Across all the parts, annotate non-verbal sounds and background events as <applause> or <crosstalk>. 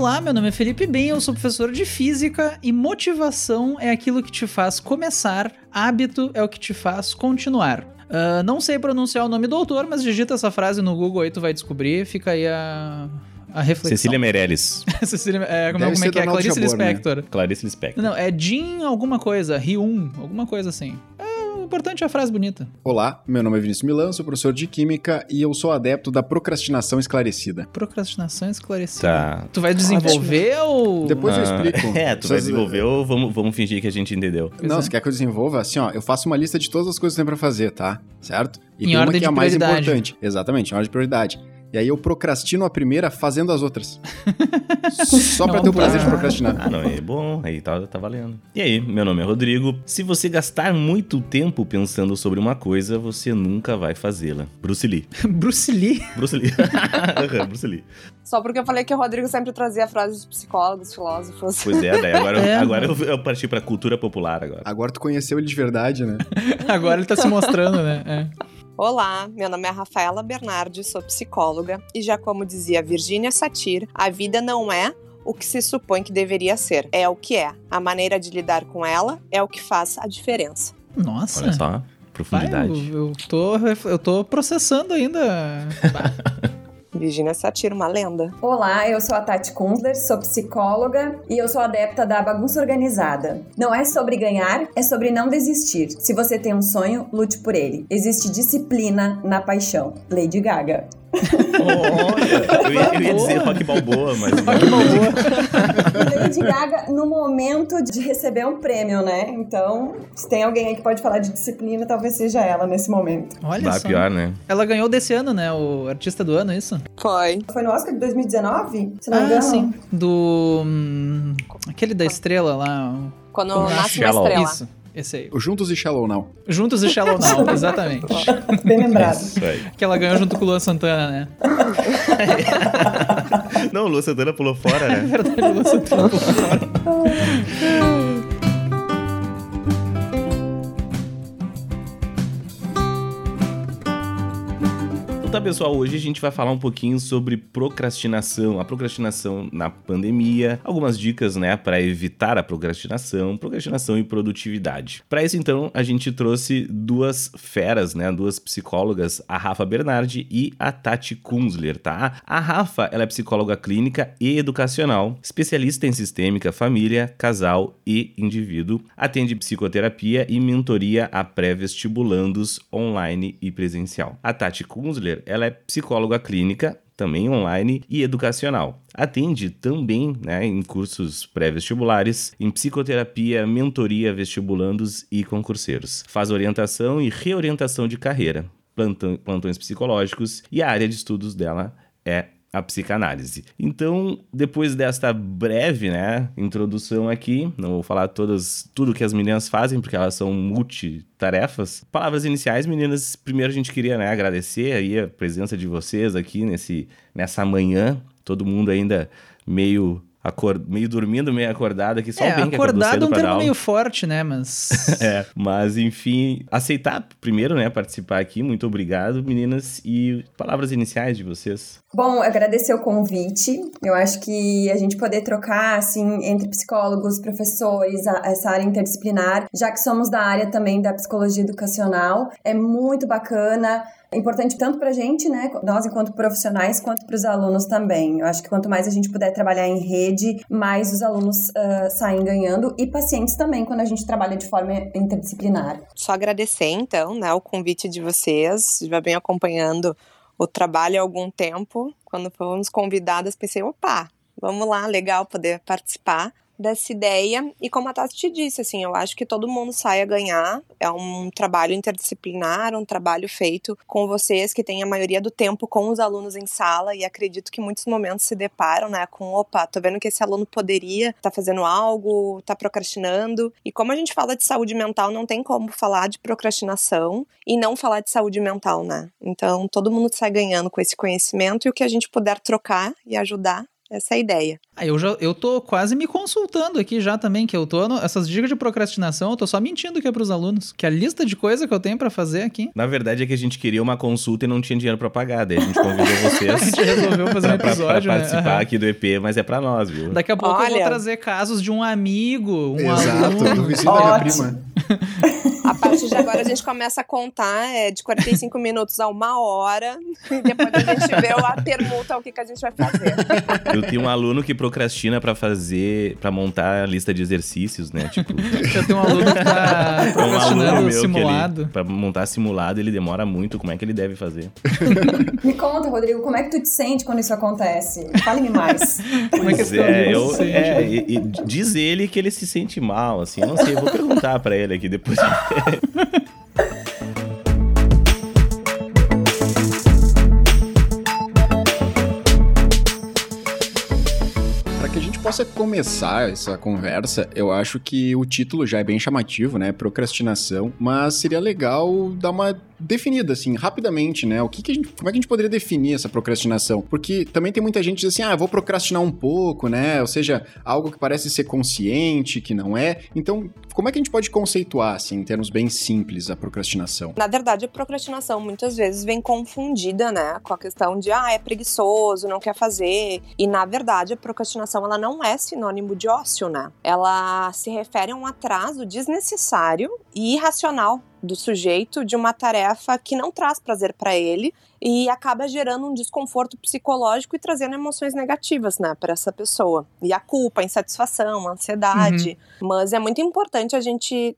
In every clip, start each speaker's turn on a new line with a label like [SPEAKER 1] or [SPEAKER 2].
[SPEAKER 1] Olá, meu nome é Felipe Bem, eu sou professor de física e motivação é aquilo que te faz começar, hábito é o que te faz continuar. Uh, não sei pronunciar o nome do autor, mas digita essa frase no Google aí tu vai descobrir, fica aí a, a reflexão.
[SPEAKER 2] Cecília Meirelles. <laughs>
[SPEAKER 1] Cecília, é, como,
[SPEAKER 3] Deve
[SPEAKER 1] como é que é? Clarice
[SPEAKER 3] Jabor, né?
[SPEAKER 1] Lispector.
[SPEAKER 2] Clarice Lispector.
[SPEAKER 1] Não, é Jim alguma coisa, Ryun, alguma coisa assim. É, importante é a frase bonita.
[SPEAKER 3] Olá, meu nome é Vinícius Milan, sou professor de Química e eu sou adepto da procrastinação esclarecida.
[SPEAKER 1] Procrastinação esclarecida.
[SPEAKER 2] Tá.
[SPEAKER 1] Tu vai desenvolver ou...
[SPEAKER 3] Depois eu
[SPEAKER 2] Ah,
[SPEAKER 3] explico. <laughs>
[SPEAKER 2] É, tu vai
[SPEAKER 3] Vocês-
[SPEAKER 2] desenvolver ou vamos, vamos fingir que a gente entendeu?
[SPEAKER 1] Pois
[SPEAKER 3] Não,
[SPEAKER 1] é.
[SPEAKER 3] você quer que eu desenvolva? Assim, ó, eu faço uma lista de todas as coisas que tem pra fazer, tá? Certo? E
[SPEAKER 1] Em
[SPEAKER 3] tem uma
[SPEAKER 1] ordem
[SPEAKER 3] que é a mais
[SPEAKER 1] prioridade.
[SPEAKER 3] importante. Exatamente, em ordem de prioridade. E aí eu procrastino a primeira fazendo as outras. <laughs> Só pra
[SPEAKER 1] Não
[SPEAKER 3] ter o prazer de procrastinar.
[SPEAKER 2] Ah, <laughs> não, é bom, aí tá, tá valendo. E aí, meu nome é Rodrigo. Se você gastar muito tempo pensando sobre uma coisa, você nunca vai fazê-la. Bruce Lee. <laughs>
[SPEAKER 1] Bruce Lee.
[SPEAKER 2] Bruce Lee. Bruce Lee.
[SPEAKER 4] Só porque eu falei que o Rodrigo sempre trazia frases de psicólogos, filósofos.
[SPEAKER 2] Pois é, daí agora,
[SPEAKER 1] É,
[SPEAKER 2] agora eu, eu parti pra cultura popular agora.
[SPEAKER 3] Agora tu conheceu ele de verdade, né?
[SPEAKER 1] Agora ele tá se mostrando, né? É.
[SPEAKER 4] Olá, meu nome é Rafaela Bernardi, sou psicóloga e já como dizia Virginia Satir, a vida não é o que se supõe que deveria ser, é o que é. A maneira de lidar com ela é o que faz a diferença.
[SPEAKER 1] Nossa.
[SPEAKER 2] Olha só,
[SPEAKER 1] Vai,
[SPEAKER 2] profundidade.
[SPEAKER 1] eu, eu, tô, eu tô processando ainda. <laughs>
[SPEAKER 4] Virginia Satir, uma lenda.
[SPEAKER 5] Olá, eu sou a Tati Kunzler, sou psicóloga e eu sou adepta da bagunça organizada. Não é sobre ganhar, é sobre não desistir. Se você tem um sonho, lute por ele. Existe disciplina na paixão. Lady Gaga.
[SPEAKER 2] Olha, eu ia, eu ia dizer rock balboa, mas.
[SPEAKER 5] Lady Gaga no momento de receber um prêmio, né? Então, se tem alguém aí que pode falar de disciplina, talvez seja ela nesse momento.
[SPEAKER 1] Olha
[SPEAKER 2] Vai
[SPEAKER 1] só.
[SPEAKER 2] pior, né?
[SPEAKER 1] Ela ganhou desse ano, né? O artista do ano, é isso?
[SPEAKER 4] Foi.
[SPEAKER 5] Foi no Oscar de 2019? Se não me
[SPEAKER 1] ah,
[SPEAKER 5] engano.
[SPEAKER 1] sim. Do. hum, aquele da estrela lá.
[SPEAKER 4] Quando nasce uma estrela.
[SPEAKER 1] Isso, esse aí.
[SPEAKER 3] O Juntos e Shallow Now.
[SPEAKER 1] Juntos e Shallow Now, <laughs> exatamente.
[SPEAKER 5] Bem lembrado.
[SPEAKER 2] Isso aí.
[SPEAKER 1] que ela ganhou junto com o Luan Santana, né? <laughs>
[SPEAKER 2] Não, o Lu Santana pulou fora,
[SPEAKER 1] É
[SPEAKER 2] né?
[SPEAKER 1] verdade, o Luan Santana. pulou fora. <laughs>
[SPEAKER 2] tá, pessoal, hoje a gente vai falar um pouquinho sobre procrastinação, a procrastinação na pandemia, algumas dicas, né, para evitar a procrastinação, procrastinação e produtividade. Para isso, então, a gente trouxe duas feras, né, duas psicólogas, a Rafa Bernardi e a Tati Kunzler, tá? A Rafa, ela é psicóloga clínica e educacional, especialista em sistêmica, família, casal e indivíduo, atende psicoterapia e mentoria a pré-vestibulandos online e presencial. A Tati Kunzler, ela é psicóloga clínica, também online e educacional. Atende também né, em cursos pré-vestibulares, em psicoterapia, mentoria, vestibulandos e concurseiros. Faz orientação e reorientação de carreira, plantões psicológicos e a área de estudos dela é a psicanálise. Então, depois desta breve, né, introdução aqui, não vou falar todas tudo que as meninas fazem porque elas são multitarefas. Palavras iniciais, meninas. Primeiro a gente queria, né, agradecer aí a presença de vocês aqui nesse nessa manhã, todo mundo ainda meio acor- meio dormindo, meio acordado aqui, só
[SPEAKER 1] É,
[SPEAKER 2] o bem que
[SPEAKER 1] acordado é um termo meio forte, né? Mas. <laughs>
[SPEAKER 2] É, mas enfim, aceitar primeiro, né, participar aqui. Muito obrigado, meninas. E palavras iniciais de vocês.
[SPEAKER 5] Bom, agradecer o convite. Eu acho que a gente poder trocar, assim, entre psicólogos, professores, a- essa área interdisciplinar, já que somos da área também da psicologia educacional, é muito bacana. É importante tanto pra gente, né, nós enquanto profissionais, quanto para os alunos também. Eu acho que quanto mais a gente puder trabalhar em rede, mais os alunos ah, saem ganhando e pacientes também, quando a gente trabalha de forma interdisciplinar.
[SPEAKER 4] Só agradecer, então, né, o convite de vocês. Já venho acompanhando o trabalho há algum tempo. Quando fomos convidadas, pensei, opa, vamos lá, legal poder participar dessa ideia. E como a Tati te disse, assim, eu acho que todo mundo sai a ganhar. É um trabalho interdisciplinar, um trabalho feito com vocês que tem a maioria do tempo com os alunos em sala e acredito que muitos momentos se deparam, né, com, opa, tô vendo que esse aluno poderia estar fazendo algo, tá procrastinando. E como a gente fala de saúde mental, não tem como falar de procrastinação e não falar de saúde mental, né? Então, todo mundo sai ganhando com esse conhecimento e o que a gente puder trocar e ajudar Essa é a ideia.
[SPEAKER 1] Ah, eu já eu tô quase me consultando aqui já também, que eu tô. No, essas dicas de procrastinação, eu tô só mentindo que é pros alunos. Que a lista de coisa que eu tenho para fazer aqui.
[SPEAKER 2] Na verdade é que a gente queria uma consulta e não tinha dinheiro pra pagar. Daí a gente convidou <laughs> vocês.
[SPEAKER 1] a gente resolveu fazer um episódio. pra,
[SPEAKER 2] pra participar né? aqui do EP, mas é pra nós, viu?
[SPEAKER 1] Daqui a pouco Olha... eu vou trazer casos de um amigo, um
[SPEAKER 3] Exato, aluno. do vizinho da minha prima.
[SPEAKER 4] A partir de agora a gente começa a contar é, de 45 minutos a uma hora. E depois a gente vê a permuta, o que, que a gente vai fazer.
[SPEAKER 2] Eu tenho um aluno que procrastina pra fazer, pra montar a lista de exercícios, né? Tipo.
[SPEAKER 1] Eu tenho um aluno que tá <laughs> procrastinando um simulado.
[SPEAKER 2] Ele, pra montar simulado, ele demora muito. Como é que ele deve fazer? <laughs>
[SPEAKER 5] Me conta, Rodrigo, como é que tu te sente quando isso acontece? Fale-me mais.
[SPEAKER 2] Como é que é, eu, é, e, e diz ele que ele se sente mal, assim. Eu não sei, eu vou perguntar pra ele aqui depois. <laughs>
[SPEAKER 3] Para que a gente possa começar essa conversa, eu acho que o título já é bem chamativo, né? Procrastinação, mas seria legal dar uma definida, assim, rapidamente, né? O que, que a gente, como é que a gente poderia definir essa procrastinação? Porque também tem muita gente que diz assim, ah, vou procrastinar um pouco, né? Ou seja, algo que parece ser consciente, que não é. Então, como é que a gente pode conceituar, assim, em termos bem simples, a procrastinação?
[SPEAKER 4] Na verdade, a procrastinação muitas vezes vem confundida, né, com a questão de, ah, é preguiçoso, não quer fazer. E, na verdade, a procrastinação, ela não é sinônimo de ócio, né? Ela se refere a um atraso desnecessário e irracional do sujeito de uma tarefa que não traz prazer para ele e acaba gerando um desconforto psicológico e trazendo emoções negativas, né, para essa pessoa. E a culpa, a insatisfação, a ansiedade. Uhum. Mas é muito importante a gente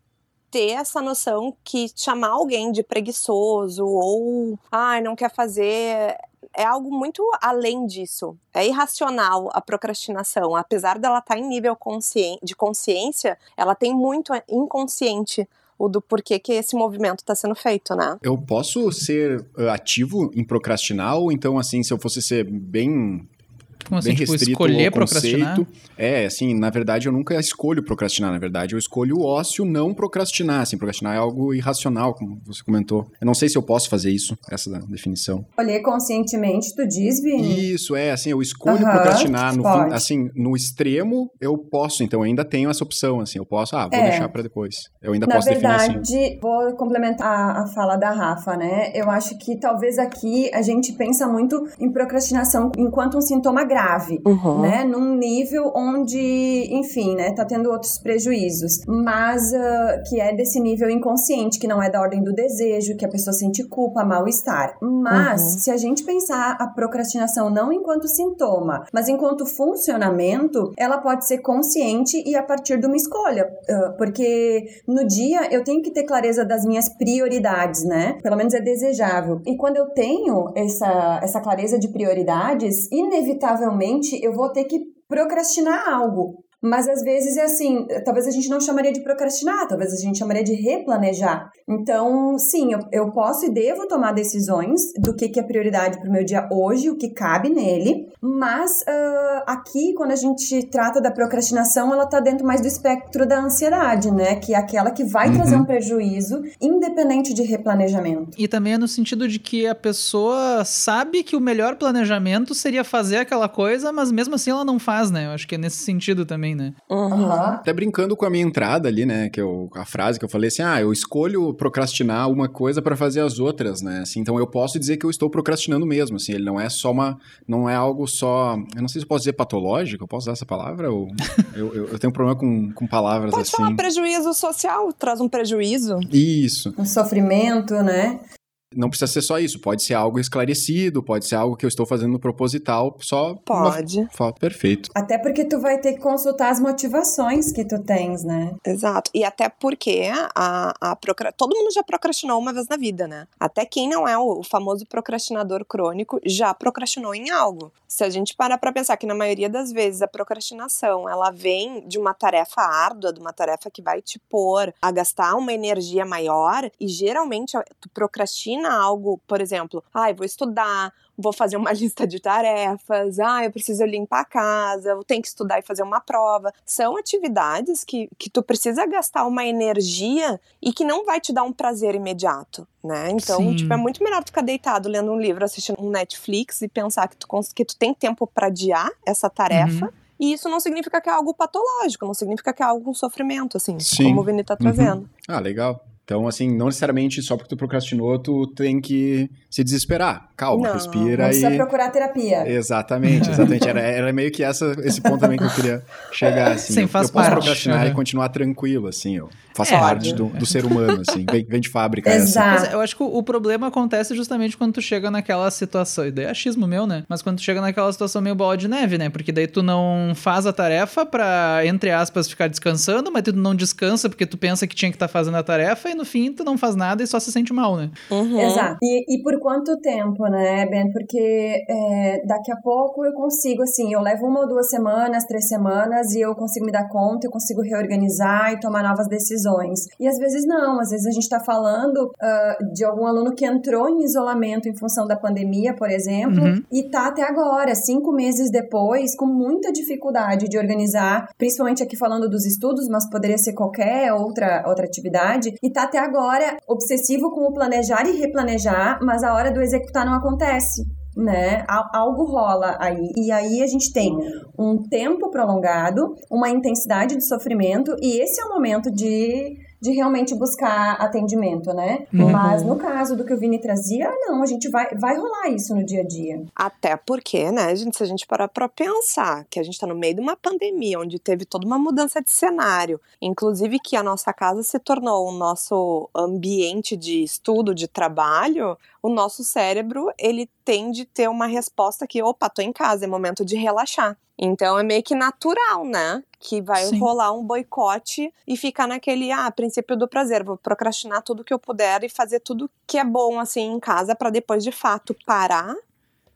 [SPEAKER 4] ter essa noção que chamar alguém de preguiçoso ou ai, ah, não quer fazer é algo muito além disso. É irracional a procrastinação. Apesar dela estar tá em nível de consciência, ela tem muito inconsciente o do porquê que esse movimento está sendo feito, né?
[SPEAKER 3] Eu posso ser uh, ativo em procrastinar ou então, assim, se eu fosse ser bem
[SPEAKER 1] como assim, tipo, escolher procrastinar?
[SPEAKER 3] É, assim, na verdade eu nunca escolho procrastinar, na verdade eu escolho o ócio não procrastinar, assim, procrastinar é algo irracional, como você comentou. Eu não sei se eu posso fazer isso, essa definição.
[SPEAKER 5] Escolher conscientemente, tu diz, Vini?
[SPEAKER 3] Isso, é, assim, eu escolho procrastinar, no fim, assim, no extremo eu posso, então eu ainda tenho essa opção, assim, eu posso, ah, vou é. deixar para depois. Eu ainda
[SPEAKER 5] na
[SPEAKER 3] posso
[SPEAKER 5] verdade,
[SPEAKER 3] definir assim.
[SPEAKER 5] vou complementar a, a fala da Rafa, né? Eu acho que talvez aqui a gente pensa muito em procrastinação enquanto um sintoma grave, uhum. né? Num nível onde, enfim, né, tá tendo outros prejuízos, mas uh, que é desse nível inconsciente, que não é da ordem do desejo, que a pessoa sente culpa, mal-estar. Mas, uhum. se a gente pensar a procrastinação não enquanto sintoma, mas enquanto funcionamento, ela pode ser consciente e a partir de uma escolha, uh, porque no dia eu tenho que ter clareza das minhas prioridades, né? Pelo menos é desejável. E quando eu tenho essa, essa clareza de prioridades, inevitavelmente inevitavelmente eu vou ter que procrastinar algo. Mas às vezes é assim, talvez a gente não chamaria de procrastinar, talvez a gente chamaria de replanejar. Então, sim, eu, eu posso e devo tomar decisões do que, que é prioridade para o meu dia hoje, o que cabe nele, mas uh, aqui, quando a gente trata da procrastinação, ela está dentro mais do espectro da ansiedade, né? Que é aquela que vai uhum. trazer um prejuízo, independente de replanejamento.
[SPEAKER 1] E também é no sentido de que a pessoa sabe que o melhor planejamento seria fazer aquela coisa, mas mesmo assim ela não faz, né? Eu acho que é nesse sentido também também, né?
[SPEAKER 5] Uhum.
[SPEAKER 3] Até brincando com a minha entrada ali, né? Que eu, a frase que eu falei assim: ah, eu escolho procrastinar uma coisa para fazer as outras, né? Assim, então eu posso dizer que eu estou procrastinando mesmo. Assim, ele não é só uma. Não é algo só. Eu não sei se eu posso dizer patológico, eu posso usar essa palavra? Ou, <laughs> eu, eu, eu, tenho um problema com, com palavras
[SPEAKER 4] Pode
[SPEAKER 3] assim.
[SPEAKER 4] Pode falar prejuízo social, traz um prejuízo.
[SPEAKER 3] Isso.
[SPEAKER 5] Um sofrimento, né?
[SPEAKER 3] Não precisa ser só isso, pode ser algo esclarecido, pode ser algo que eu estou fazendo proposital, só
[SPEAKER 4] pode.
[SPEAKER 3] Uma... Perfeito.
[SPEAKER 5] Até porque tu vai ter que consultar as motivações que tu tens, né?
[SPEAKER 4] Exato. E até porque a, a procra... todo mundo já procrastinou uma vez na vida, né? Até quem não é o, famoso procrastinador crônico já procrastinou em algo. Se a gente parar para pensar que na maioria das vezes a procrastinação, ela vem de uma tarefa árdua, de uma tarefa que vai te pôr a gastar uma energia maior e geralmente tu procrastina algo, por exemplo, ai, ah, vou estudar, vou fazer uma <laughs> lista de tarefas, ah, eu preciso limpar a casa, eu tenho que estudar e fazer uma prova. São atividades que, que tu precisa gastar uma energia e que não vai te dar um prazer imediato, né? Então, Sim. tipo, é muito melhor ficar deitado lendo um livro, assistindo um Netflix e pensar que tu, que tu tem tempo para adiar essa tarefa. Uhum. E isso não significa que é algo patológico, não significa que é algo com sofrimento, assim, Sim. como o Vini tá trazendo. Uhum.
[SPEAKER 3] Ah, legal. Então, assim, não necessariamente só porque tu procrastinou, tu tem que se desesperar. Calma,
[SPEAKER 5] não,
[SPEAKER 3] respira
[SPEAKER 5] não
[SPEAKER 3] e...
[SPEAKER 5] Não precisa procurar terapia.
[SPEAKER 3] Exatamente, <laughs> exatamente. Era, era meio que essa, esse ponto também que eu queria chegar, assim. Sim, faz eu posso parte, procrastinar e continuar tranquilo, assim, ó. Faz é, parte do, do, ser humano, assim. Vem, vem de fábrica
[SPEAKER 5] Exato.
[SPEAKER 1] Essa. Eu acho que o, problema acontece justamente quando tu chega naquela situação. Ideia é achismo meu, né? Mas quando tu chega naquela situação meio bola de neve, né? Porque daí tu não faz a tarefa pra, entre aspas, ficar descansando, mas tu não descansa porque tu pensa que tinha que estar tá fazendo a tarefa e no fim tu não faz nada e só se sente mal, né?
[SPEAKER 5] Uhum. Exato. E, e, por quanto tempo, né, Ben? Porque é, daqui a pouco eu consigo, assim, eu levo uma ou duas semanas, três semanas e eu consigo me dar conta, eu consigo reorganizar e tomar novas decisões. E às vezes não, às vezes a gente está falando uh, de algum aluno que entrou em isolamento em função da pandemia, por exemplo, uhum. e tá até agora, cinco meses depois, com muita dificuldade de organizar, principalmente aqui falando dos estudos, mas poderia ser qualquer outra, outra atividade, e tá até agora obsessivo com o planejar e replanejar, mas a hora do executar não acontece né? Algo rola aí. E aí a gente tem um tempo prolongado, uma intensidade de sofrimento, e esse é o momento de de realmente buscar atendimento, né? Uhum. Mas no caso do que o Vini trazia, não, a gente vai, vai rolar isso no dia a dia.
[SPEAKER 4] Até porque, né, gente, se a gente parar pra pensar que a gente tá no meio de uma pandemia, onde teve toda uma mudança de cenário, inclusive que a nossa casa se tornou o nosso ambiente de estudo, de trabalho, o nosso cérebro, ele tende a ter uma resposta que, opa, tô em casa, é momento de relaxar. Então é meio que natural, né? Que vai Sim. rolar um boicote e ficar naquele, ah, princípio do prazer, vou procrastinar tudo que eu puder e fazer tudo que é bom assim em casa para depois de fato parar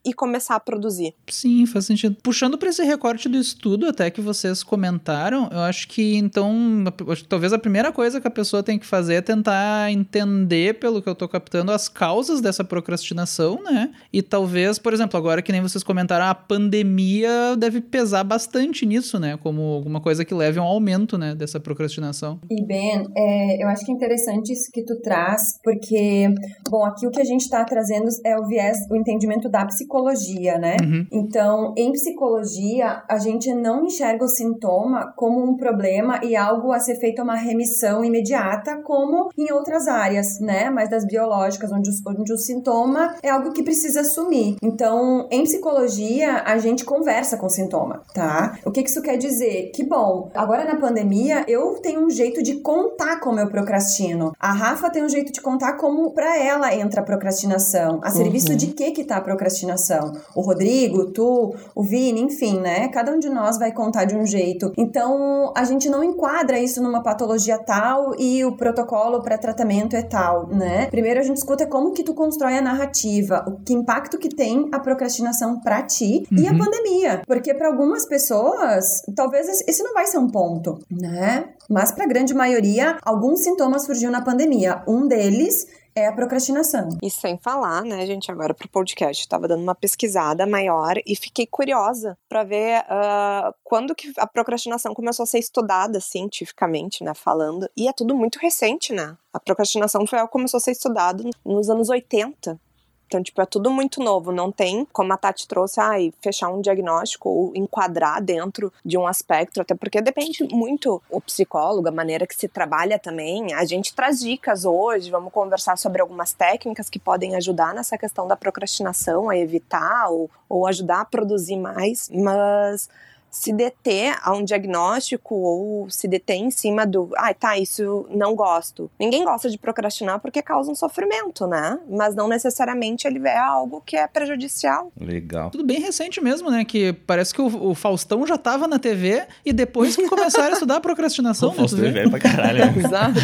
[SPEAKER 4] e começar a produzir.
[SPEAKER 1] Sim, faz sentido. Puxando para esse recorte do estudo até que vocês comentaram, eu acho que então, talvez a primeira coisa que a pessoa tem que fazer é tentar entender, pelo que eu tô captando, as causas dessa procrastinação, né? E talvez, por exemplo, agora que nem vocês comentaram, a pandemia deve pesar bastante nisso, né? Como alguma coisa que leve a um aumento, né, dessa procrastinação.
[SPEAKER 5] E Ben, é, eu acho que é interessante isso que tu traz, porque, bom, aqui o que a gente está trazendo é o viés, o entendimento da psicologia psicologia, né? Uhum. Então, em psicologia, a gente não enxerga o sintoma como um problema e algo a ser feito uma remissão imediata, como em outras áreas, né? Mas das biológicas, onde o, onde o sintoma é algo que precisa assumir. Então, em psicologia, a gente conversa com o sintoma, tá? O que isso quer dizer? Que bom, agora na pandemia, eu tenho um jeito de contar como eu procrastino. A Rafa tem um jeito de contar como para ela entra a procrastinação. A serviço uhum. de que que tá a procrastinação? O Rodrigo, tu, o Vini, enfim, né? Cada um de nós vai contar de um jeito. Então, a gente não enquadra isso numa patologia tal e o protocolo para tratamento é tal, né? Primeiro a gente escuta como que tu constrói a narrativa, o que impacto que tem a procrastinação para ti uhum. e a uhum. pandemia, porque para algumas pessoas, talvez esse não vai ser um ponto, né? Mas para a grande maioria, alguns sintomas surgiram na pandemia. Um deles é a procrastinação.
[SPEAKER 4] E sem falar, né, gente, agora pro podcast, estava dando uma pesquisada maior e fiquei curiosa para ver uh, quando que a procrastinação começou a ser estudada cientificamente, né, falando. E é tudo muito recente, né? A procrastinação foi algo que começou a ser estudado nos anos 80. Então, tipo, é tudo muito novo. Não tem, como a Tati trouxe, ai, fechar um diagnóstico ou enquadrar dentro de um aspecto, até porque depende muito o psicólogo, a maneira que se trabalha também. A gente traz dicas hoje, vamos conversar sobre algumas técnicas que podem ajudar nessa questão da procrastinação, a evitar ou, ou ajudar a produzir mais, mas se deter a um diagnóstico ou se deter em cima do, ah, tá, isso não gosto. Ninguém gosta de procrastinar porque causa um sofrimento, né? Mas não necessariamente ele é algo que é prejudicial.
[SPEAKER 2] Legal.
[SPEAKER 1] Tudo bem recente mesmo, né? Que parece que o, o Faustão já tava na TV e depois que começaram a estudar a procrastinação. <laughs>
[SPEAKER 2] O Faustão é velho pra caralho. Né? <laughs>
[SPEAKER 3] Exato.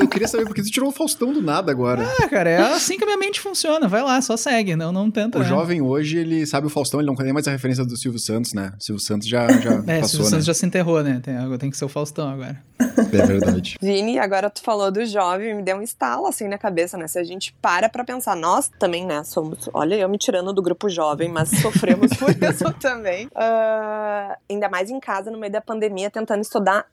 [SPEAKER 3] eu queria saber por que você tirou o Faustão do nada agora.
[SPEAKER 1] Ah, cara, é assim que a minha mente funciona. Vai lá, só segue, não, não tenta.
[SPEAKER 3] O
[SPEAKER 1] né?
[SPEAKER 3] jovem hoje, ele sabe o Faustão, ele não conhece mais a referência do Silvio Santos, né? Silvio Santos já, já <laughs>
[SPEAKER 1] é,
[SPEAKER 3] passou,
[SPEAKER 1] Silvio
[SPEAKER 3] né?
[SPEAKER 1] Santos já se enterrou, né? Tem, tem que ser o Faustão agora.
[SPEAKER 3] É verdade. <laughs>
[SPEAKER 4] Vini, agora tu falou do jovem, me deu um estalo assim na cabeça, né? Se a gente para pra pensar, nós também, né, somos, olha, eu me tirando do grupo jovem, mas sofremos por <laughs> isso também. Uh, ainda mais em casa, no meio da pandemia, tentando estudar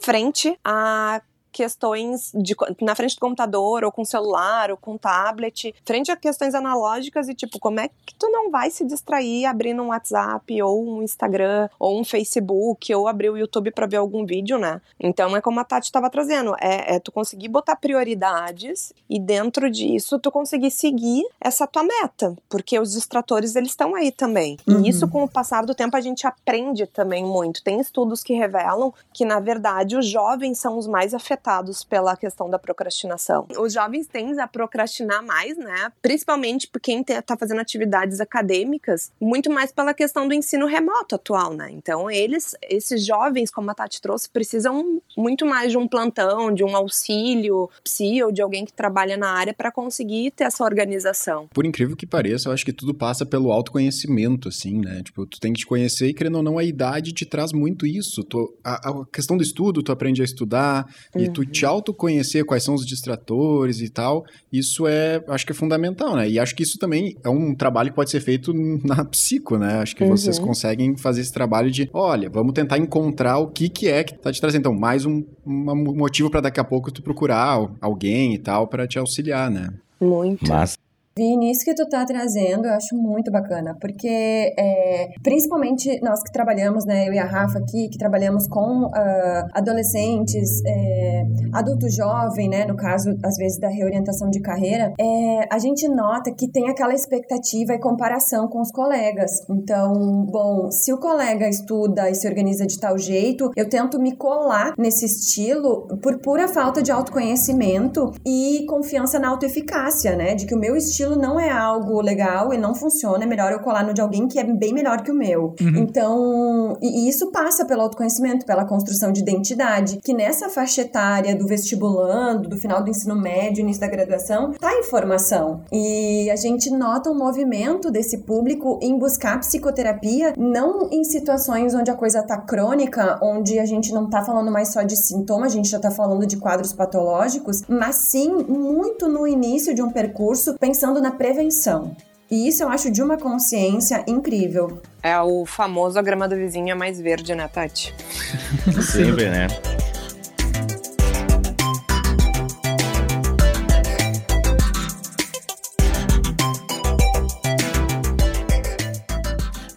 [SPEAKER 4] frente a questões de, na frente do computador, ou com celular, ou com tablet, frente a questões analógicas e tipo, como é que tu não vai se distrair abrindo um WhatsApp, ou um Instagram, ou um Facebook, ou abrir o YouTube para ver algum vídeo, né? Então é como a Tati estava trazendo, é, é, tu conseguir botar prioridades e dentro disso tu conseguir seguir essa tua meta, porque os distratores eles estão aí também. Uhum. E isso com o passar do tempo a gente aprende também muito. Tem estudos que revelam que na verdade os jovens são os mais afetados afetados pela questão da procrastinação. Os jovens tendem a procrastinar mais, né? Principalmente quem está fazendo atividades acadêmicas, muito mais pela questão do ensino remoto atual, né? Então, eles, esses jovens, como a Tati trouxe, precisam muito mais de um plantão, de um auxílio psi ou de alguém que trabalha na área para conseguir ter essa organização.
[SPEAKER 3] Por incrível que pareça, eu acho que tudo passa pelo autoconhecimento, assim, né? Tipo, tu tem que te conhecer e, querendo ou não, a idade te traz muito isso. Tu, a, a questão do estudo, tu aprende a estudar uhum. e tu te autoconhecer quais são os distratores e tal, isso é, acho que é fundamental, né? E acho que isso também é um trabalho que pode ser feito <laughs> na psico, né? Acho que uhum. vocês conseguem fazer esse trabalho de, olha, vamos tentar encontrar o que que é que tá te trazendo. Então, mais um, um motivo para daqui a pouco tu procurar alguém e tal para te auxiliar, né?
[SPEAKER 4] Muito.
[SPEAKER 2] Mas
[SPEAKER 5] Vini, isso que tu tá trazendo eu acho muito bacana, porque é, principalmente nós que trabalhamos, né, eu e a Rafa aqui, que trabalhamos com uh, adolescentes, é, adulto jovem, né, no caso, às vezes, da reorientação de carreira, é, a gente nota que tem aquela expectativa e comparação com os colegas. Então, bom, se o colega estuda e se organiza de tal jeito, eu tento me colar nesse estilo por pura falta de autoconhecimento e confiança na autoeficácia, né, de que o meu estilo estilo não é algo legal e não funciona, é melhor eu colar no de alguém que é bem melhor que o meu. Uhum. Então, e, isso passa pelo autoconhecimento, pela construção de identidade, que nessa faixa etária do vestibulando, do final do ensino médio, início da graduação, tá em formação. E a gente nota um movimento desse público em buscar psicoterapia, não em situações onde a coisa tá crônica, onde a gente não tá falando mais só de sintomas, a gente já tá falando de quadros patológicos, mas sim muito no início de um percurso, pensando pensando na prevenção. E isso eu acho de uma consciência incrível.
[SPEAKER 4] É o famoso a grama do vizinho é mais verde, né, Tati?
[SPEAKER 2] Sempre, né?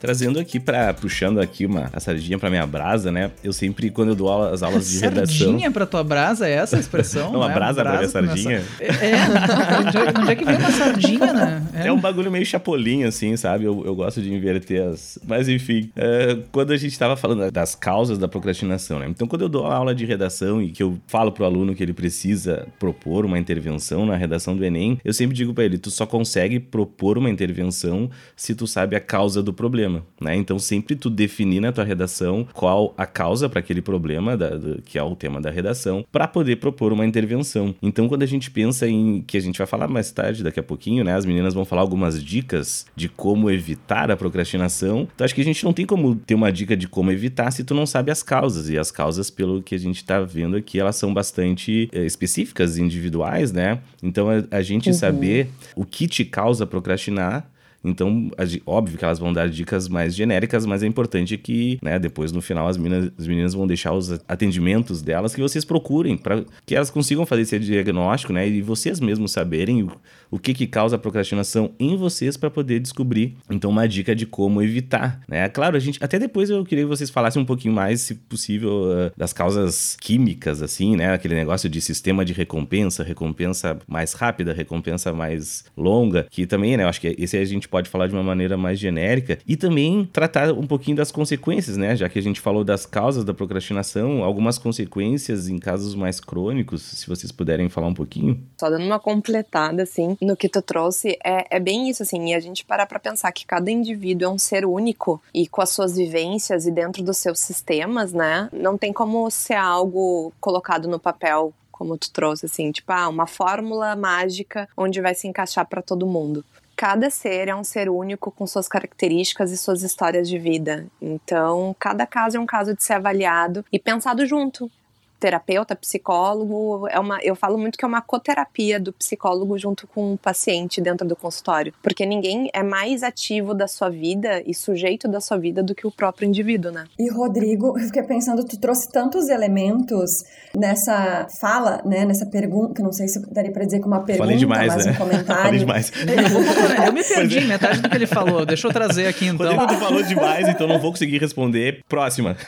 [SPEAKER 2] Trazendo aqui para puxando aqui uma a sardinha para minha brasa, né? Eu sempre quando eu dou as aulas de redação.
[SPEAKER 1] Sardinha para tua brasa é essa a expressão? <laughs>
[SPEAKER 2] Não, uma é? brasa, para minha sardinha.
[SPEAKER 1] É, é, onde é que vem uma sardinha, né?
[SPEAKER 2] É. é, um bagulho meio chapolinho assim, sabe? Eu, eu gosto de inverter as, mas enfim, é, quando a gente tava falando das causas da procrastinação, né? Então quando eu dou aula de redação e que eu falo pro aluno que ele precisa propor uma intervenção na redação do ENEM, eu sempre digo para ele, tu só consegue propor uma intervenção se tu sabe a causa do problema problema, né? Então sempre tu definir na tua redação qual a causa para aquele problema, da, do, que é o tema da redação, para poder propor uma intervenção. Então quando a gente pensa em que a gente vai falar mais tarde, daqui a pouquinho, né? As meninas vão falar algumas dicas de como evitar a procrastinação. Então acho que a gente não tem como ter uma dica de como evitar se tu não sabe as causas. E as causas, pelo que a gente tá vendo aqui, elas são bastante é, específicas, individuais, né? Então a, a gente uhum. saber o que te causa procrastinar então, óbvio que elas vão dar dicas mais genéricas, mas é importante que, né, depois no final as meninas, as meninas vão deixar os atendimentos delas que vocês procurem, para que elas consigam fazer esse diagnóstico, né, e vocês mesmos saberem o, o que que causa a procrastinação em vocês para poder descobrir. Então, uma dica de como evitar, né? Claro, a gente até depois eu queria que vocês falassem um pouquinho mais, se possível, uh, das causas químicas, assim, né? Aquele negócio de sistema de recompensa, recompensa mais rápida, recompensa mais longa, que também, né? Eu acho que esse a gente pode falar de uma maneira mais genérica e também tratar um pouquinho das consequências, né? Já que a gente falou das causas da procrastinação, algumas consequências em casos mais crônicos, se vocês puderem falar um pouquinho.
[SPEAKER 4] Só dando uma completada, assim, no que tu trouxe, é, é bem isso, assim, e a gente parar pra pensar que cada indivíduo é um ser único e com as suas vivências e dentro dos seus sistemas, né? Não tem como ser algo colocado no papel como tu trouxe, assim, tipo, ah, uma fórmula mágica onde vai se encaixar para todo mundo. Cada ser é um ser único com suas características e suas histórias de vida. Então, cada caso é um caso de ser avaliado e pensado junto terapeuta, psicólogo, é uma, eu falo muito que é uma coterapia do psicólogo junto com o paciente dentro do consultório, porque ninguém é mais ativo da sua vida e sujeito da sua vida do que o próprio indivíduo, né?
[SPEAKER 5] E Rodrigo, eu fiquei pensando, tu trouxe tantos elementos nessa fala, né, nessa pergunta, que não sei se daria para dizer como uma pergunta,
[SPEAKER 2] Falei demais,
[SPEAKER 5] mas
[SPEAKER 2] né? <laughs>
[SPEAKER 5] um comentário.
[SPEAKER 2] Falei demais.
[SPEAKER 1] Eu, vou, eu me perdi em metade do que ele falou. Deixa eu trazer aqui então.
[SPEAKER 2] Rodrigo, tu falou demais, então não vou conseguir responder. Próxima. <laughs>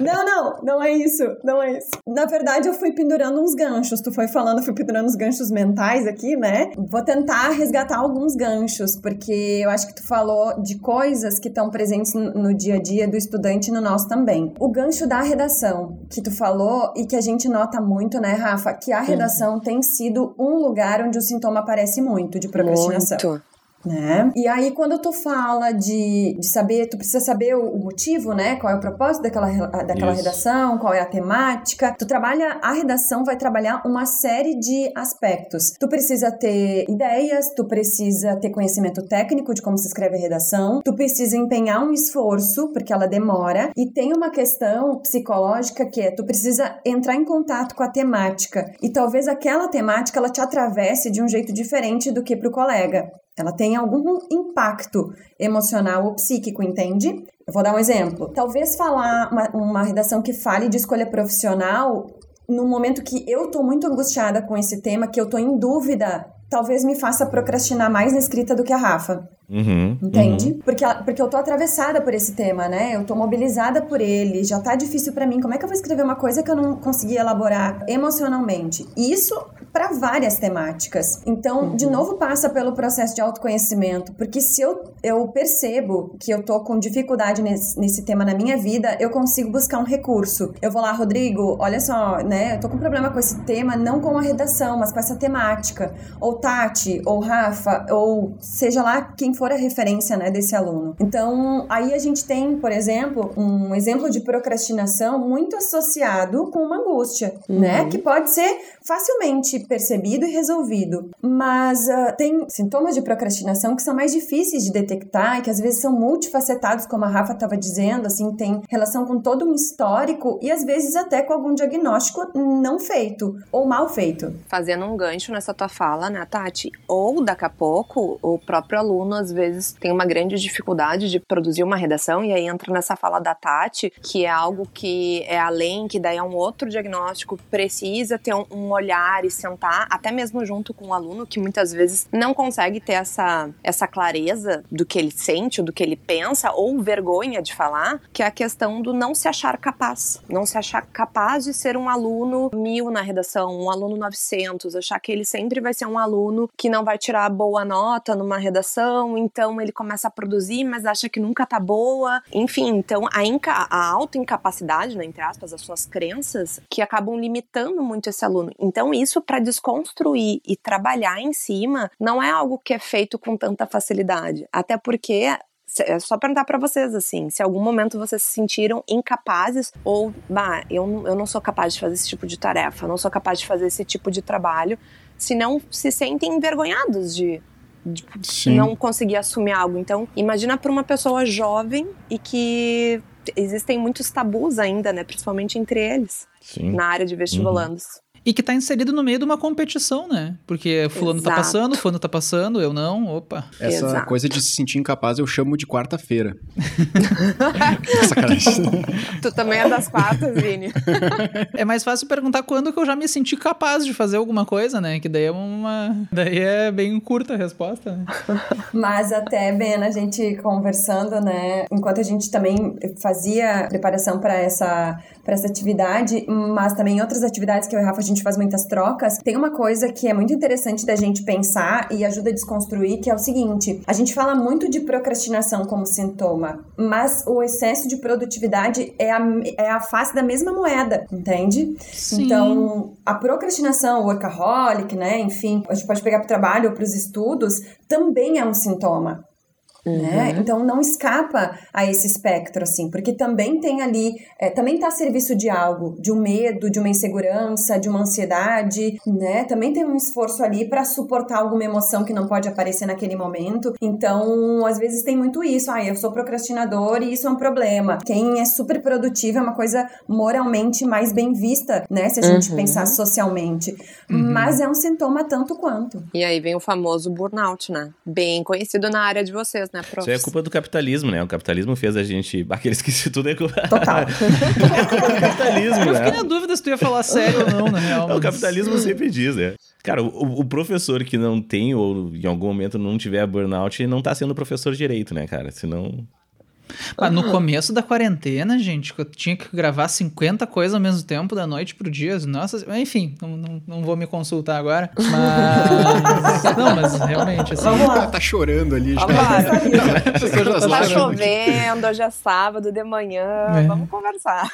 [SPEAKER 5] Não, não, não é isso, não é isso. Na verdade, eu fui pendurando uns ganchos. Tu foi falando, eu fui pendurando uns ganchos mentais aqui, né? Vou tentar resgatar alguns ganchos, porque eu acho que tu falou de coisas que estão presentes no dia a dia do estudante e no nosso também. O gancho da redação, que tu falou e que a gente nota muito, né, Rafa? Que a redação tem sido um lugar onde o sintoma aparece muito de procrastinação.
[SPEAKER 4] Muito.
[SPEAKER 5] Né? E aí, quando tu fala de, de saber, tu precisa saber o, o motivo, né? Qual é o propósito daquela, daquela
[SPEAKER 2] Isso.
[SPEAKER 5] redação, qual é a temática. Tu trabalha, a redação vai trabalhar uma série de aspectos. Tu precisa ter ideias, tu precisa ter conhecimento técnico de como se escreve a redação, tu precisa empenhar um esforço, porque ela demora, e tem uma questão psicológica que é, tu precisa entrar em contato com a temática, e talvez aquela temática ela te atravesse de um jeito diferente do que para o colega. Ela tem algum impacto emocional ou psíquico, entende? Eu vou dar um exemplo. Talvez falar uma, uma redação que fale de escolha profissional no momento que eu tô muito angustiada com esse tema, que eu tô em dúvida, talvez me faça procrastinar mais na escrita do que a Rafa.
[SPEAKER 2] Uhum,
[SPEAKER 5] Entende? Porque, porque eu tô atravessada por esse tema, né? Eu tô mobilizada por ele, já tá difícil pra mim. Como é que eu vou escrever uma coisa que eu não consegui elaborar emocionalmente? Isso para várias temáticas. Então, de novo, passa pelo processo de autoconhecimento, porque se eu, eu percebo que eu tô com dificuldade nesse, nesse tema na minha vida, eu consigo buscar um recurso. Eu vou lá, Rodrigo, olha só, né? Eu tô com problema com esse tema, não com a redação, mas com essa temática. Ou Tati, ou Rafa, ou seja lá quem for a referência né, desse aluno. Então, aí a gente tem, por exemplo, um exemplo de procrastinação muito associado com uma angústia, né? Que pode ser facilmente percebido e resolvido. Mas uh, tem sintomas de procrastinação que são mais difíceis de detectar e que às vezes são multifacetados, como a Rafa estava dizendo, assim, tem relação com todo um histórico e às vezes até com algum diagnóstico não feito ou mal feito.
[SPEAKER 4] Fazendo um gancho nessa tua fala, né, Tati? Ou daqui a pouco o próprio aluno às vezes tem uma grande dificuldade de produzir uma redação e aí entra nessa fala da Tati, que é algo que é além, que daí é um outro diagnóstico, precisa ter um, um olhar e até mesmo junto com o aluno, que muitas vezes não consegue ter essa, essa clareza do que ele sente, do que ele pensa, ou vergonha de falar, que é a questão do não se achar capaz. Não se achar capaz de ser um aluno mil na redação, um aluno 900, achar que ele sempre vai ser um aluno que não vai tirar boa nota numa redação, então ele começa a produzir, mas acha que nunca tá boa. Enfim, então a, inca a autoincapacidade, né, entre aspas, as suas crenças, que acabam limitando muito esse aluno. Então, isso para desconstruir e trabalhar em cima não é algo que é feito com tanta facilidade. Até porque é só perguntar para vocês assim, se algum momento vocês se sentiram incapazes ou, bah, eu, eu não sou capaz de fazer esse tipo de tarefa, não sou capaz de fazer esse tipo de trabalho, se não se sentem envergonhados de, de não conseguir assumir algo. Então, imagina para uma pessoa jovem e que existem muitos tabus ainda, né, principalmente entre eles,
[SPEAKER 2] Sim.
[SPEAKER 4] na área de vestibulandos.
[SPEAKER 1] E que tá inserido no meio de uma competição, né? Porque fulano tá
[SPEAKER 4] Exato.
[SPEAKER 1] passando, fulano tá passando, eu não, opa.
[SPEAKER 3] Essa
[SPEAKER 4] Exato.
[SPEAKER 3] coisa de se sentir incapaz eu chamo de quarta-feira. <laughs> Sacanagem.
[SPEAKER 4] Tu também é das quartas, Vini. <laughs>
[SPEAKER 1] É mais fácil perguntar quando que eu já me senti capaz de fazer alguma coisa, né? Que daí é uma. Daí é bem curta a resposta, né? <laughs>
[SPEAKER 5] Mas até, Ben, a gente conversando, né? Enquanto a gente também fazia preparação para essa, pra essa atividade, mas também outras atividades que eu e o Rafa a gente faz muitas trocas, tem uma coisa que é muito interessante da gente pensar e ajuda a desconstruir, que é o seguinte: a gente fala muito de procrastinação como sintoma, mas o excesso de produtividade é a, é a face da mesma moeda, entende?
[SPEAKER 1] Sim.
[SPEAKER 5] Então, a procrastinação, o workaholic, né? Enfim, a gente pode pegar para o trabalho ou para os estudos, também é um sintoma. Uhum. né? Então não escapa a esse espectro, assim, porque também tem ali, é, também está a serviço de algo, de um medo, de uma insegurança, de uma ansiedade, né? Também tem um esforço ali para suportar alguma emoção que não pode aparecer naquele momento. Então, às vezes tem muito isso, ah, eu sou procrastinador e isso é um problema. Quem é super produtivo é uma coisa moralmente mais bem vista, né? Se a gente uhum. pensar socialmente. Uhum. Mas é um sintoma tanto quanto.
[SPEAKER 4] E aí vem o famoso burnout, né? Bem conhecido na área de vocês,
[SPEAKER 2] prof? Isso é culpa do capitalismo, né? O capitalismo fez a gente. <laughs> Aqueles que se tudo é culpa.
[SPEAKER 5] Total. é
[SPEAKER 1] culpa do capitalismo. Eu fiquei né? na dúvida se tu ia falar sério ou não, na real.
[SPEAKER 2] Mas... O capitalismo sempre diz, né? Cara, o, o, professor que não tem ou em algum momento não tiver burnout não tá sendo professor direito, né, cara? Senão
[SPEAKER 1] ah, no começo da quarentena, gente, que eu tinha que gravar 50 coisas ao mesmo tempo, da noite pro dia. Nossa, enfim, não, não, não vou me consultar agora. <laughs> Mas. não, mas realmente, assim.
[SPEAKER 3] Vamos lá. Tá chorando ali <laughs> já.
[SPEAKER 4] já tá, tá chovendo, hoje é sábado de manhã. É. Vamos conversar.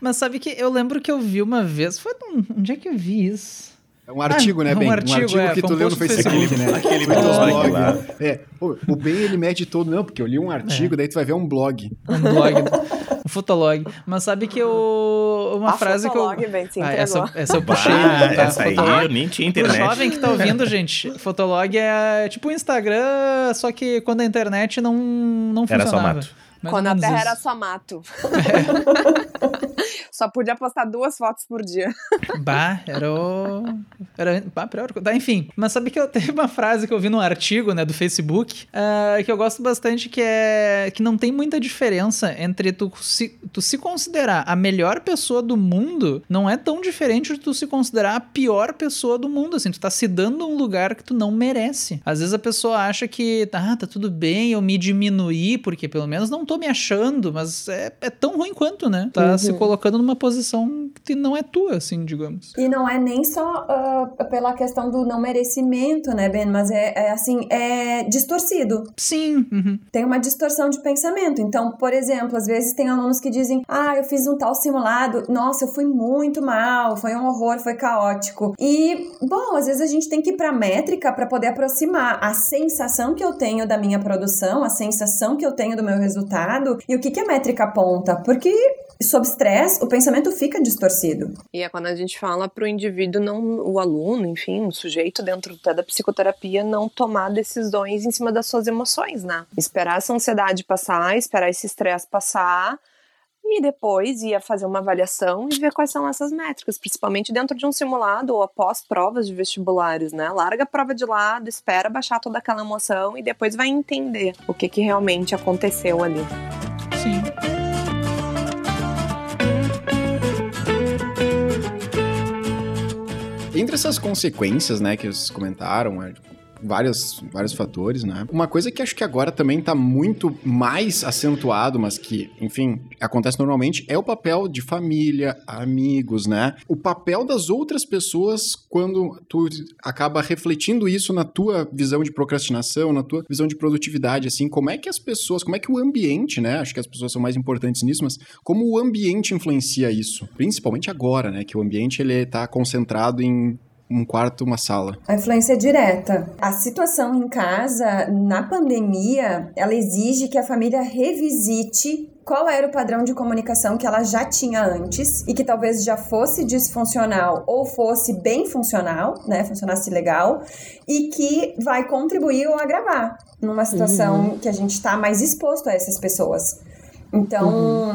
[SPEAKER 1] Mas sabe que eu lembro que eu vi uma vez. Foi onde é que eu vi isso?
[SPEAKER 3] É um artigo, ah, né, Ben? Um
[SPEAKER 1] artigo,
[SPEAKER 3] um artigo
[SPEAKER 1] é,
[SPEAKER 3] que tu leu no Facebook,
[SPEAKER 2] aquele,
[SPEAKER 3] né?
[SPEAKER 2] Aquele blog lá.
[SPEAKER 3] É, o Ben, ele mede todo... Não, porque eu li um artigo, é. daí tu vai ver um blog.
[SPEAKER 1] Um blog, um fotolog. Mas sabe que eu... Uma
[SPEAKER 4] a
[SPEAKER 1] frase que eu...
[SPEAKER 4] Ben,
[SPEAKER 1] ah, essa, essa eu puxei.
[SPEAKER 2] Ah, tá? essa aí eu nem tinha internet.
[SPEAKER 1] O jovem que tá ouvindo, <laughs> gente, fotolog é tipo o Instagram, só que quando a internet não, não funcionava. Era só mato.
[SPEAKER 4] Mais Quando a Terra isso. era só mato. É. <laughs> só podia postar duas fotos por dia. <laughs>
[SPEAKER 1] Bah, era o. Era. Bah, pior. Tá, enfim. Mas sabe que eu <laughs> teve uma frase que eu vi num artigo, né, do Facebook, uh, que eu gosto bastante, que é. que não tem muita diferença entre tu se, tu se considerar a melhor pessoa do mundo, não é tão diferente de tu se considerar a pior pessoa do mundo. Assim, tu tá se dando um lugar que tu não merece. Às vezes a pessoa acha que, ah, tá tudo bem, eu me diminuir, porque pelo menos não tô me achando, mas é, é tão ruim quanto, né? Tá uhum. se colocando numa posição que não é tua, assim, digamos.
[SPEAKER 5] E não é nem só uh, pela questão do não merecimento, né, Ben? Mas é, é assim, é distorcido.
[SPEAKER 1] Sim. Uhum.
[SPEAKER 5] Tem uma distorção de pensamento. Então, por exemplo, às vezes tem alunos que dizem: Ah, eu fiz um tal simulado, nossa, eu fui muito mal, foi um horror, foi caótico. E, bom, às vezes a gente tem que ir pra métrica para poder aproximar a sensação que eu tenho da minha produção, a sensação que eu tenho do meu resultado e o que, que a métrica aponta? Porque sob estresse, o pensamento fica distorcido.
[SPEAKER 4] E é quando a gente fala para o indivíduo, não o aluno, enfim, o sujeito dentro da psicoterapia, não tomar decisões em cima das suas emoções, né? Esperar essa ansiedade passar, esperar esse estresse passar e depois ia fazer uma avaliação e ver quais são essas métricas, principalmente dentro de um simulado ou após provas de vestibulares, né? Larga a prova de lado, espera baixar toda aquela emoção e depois vai entender o que, que realmente aconteceu ali.
[SPEAKER 1] Sim.
[SPEAKER 3] Entre essas consequências, né, que vocês comentaram, é, vários, fatores, né? Uma coisa que acho que agora também tá muito mais acentuado, mas que, enfim, acontece normalmente, é o papel de família, amigos, né? O papel das outras pessoas quando tu acaba refletindo isso na tua visão de procrastinação, na tua visão de produtividade, assim, como é que as pessoas, como é que o ambiente, né? Acho que as pessoas são mais importantes nisso, mas como o ambiente influencia isso? Principalmente agora, né? Que o ambiente ele tá concentrado em um quarto, uma sala.
[SPEAKER 5] A influência é direta. A situação em casa, na pandemia, ela exige que a família revisite qual era o padrão de comunicação que ela já tinha antes e que talvez já fosse disfuncional ou fosse bem funcional, né, funcionasse legal, e que vai contribuir ou agravar numa situação uhum. que a gente está mais exposto a essas pessoas. Então,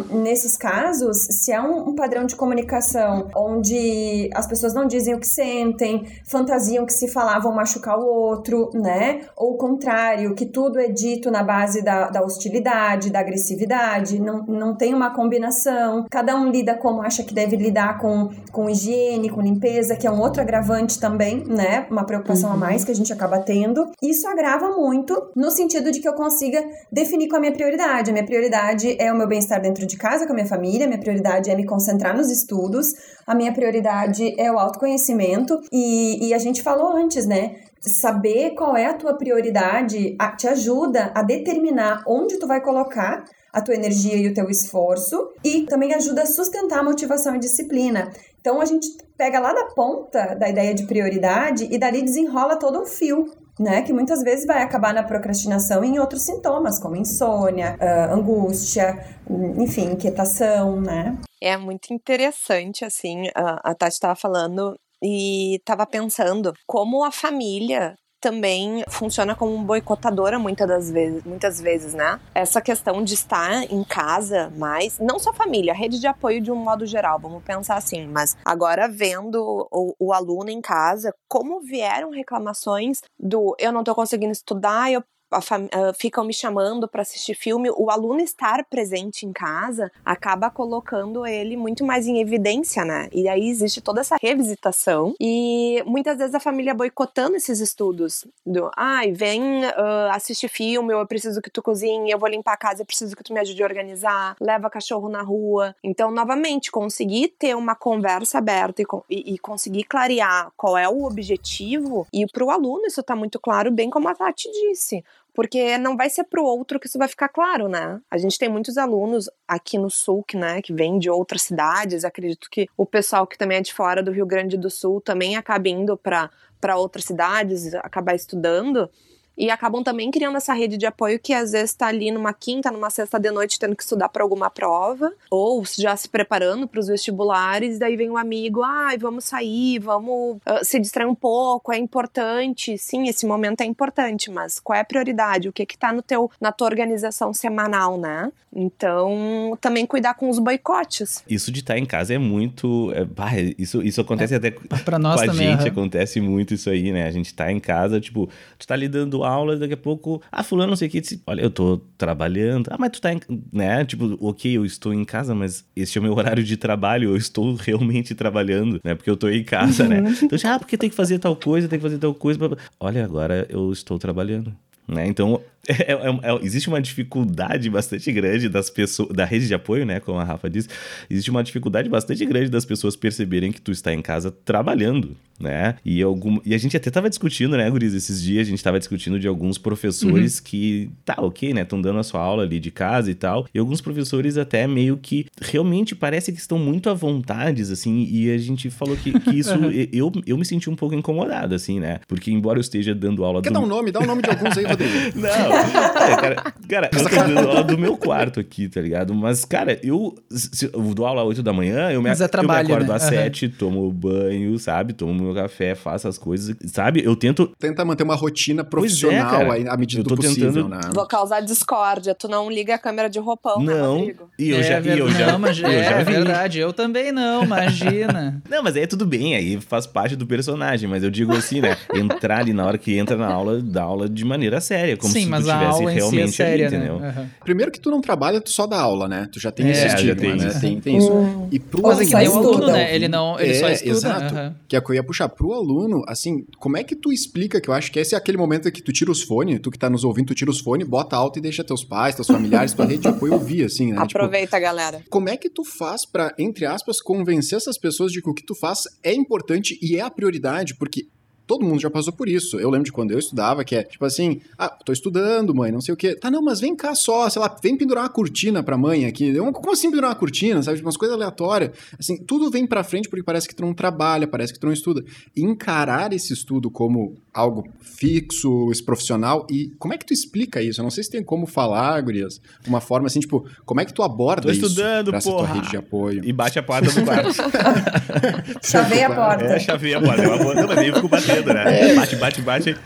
[SPEAKER 5] uhum. nesses casos, se é um, um, padrão de comunicação onde as pessoas não dizem o que sentem, fantasiam que se falar vão machucar o outro, né? Ou o contrário, que tudo é dito na base da, da hostilidade, da agressividade, não, não tem uma combinação. Cada um lida como acha que deve lidar com, com higiene, com limpeza, que é um outro agravante também, né? Uma preocupação uhum. a mais que a gente acaba tendo. Isso agrava muito no sentido de que eu consiga definir qual é a minha prioridade. A minha prioridade é o meu bem-estar dentro de casa com a minha família, minha prioridade é me concentrar nos estudos, a minha prioridade é o autoconhecimento e, e a gente falou antes, né? Saber qual é a tua prioridade te ajuda a determinar onde tu vai colocar a tua energia e o teu esforço e também ajuda a sustentar a motivação e disciplina. Então a gente pega lá da ponta da ideia de prioridade e dali desenrola todo um fio né? Que muitas vezes vai acabar na procrastinação e em outros sintomas, como insônia, uh, angústia, enfim, inquietação, né?
[SPEAKER 4] É muito interessante, assim, a Tati estava falando e estava pensando como a família também funciona como boicotadora muitas das vezes, muitas vezes, né? Essa questão de estar em casa mais, não só família, rede de apoio de um modo geral, vamos pensar assim, mas agora vendo o, o aluno em casa, como vieram reclamações do eu não tô conseguindo estudar, eu ficam me chamando para assistir filme, o aluno estar presente em casa acaba colocando ele muito mais em evidência, né? E aí existe toda essa revisitação e muitas vezes a família boicotando esses estudos do, ai, ah, vem uh, assistir filme, eu preciso que tu cozinhe, eu vou limpar a casa, eu preciso que tu me ajude a organizar, leva cachorro na rua. Então, novamente, conseguir ter uma conversa aberta e, e, e conseguir clarear qual é o objetivo e para o aluno isso está muito claro, bem como a Tati disse porque não vai ser pro outro que isso vai ficar claro, né? A gente tem muitos alunos aqui no Sul, que, né, que vêm de outras cidades, acredito que o pessoal que também é de fora do Rio Grande do Sul também acaba indo para outras cidades, acabar estudando, e acabam também criando essa rede de apoio que às vezes está ali numa quinta, numa sexta de noite tendo que estudar para alguma prova, ou já se preparando para os vestibulares, daí vem um amigo, ai, ah, vamos sair, vamos uh, se distrair um pouco, é importante. Sim, esse momento é importante, mas qual é a prioridade? O que que tá no teu na tua organização semanal, né? Então, também cuidar com os boicotes.
[SPEAKER 2] Isso de estar tá em casa é muito, é, bah, isso isso acontece é, até
[SPEAKER 1] para nós
[SPEAKER 2] com
[SPEAKER 1] também,
[SPEAKER 2] a gente, acontece muito isso aí, né? A gente tá em casa, tipo, tu tá lidando aula, daqui a pouco, ah, fulano não sei o que, disse, olha, eu tô trabalhando. Ah, mas tu tá, em, né? Tipo, ok, eu estou em casa, mas este é o meu horário de trabalho, eu estou realmente trabalhando, né? Porque eu tô em casa, né? Uhum. Então, ah, porque tem que fazer tal coisa, tem que fazer tal coisa. Olha, agora eu estou trabalhando. Né? Então, é, é, é, existe uma dificuldade bastante grande das pessoas, da rede de apoio, né? Como a Rafa disse, existe uma dificuldade bastante grande das pessoas perceberem que tu está em casa trabalhando, né? E, algum, e a gente até tava discutindo, né, Guriz, esses dias a gente tava discutindo de alguns professores uhum. que, tá, ok, né, estão dando a sua aula ali de casa e tal, e alguns professores até meio que realmente parece que estão muito à vontade, assim, e a gente falou que, que isso, <laughs> eu, eu me senti um pouco incomodado, assim, né, porque embora eu esteja dando aula...
[SPEAKER 3] Quer do... dar um nome? Dá um nome de alguns aí, Rodrigo. <laughs>
[SPEAKER 2] Não, é, cara, cara, eu tô dando aula do meu quarto aqui, tá ligado? Mas, cara, eu, se, eu dou aula às 8 da manhã, eu me, é trabalho, eu me acordo né? às uhum. 7, tomo banho, sabe, tomo meu café, faço as coisas, sabe? Eu tento.
[SPEAKER 3] Tenta manter uma rotina é, profissional é, à medida do possível, tentando... né?
[SPEAKER 4] Vou causar discórdia. Tu não liga a câmera de roupão, né,
[SPEAKER 2] não.
[SPEAKER 4] Né,
[SPEAKER 2] e eu é, já, e eu já,
[SPEAKER 1] não, mas eu é, já vi. verdade. Eu também não, imagina. <laughs>
[SPEAKER 2] não, mas aí é tudo bem, aí faz parte do personagem. Mas eu digo assim, né? Entrar ali na hora que entra na aula, dá aula de maneira séria, como Sim, se tu tivesse realmente si é séria, ali, né? entendeu? Uhum.
[SPEAKER 3] Primeiro que tu não trabalha, tu só dá aula, né? Tu já tem é, esse estigma, tem né? Tem, tem isso. Hum.
[SPEAKER 1] E pro mas aluno, é o aluno, né? Ele não, ele só estuda.
[SPEAKER 3] Exato. Uhum. Que é que eu ia puxar pro aluno, assim, como é que tu explica que eu acho que esse é aquele momento que tu tira os fones, tu que tá nos ouvindo, tu tira os fones, bota alto e deixa teus pais, teus familiares, tua rede de apoio ouvir, assim, né?
[SPEAKER 4] Tipo, Aproveita, tipo, galera.
[SPEAKER 3] Como é que tu faz para entre aspas, convencer essas pessoas de que o que tu faz é importante e é a prioridade? Porque todo mundo já passou por isso. Eu lembro de quando eu estudava, que é tipo assim, ah, tô estudando, mãe, não sei o quê. Tá, não, mas vem cá só, sei lá, vem pendurar uma cortina pra mãe aqui. Como assim pendurar uma cortina, sabe? Tipo, umas coisas aleatórias. Assim, tudo vem pra frente porque parece que tu não trabalha, parece que tu não estuda. encarar esse estudo como algo fixo, profissional, e como é que tu explica isso? Eu não sei se tem como falar, Gurias, uma forma assim, tipo, como é que tu aborda
[SPEAKER 2] Tô
[SPEAKER 3] isso
[SPEAKER 2] estudando,
[SPEAKER 3] pra
[SPEAKER 2] porra.
[SPEAKER 3] tua rede de apoio?
[SPEAKER 2] E bate a porta do quarto. <laughs>
[SPEAKER 5] chavei a porta.
[SPEAKER 2] É, chavei a porta. Não, mas eu fico batendo né? É. Bate, bate, bate.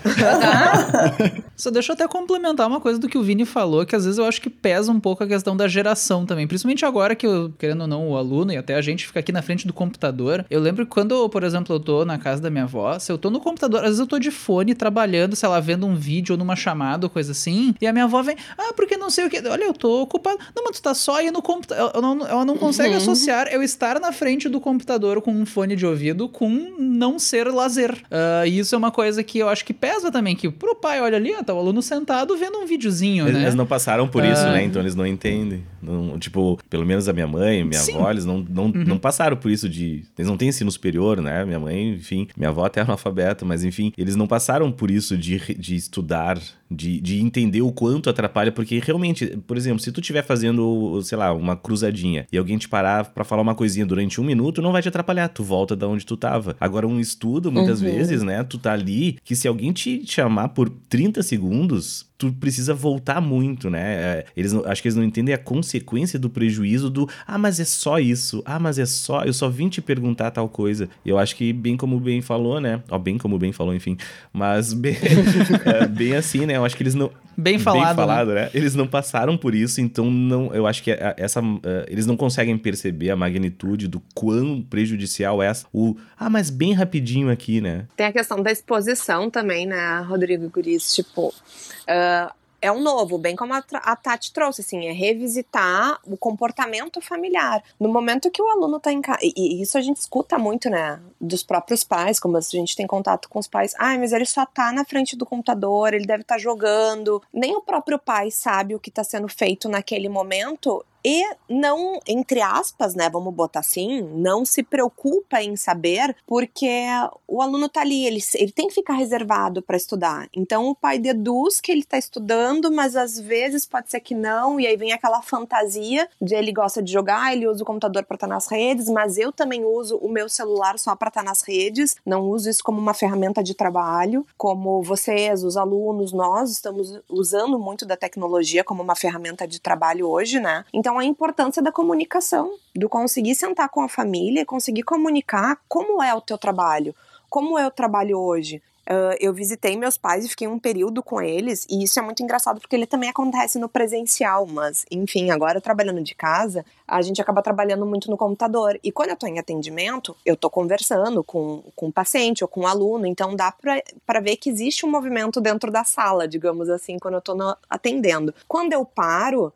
[SPEAKER 1] Só deixa eu até complementar uma coisa do que o Vini falou, que às vezes eu acho que pesa um pouco a questão da geração também. Principalmente agora que, eu, querendo ou não, o aluno e até a gente fica aqui na frente do computador. Eu lembro que quando, por exemplo, eu tô na casa da minha avó, se eu tô no computador, às vezes eu tô de fone trabalhando, sei lá, vendo um vídeo ou numa chamada ou coisa assim, e a minha avó vem, ah, porque não sei o que. Olha, eu tô ocupado. Não, mas tu tá só aí no computador. Ela não consegue uhum. associar eu estar na frente do computador com um fone de ouvido com não ser lazer. Uh, isso é uma coisa que eu acho que pesa também, que pro pai, olha ali, ó, tá o aluno sentado vendo um videozinho,
[SPEAKER 2] eles,
[SPEAKER 1] né?
[SPEAKER 2] Eles não passaram por isso, né? Ah. Então eles não entendem. Não, tipo, pelo menos a minha mãe, minha Sim. avó, eles não, não, uhum. não passaram por isso de... Eles não têm ensino superior, né? Minha mãe, enfim, minha avó até é analfabeta, mas enfim, eles não passaram por isso de, de estudar De, de entender o quanto atrapalha, porque realmente, por exemplo, se tu estiver fazendo, sei lá, uma cruzadinha e alguém te parar para falar uma coisinha durante um minuto, não vai te atrapalhar, tu volta da onde tu tava. Agora, um estudo, muitas uhum. vezes, né, tu tá ali, que se alguém te chamar por 30 segundos, tu precisa voltar muito, né? É, eles não, acho que eles não entendem a consequência do prejuízo do ah, mas é só isso, ah, mas é só, eu só vim te perguntar tal coisa. Eu acho que bem como o Ben falou, né? Ó, bem como o Ben falou, enfim. Mas bem, <laughs> é, bem assim, né? Eu acho que eles não.
[SPEAKER 1] Bem falado, bem
[SPEAKER 2] falado né? né? Eles não passaram por isso, então não, eu acho que essa, uh, eles não conseguem perceber a magnitude do quão prejudicial é essa, o ah, mas bem rapidinho aqui, né?
[SPEAKER 4] Tem a questão da exposição também, né, Rodrigo Guris, tipo, uh, é um novo, bem como a, a Tati trouxe, assim, é revisitar o comportamento familiar. No momento que o aluno está em casa, e, e, isso a gente escuta muito, né, dos próprios pais, como a gente tem contato com os pais, ai, mas ele só tá na frente do computador, ele deve estar tá jogando. Nem o próprio pai sabe o que está sendo feito naquele momento e não, entre aspas, né, vamos botar assim, não se preocupa em saber, porque o aluno tá ali, ele, ele tem que ficar reservado para estudar. Então o pai deduz que ele tá estudando, mas às vezes pode ser que não, e aí vem aquela fantasia de ele gosta de jogar, ele usa o computador para estar tá nas redes, mas eu também uso o meu celular só para estar tá nas redes, não uso isso como uma ferramenta de trabalho, como vocês, os alunos, nós estamos usando muito da tecnologia como uma ferramenta de trabalho hoje, né? Então a importância da comunicação, do conseguir sentar com a família, conseguir comunicar como é o teu trabalho, como é o trabalho hoje. Uh, eu visitei meus pais e fiquei um período com eles, e isso é muito engraçado porque ele também acontece no presencial, mas enfim, agora trabalhando de casa, a gente acaba trabalhando muito no computador. E quando eu tô em atendimento, eu tô conversando com, com o paciente ou com o aluno, então dá para ver que existe um movimento dentro da sala, digamos assim, quando eu tô no, atendendo. Quando eu paro,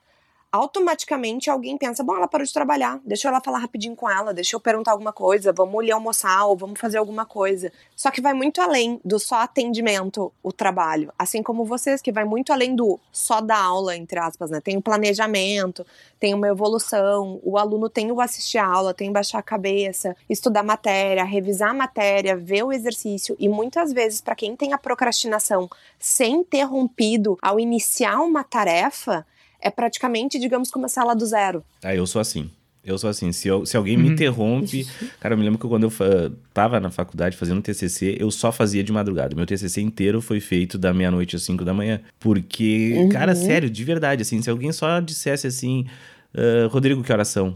[SPEAKER 4] automaticamente alguém pensa: bom, ela parou de trabalhar, deixa eu lá falar rapidinho com ela, deixa eu perguntar alguma coisa, vamos ali almoçar ou vamos fazer alguma coisa. Só que vai muito além do só atendimento, o trabalho. Assim como vocês, que vai muito além do só da aula, entre aspas, né? Tem o planejamento, tem uma evolução, o aluno tem o assistir a aula, tem baixar a cabeça, estudar matéria, revisar a matéria, ver o exercício e muitas vezes, para quem tem a procrastinação ser interrompido ao iniciar uma tarefa, é praticamente, digamos, começar lá do zero.
[SPEAKER 2] Ah, eu sou assim. Eu sou assim, se, eu, se alguém me uhum. interrompe. <laughs> Cara, eu me lembro que quando eu tava na faculdade fazendo TCC, eu só fazia de madrugada. Meu TCC inteiro foi feito da meia-noite às cinco da manhã. Porque, uhum. cara, sério, de verdade, assim, se alguém só dissesse assim. Uh, Rodrigo, que oração?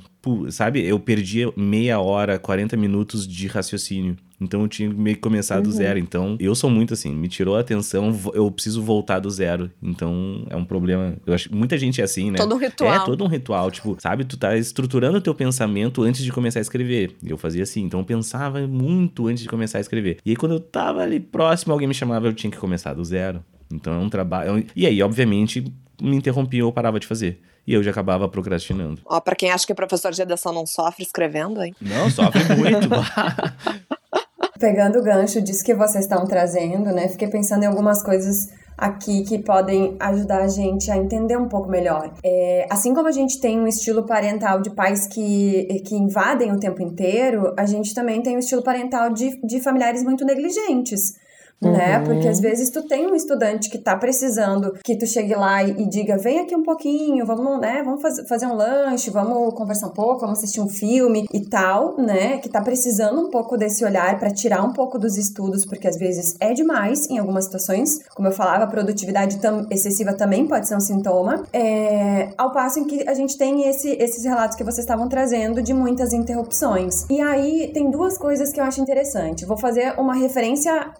[SPEAKER 2] sabe, eu perdi meia hora, 40 minutos de raciocínio. Então eu tinha meio que começar do uhum. zero. Então eu sou muito assim, me tirou a atenção, eu preciso voltar do zero. Então é um problema. Eu acho muita gente é assim, né?
[SPEAKER 4] Todo um ritual.
[SPEAKER 2] É todo um ritual, tipo, sabe, tu tá estruturando o teu pensamento antes de começar a escrever. Eu fazia assim, então eu pensava muito antes de começar a escrever. E aí quando eu tava ali próximo, alguém me chamava, eu tinha que começar do zero. Então é um trabalho. É e aí, obviamente, me interrompia ou parava de fazer e eu já acabava procrastinando.
[SPEAKER 4] Ó, pra quem acha que professor de redação não sofre escrevendo, hein?
[SPEAKER 2] Não, sofre muito. <laughs> <laughs>
[SPEAKER 5] Pegando o gancho disso que vocês estão trazendo, né? Fiquei pensando em algumas coisas aqui que podem ajudar a gente a entender um pouco melhor. É, assim como a gente tem um estilo parental de pais que, que invadem o tempo inteiro, a gente também tem um estilo parental de, de familiares muito negligentes? Uhum. né? Porque às vezes tu tem um estudante que tá precisando que tu chegue lá e, e diga, vem aqui um pouquinho, vamos, né? Vamos faz, fazer um lanche, vamos conversar um pouco, vamos assistir um filme e tal, né? Que tá precisando um pouco desse olhar para tirar um pouco dos estudos, porque às vezes é demais em algumas situações. Como eu falava, a produtividade excessiva também pode ser um sintoma. É, ao passo em que a gente tem esse, esses relatos que vocês estavam trazendo de muitas interrupções. E aí tem duas coisas que eu acho interessante. Vou fazer uma referência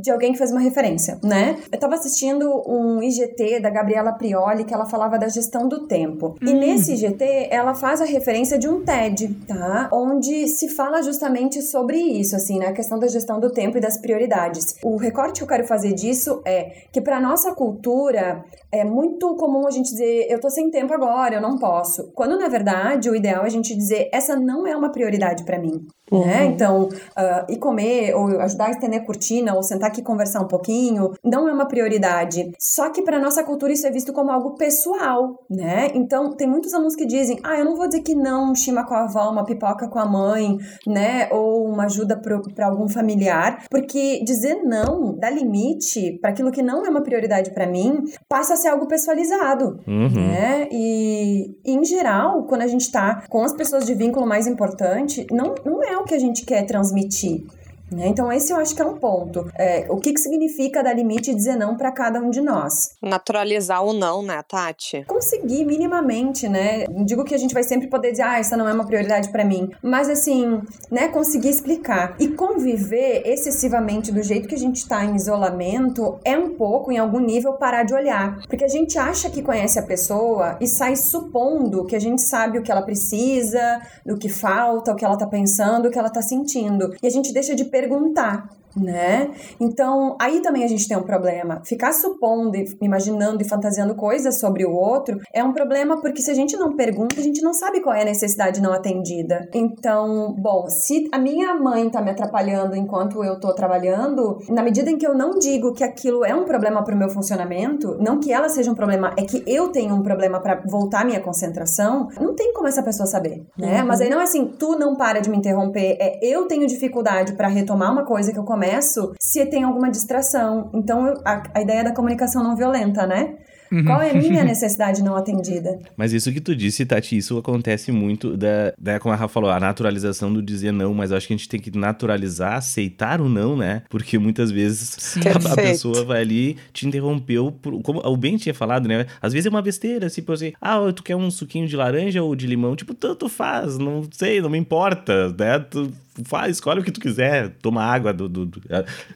[SPEAKER 5] de alguém que fez uma referência, né? Eu tava assistindo um IGT da Gabriela Prioli que ela falava da gestão do tempo. Hum. E nesse IGT ela faz a referência de um TED, tá? Onde se fala justamente sobre isso, assim, né? A questão da gestão do tempo e das prioridades. O recorte que eu quero fazer disso é que para nossa cultura é muito comum a gente dizer eu tô sem tempo agora, eu não posso. Quando na verdade o ideal é a gente dizer essa não é uma prioridade para mim. Uhum. Né? Então, uh, ir comer, ou ajudar a estender a cortina, ou sentar aqui e conversar um pouquinho, não é uma prioridade. Só que para nossa cultura isso é visto como algo pessoal, né? Então, tem muitos alunos que dizem, ah, eu não vou dizer que não, um chima com a avó, uma pipoca com a mãe, né? Ou uma ajuda para algum familiar, porque dizer não, dar limite para aquilo que não é uma prioridade para mim, passa a ser algo pessoalizado, uhum. né? E, em geral, quando a gente tá com as pessoas de vínculo mais importante, não, não é que a gente quer transmitir. Né? Então, esse eu acho que é um ponto. É, o que, que significa dar limite e dizer não para cada um de nós?
[SPEAKER 4] Naturalizar o não, né, Tati?
[SPEAKER 5] Conseguir minimamente, né? Não digo que a gente vai sempre poder dizer, ah, essa não é uma prioridade para mim. Mas, assim, né, conseguir explicar. E conviver excessivamente do jeito que a gente tá em isolamento é um pouco, em algum nível, parar de olhar. Porque a gente acha que conhece a pessoa e sai supondo que a gente sabe o que ela precisa, do que falta, o que ela tá pensando, o que ela tá sentindo. E a gente deixa de perguntar né? Então, aí também a gente tem um problema. Ficar supondo, imaginando e fantasiando coisas sobre o outro é um problema porque se a gente não pergunta, a gente não sabe qual é a necessidade não atendida. Então, bom, se a minha mãe tá me atrapalhando enquanto eu tô trabalhando, na medida em que eu não digo que aquilo é um problema pro meu funcionamento, não que ela seja um problema, é que eu tenho um problema para voltar minha concentração, não tem como essa pessoa saber, né? Uhum. Mas aí não é assim, tu não para de me interromper, é eu tenho dificuldade para retomar uma coisa que eu começo se tem alguma distração. Então, a, a ideia da comunicação não violenta, né? Uhum. Qual é a minha <laughs> necessidade não atendida?
[SPEAKER 2] Mas isso que tu disse, Tati, isso acontece muito da, da, como a Rafa falou, a naturalização do dizer não, mas eu acho que a gente tem que naturalizar, aceitar o não, né? Porque muitas vezes a, a, pessoa vai ali, te interrompeu, por, como o Ben tinha falado, né? Às vezes é uma besteira, tipo assim, ah, tu quer um suquinho de laranja ou de limão? Tipo, tanto faz, não sei, não me importa, né? Tu faz, escolhe o que tu quiser, toma água do. do, do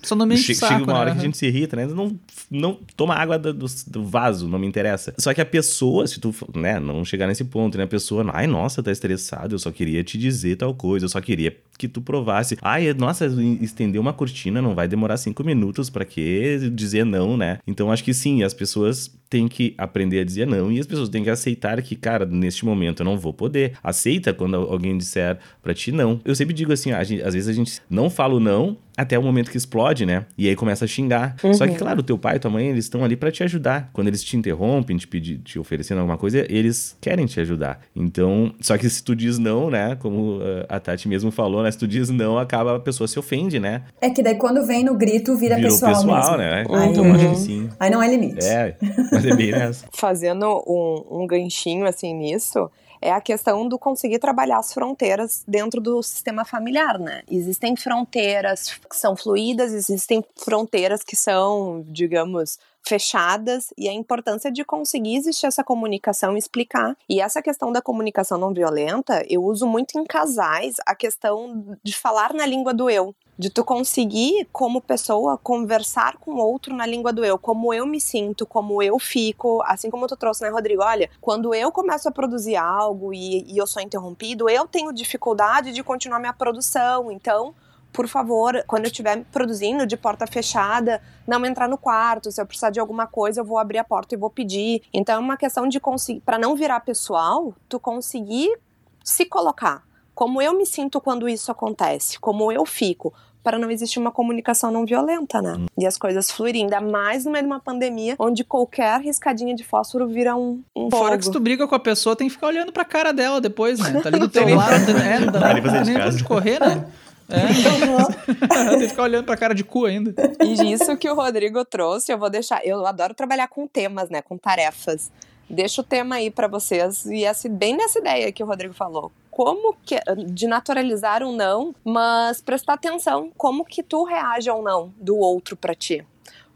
[SPEAKER 1] Só não me che
[SPEAKER 2] saco, Chega uma
[SPEAKER 1] né?
[SPEAKER 2] hora que a gente se irrita, né? Não, não toma água do, do, do, vaso, não me interessa. Só que a pessoa, se tu, né, não chegar nesse ponto, né? A pessoa, ai, nossa, tá estressado, eu só queria te dizer tal coisa, eu só queria que tu provasse. Ai, nossa, estender uma cortina não vai demorar cinco minutos, para que dizer não, né? Então acho que sim, as pessoas têm que aprender a dizer não e as pessoas têm que aceitar que, cara, neste momento eu não vou poder. Aceita quando alguém disser para ti não. Eu sempre digo assim, gente, às vezes a gente não fala o não até o momento que explode, né? E aí começa a xingar. Uhum. Só que, claro, teu pai e tua mãe, eles estão ali para te ajudar. Quando eles te interrompem, te, pedir, te oferecendo alguma coisa, eles querem te ajudar. Então, só que se tu diz não, né? Como uh, a Tati mesmo falou, né? Se tu diz não, acaba a pessoa se ofende, né?
[SPEAKER 5] É que daí quando vem no grito, vira Virou pessoal, pessoal mesmo.
[SPEAKER 2] né?
[SPEAKER 5] Uhum.
[SPEAKER 2] Então, acho que sim.
[SPEAKER 5] Aí não é limite.
[SPEAKER 2] É, mas é bem nessa. <laughs>
[SPEAKER 4] Fazendo um, um ganchinho, assim, nisso é a questão do conseguir trabalhar as fronteiras dentro do sistema familiar, né? Existem fronteiras que são fluídas, existem fronteiras que são, digamos, fechadas e a importância de conseguir existir essa comunicação e explicar. E essa questão da comunicação não violenta, eu uso muito em casais a questão de falar na língua do eu de tu conseguir, como pessoa, conversar com outro na língua do eu, como eu me sinto, como eu fico, assim como tu trouxe, né, Rodrigo? Olha, quando eu começo a produzir algo e, e eu sou interrompido, eu tenho dificuldade de continuar minha produção, então por favor, quando eu estiver produzindo de porta fechada, não entrar no quarto. Se eu precisar de alguma coisa, eu vou abrir a porta e vou pedir. Então é uma questão de conseguir, para não virar pessoal, tu conseguir se colocar como eu me sinto quando isso acontece, como eu fico, para não existir uma comunicação não violenta, né? Hum. E as coisas fluírem, ainda mais no meio de uma pandemia, onde qualquer riscadinha de fósforo vira um, um
[SPEAKER 1] Fora
[SPEAKER 4] fogo.
[SPEAKER 1] que se tu briga com a pessoa, tem que ficar olhando pra cara dela depois, né? Tá ali do teu lado, né? Não dá nem de correr, né? É. <laughs> <laughs> Tem que ficar olhando pra cara de cu ainda.
[SPEAKER 4] E isso que o Rodrigo trouxe, eu vou deixar. Eu adoro trabalhar com temas, né? Com tarefas. Deixa o tema aí para vocês e essa, bem nessa ideia que o Rodrigo falou. Como que de naturalizar um não, mas prestar atenção como que tu reage ao não do outro para ti.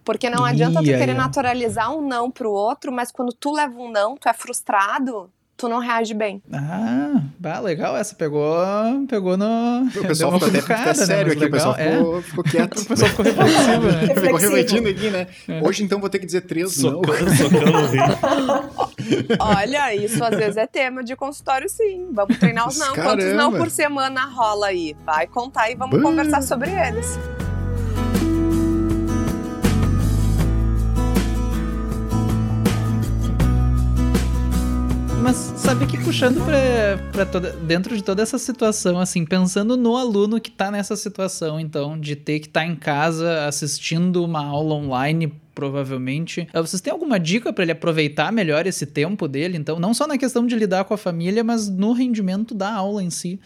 [SPEAKER 4] Porque não adianta tu querer naturalizar um não pro outro, mas quando tu leva um não, tu é frustrado, tu não reage bem.
[SPEAKER 1] Ah, bah, legal essa. Pegou, pegou no...
[SPEAKER 3] O pessoal ficou até, até né, sério aqui, legal, o pessoal ficou, é. ficou <laughs> quieto.
[SPEAKER 1] o pessoal ficou reflexivo, né?
[SPEAKER 3] ficou refletindo aqui, né? É. Hoje, então, vou ter que dizer três Socando, não.
[SPEAKER 4] Socando Olha, isso às vezes é tema de consultório, sim. Vamos treinar os não. Caramba. Quantos não por semana rola aí? Vai contar e vamos bah. conversar sobre eles.
[SPEAKER 1] Mas sabe que puxando pra toda, dentro de toda essa situação, assim, pensando no aluno que tá nessa situação, então, de ter que estar tá em casa assistindo uma aula online provavelmente. Eh, vocês têm alguma dica para ele aproveitar melhor esse tempo dele? Então, não só na questão de lidar com a família, mas no rendimento da aula em si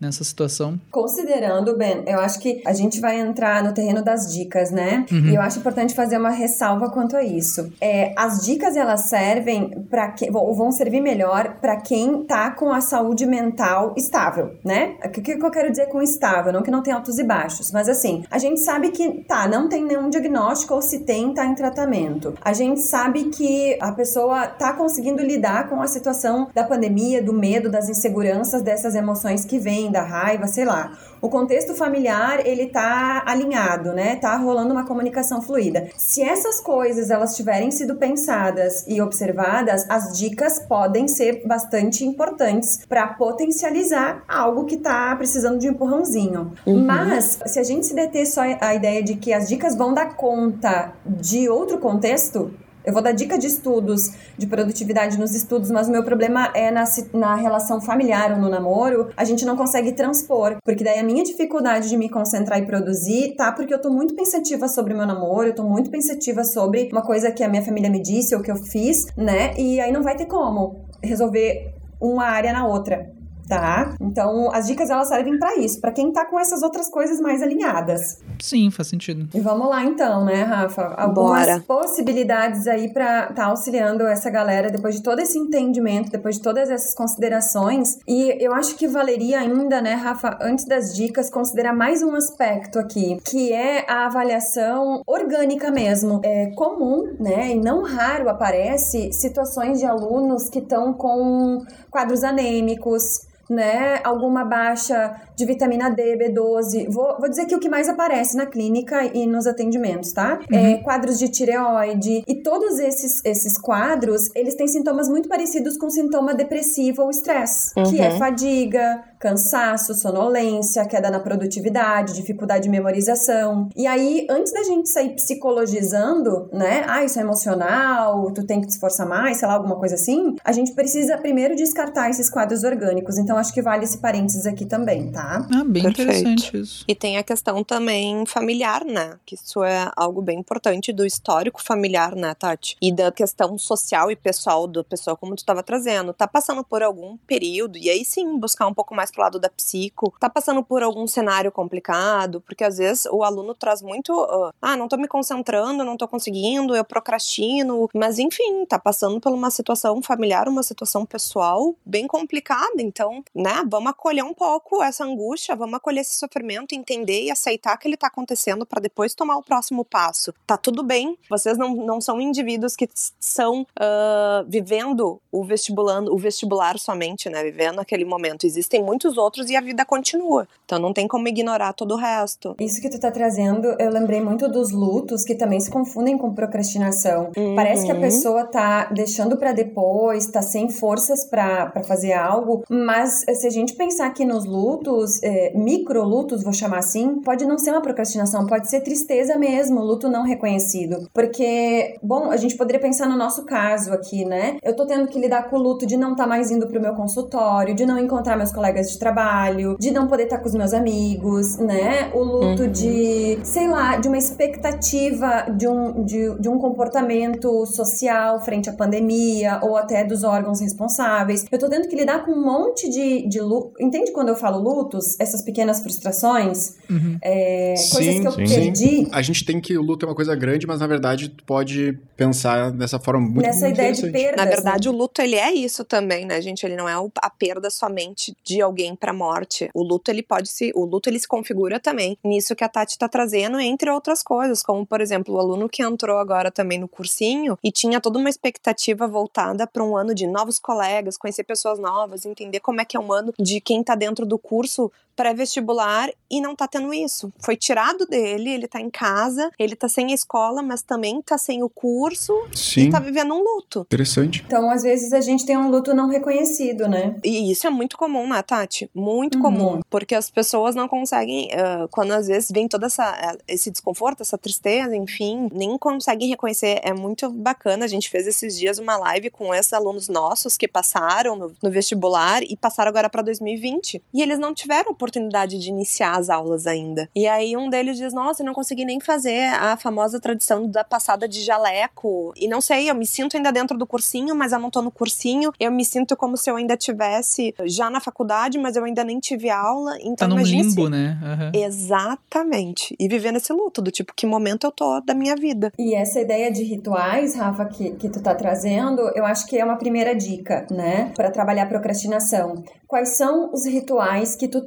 [SPEAKER 1] nessa situação?
[SPEAKER 5] Considerando, Ben, eu acho que a gente vai entrar no terreno das dicas, né? Uhum. E eu acho importante fazer uma ressalva quanto a isso. É, as dicas elas servem para que ou vão servir melhor para quem tá com a saúde mental estável, né? O que, que eu quero dizer com estável? Não que não tem altos e baixos, mas assim, a gente sabe que tá, não tem nenhum diagnóstico ou se tem, tá em tratamento. A gente sabe que a pessoa tá conseguindo lidar com a situação da pandemia, do medo, das inseguranças, dessas emoções que vêm da raiva, sei lá. O contexto familiar, ele tá alinhado, né? Tá rolando uma comunicação fluida. Se essas coisas elas tiverem sido pensadas e observadas, as dicas podem ser bastante importantes para potencializar algo que tá precisando de um empurrãozinho. Uhum. Mas se a gente se deter só a ideia de que as dicas vão dar conta de outro contexto, eu vou dar dica de estudos, de produtividade nos estudos, mas o meu problema é na, na relação familiar ou no namoro, a gente não consegue transpor. Porque daí a minha dificuldade de me concentrar e produzir tá porque eu tô muito pensativa sobre o meu namoro, eu tô muito pensativa sobre uma coisa que a minha família me disse ou que eu fiz, né? E aí não vai ter como resolver uma área na outra tá? Então, as dicas elas servem para isso, para quem tá com essas outras coisas mais alinhadas.
[SPEAKER 1] Sim, faz sentido.
[SPEAKER 5] E vamos lá então, né, Rafa? Algumas Bora. possibilidades aí para tá auxiliando essa galera depois de todo esse entendimento, depois de todas essas considerações. E eu acho que valeria ainda, né, Rafa, antes das dicas, considerar mais um aspecto aqui, que é a avaliação orgânica mesmo. É comum, né, e não raro aparece situações de alunos que estão com quadros anêmicos, né? Alguma baixa de vitamina D, B12. Vou, vou dizer que o que mais aparece na clínica e nos atendimentos, tá? Uhum. É, quadros de tireoide. E todos esses, esses quadros, eles têm sintomas muito parecidos com sintoma depressivo ou estresse, uhum. que é uhum. fadiga, cansaço, sonolência, queda na produtividade, dificuldade de memorização. E aí, antes da gente sair psicologizando, né? Ah, isso é emocional, tu tem que te esforçar mais, sei lá, alguma coisa assim, a gente precisa primeiro descartar esses quadros orgânicos. Então, acho que vale esse parênteses aqui também, tá?
[SPEAKER 1] Ah, bem Perfeito. interessante isso.
[SPEAKER 4] E tem a questão também familiar, né? Que isso é algo bem importante do histórico familiar, né, Tati? E da questão social e pessoal do pessoal, como tu estava trazendo. Tá passando por algum período, e aí sim, buscar um pouco mais mais pro lado da psico, tá passando por algum cenário complicado, porque às vezes o aluno traz muito, uh, ah, não tô me concentrando, não tô conseguindo, eu procrastino, mas enfim, tá passando por uma situação familiar, uma situação pessoal bem complicada, então, né, vamos acolher um pouco essa angústia, vamos acolher esse sofrimento, entender e aceitar que ele tá acontecendo para depois tomar o próximo passo. Tá tudo bem, vocês não, não são indivíduos que são uh, vivendo o vestibulando, o vestibular somente, né, vivendo aquele momento. Existem muitos outros e a vida continua. Então não tem como ignorar todo o resto.
[SPEAKER 5] Isso que tu tá trazendo, eu lembrei muito dos lutos que também se confundem com procrastinação. Uhum. Parece que a pessoa tá deixando para depois, tá sem forças para fazer algo, mas se a gente pensar aqui nos lutos, é, micro lutos, vou chamar assim, pode não ser uma procrastinação, pode ser tristeza mesmo, luto não reconhecido. Porque, bom, a gente poderia pensar no nosso caso aqui, né? Eu tô tendo que lidar com o luto de não estar tá mais indo pro meu consultório, de não encontrar meus colegas de trabalho, de não poder estar com os meus amigos, né? O luto uhum. de, sei lá, de uma expectativa de um, de, de um comportamento social frente à pandemia ou até dos órgãos responsáveis. Eu tô tendo que lidar com um monte de, de luto. Entende quando eu falo lutos? Essas pequenas frustrações? Uhum. É, sim, coisas que eu sim. perdi.
[SPEAKER 3] A gente tem que o luto é uma coisa grande, mas na verdade tu pode pensar dessa forma muito
[SPEAKER 5] Nessa ideia de perda.
[SPEAKER 4] Na verdade, né? o luto ele é isso também, né, gente? Ele não é a perda somente de alguém alguém para morte. O luto ele pode se, o luto ele se configura também nisso que a Tati está trazendo, entre outras coisas, como por exemplo o aluno que entrou agora também no cursinho e tinha toda uma expectativa voltada para um ano de novos colegas, conhecer pessoas novas, entender como é que é um ano de quem está dentro do curso Brasil pré-vestibular e não tá tendo isso. Foi tirado dele, ele tá em casa, ele tá sem a escola, mas também tá sem o curso
[SPEAKER 3] Sim.
[SPEAKER 4] e tá vivendo um luto.
[SPEAKER 3] Interessante.
[SPEAKER 5] Então, às vezes, a gente tem um luto não reconhecido, né?
[SPEAKER 4] E isso é muito comum, né, Tati? Muito
[SPEAKER 5] Uhum.
[SPEAKER 4] comum. Porque as pessoas não conseguem, ah, quando às vezes vem todo essa, eh, esse desconforto, essa tristeza, enfim, nem conseguem reconhecer. É muito bacana. A gente fez esses dias uma live com esses alunos nossos que passaram no, no vestibular e passaram agora para 2020. E eles não tiveram oportunidade de iniciar as aulas ainda. E aí um deles diz: Nossa, eu não consegui nem fazer a famosa tradição da passada de jaleco. E não sei, eu me sinto ainda dentro do cursinho, mas eu não tô no cursinho. Eu me sinto como se eu ainda tivesse já na faculdade, mas eu ainda nem tive aula. Então,
[SPEAKER 1] Tá num
[SPEAKER 4] imagina se-
[SPEAKER 1] limbo, né? Aham.
[SPEAKER 4] Exatamente. E vivendo esse luto, do tipo, que momento eu tô da minha vida.
[SPEAKER 5] E essa ideia de rituais, Rafa, que, que tu tá trazendo, eu acho que é uma primeira dica, né? Para trabalhar a procrastinação. Quais são os rituais que tu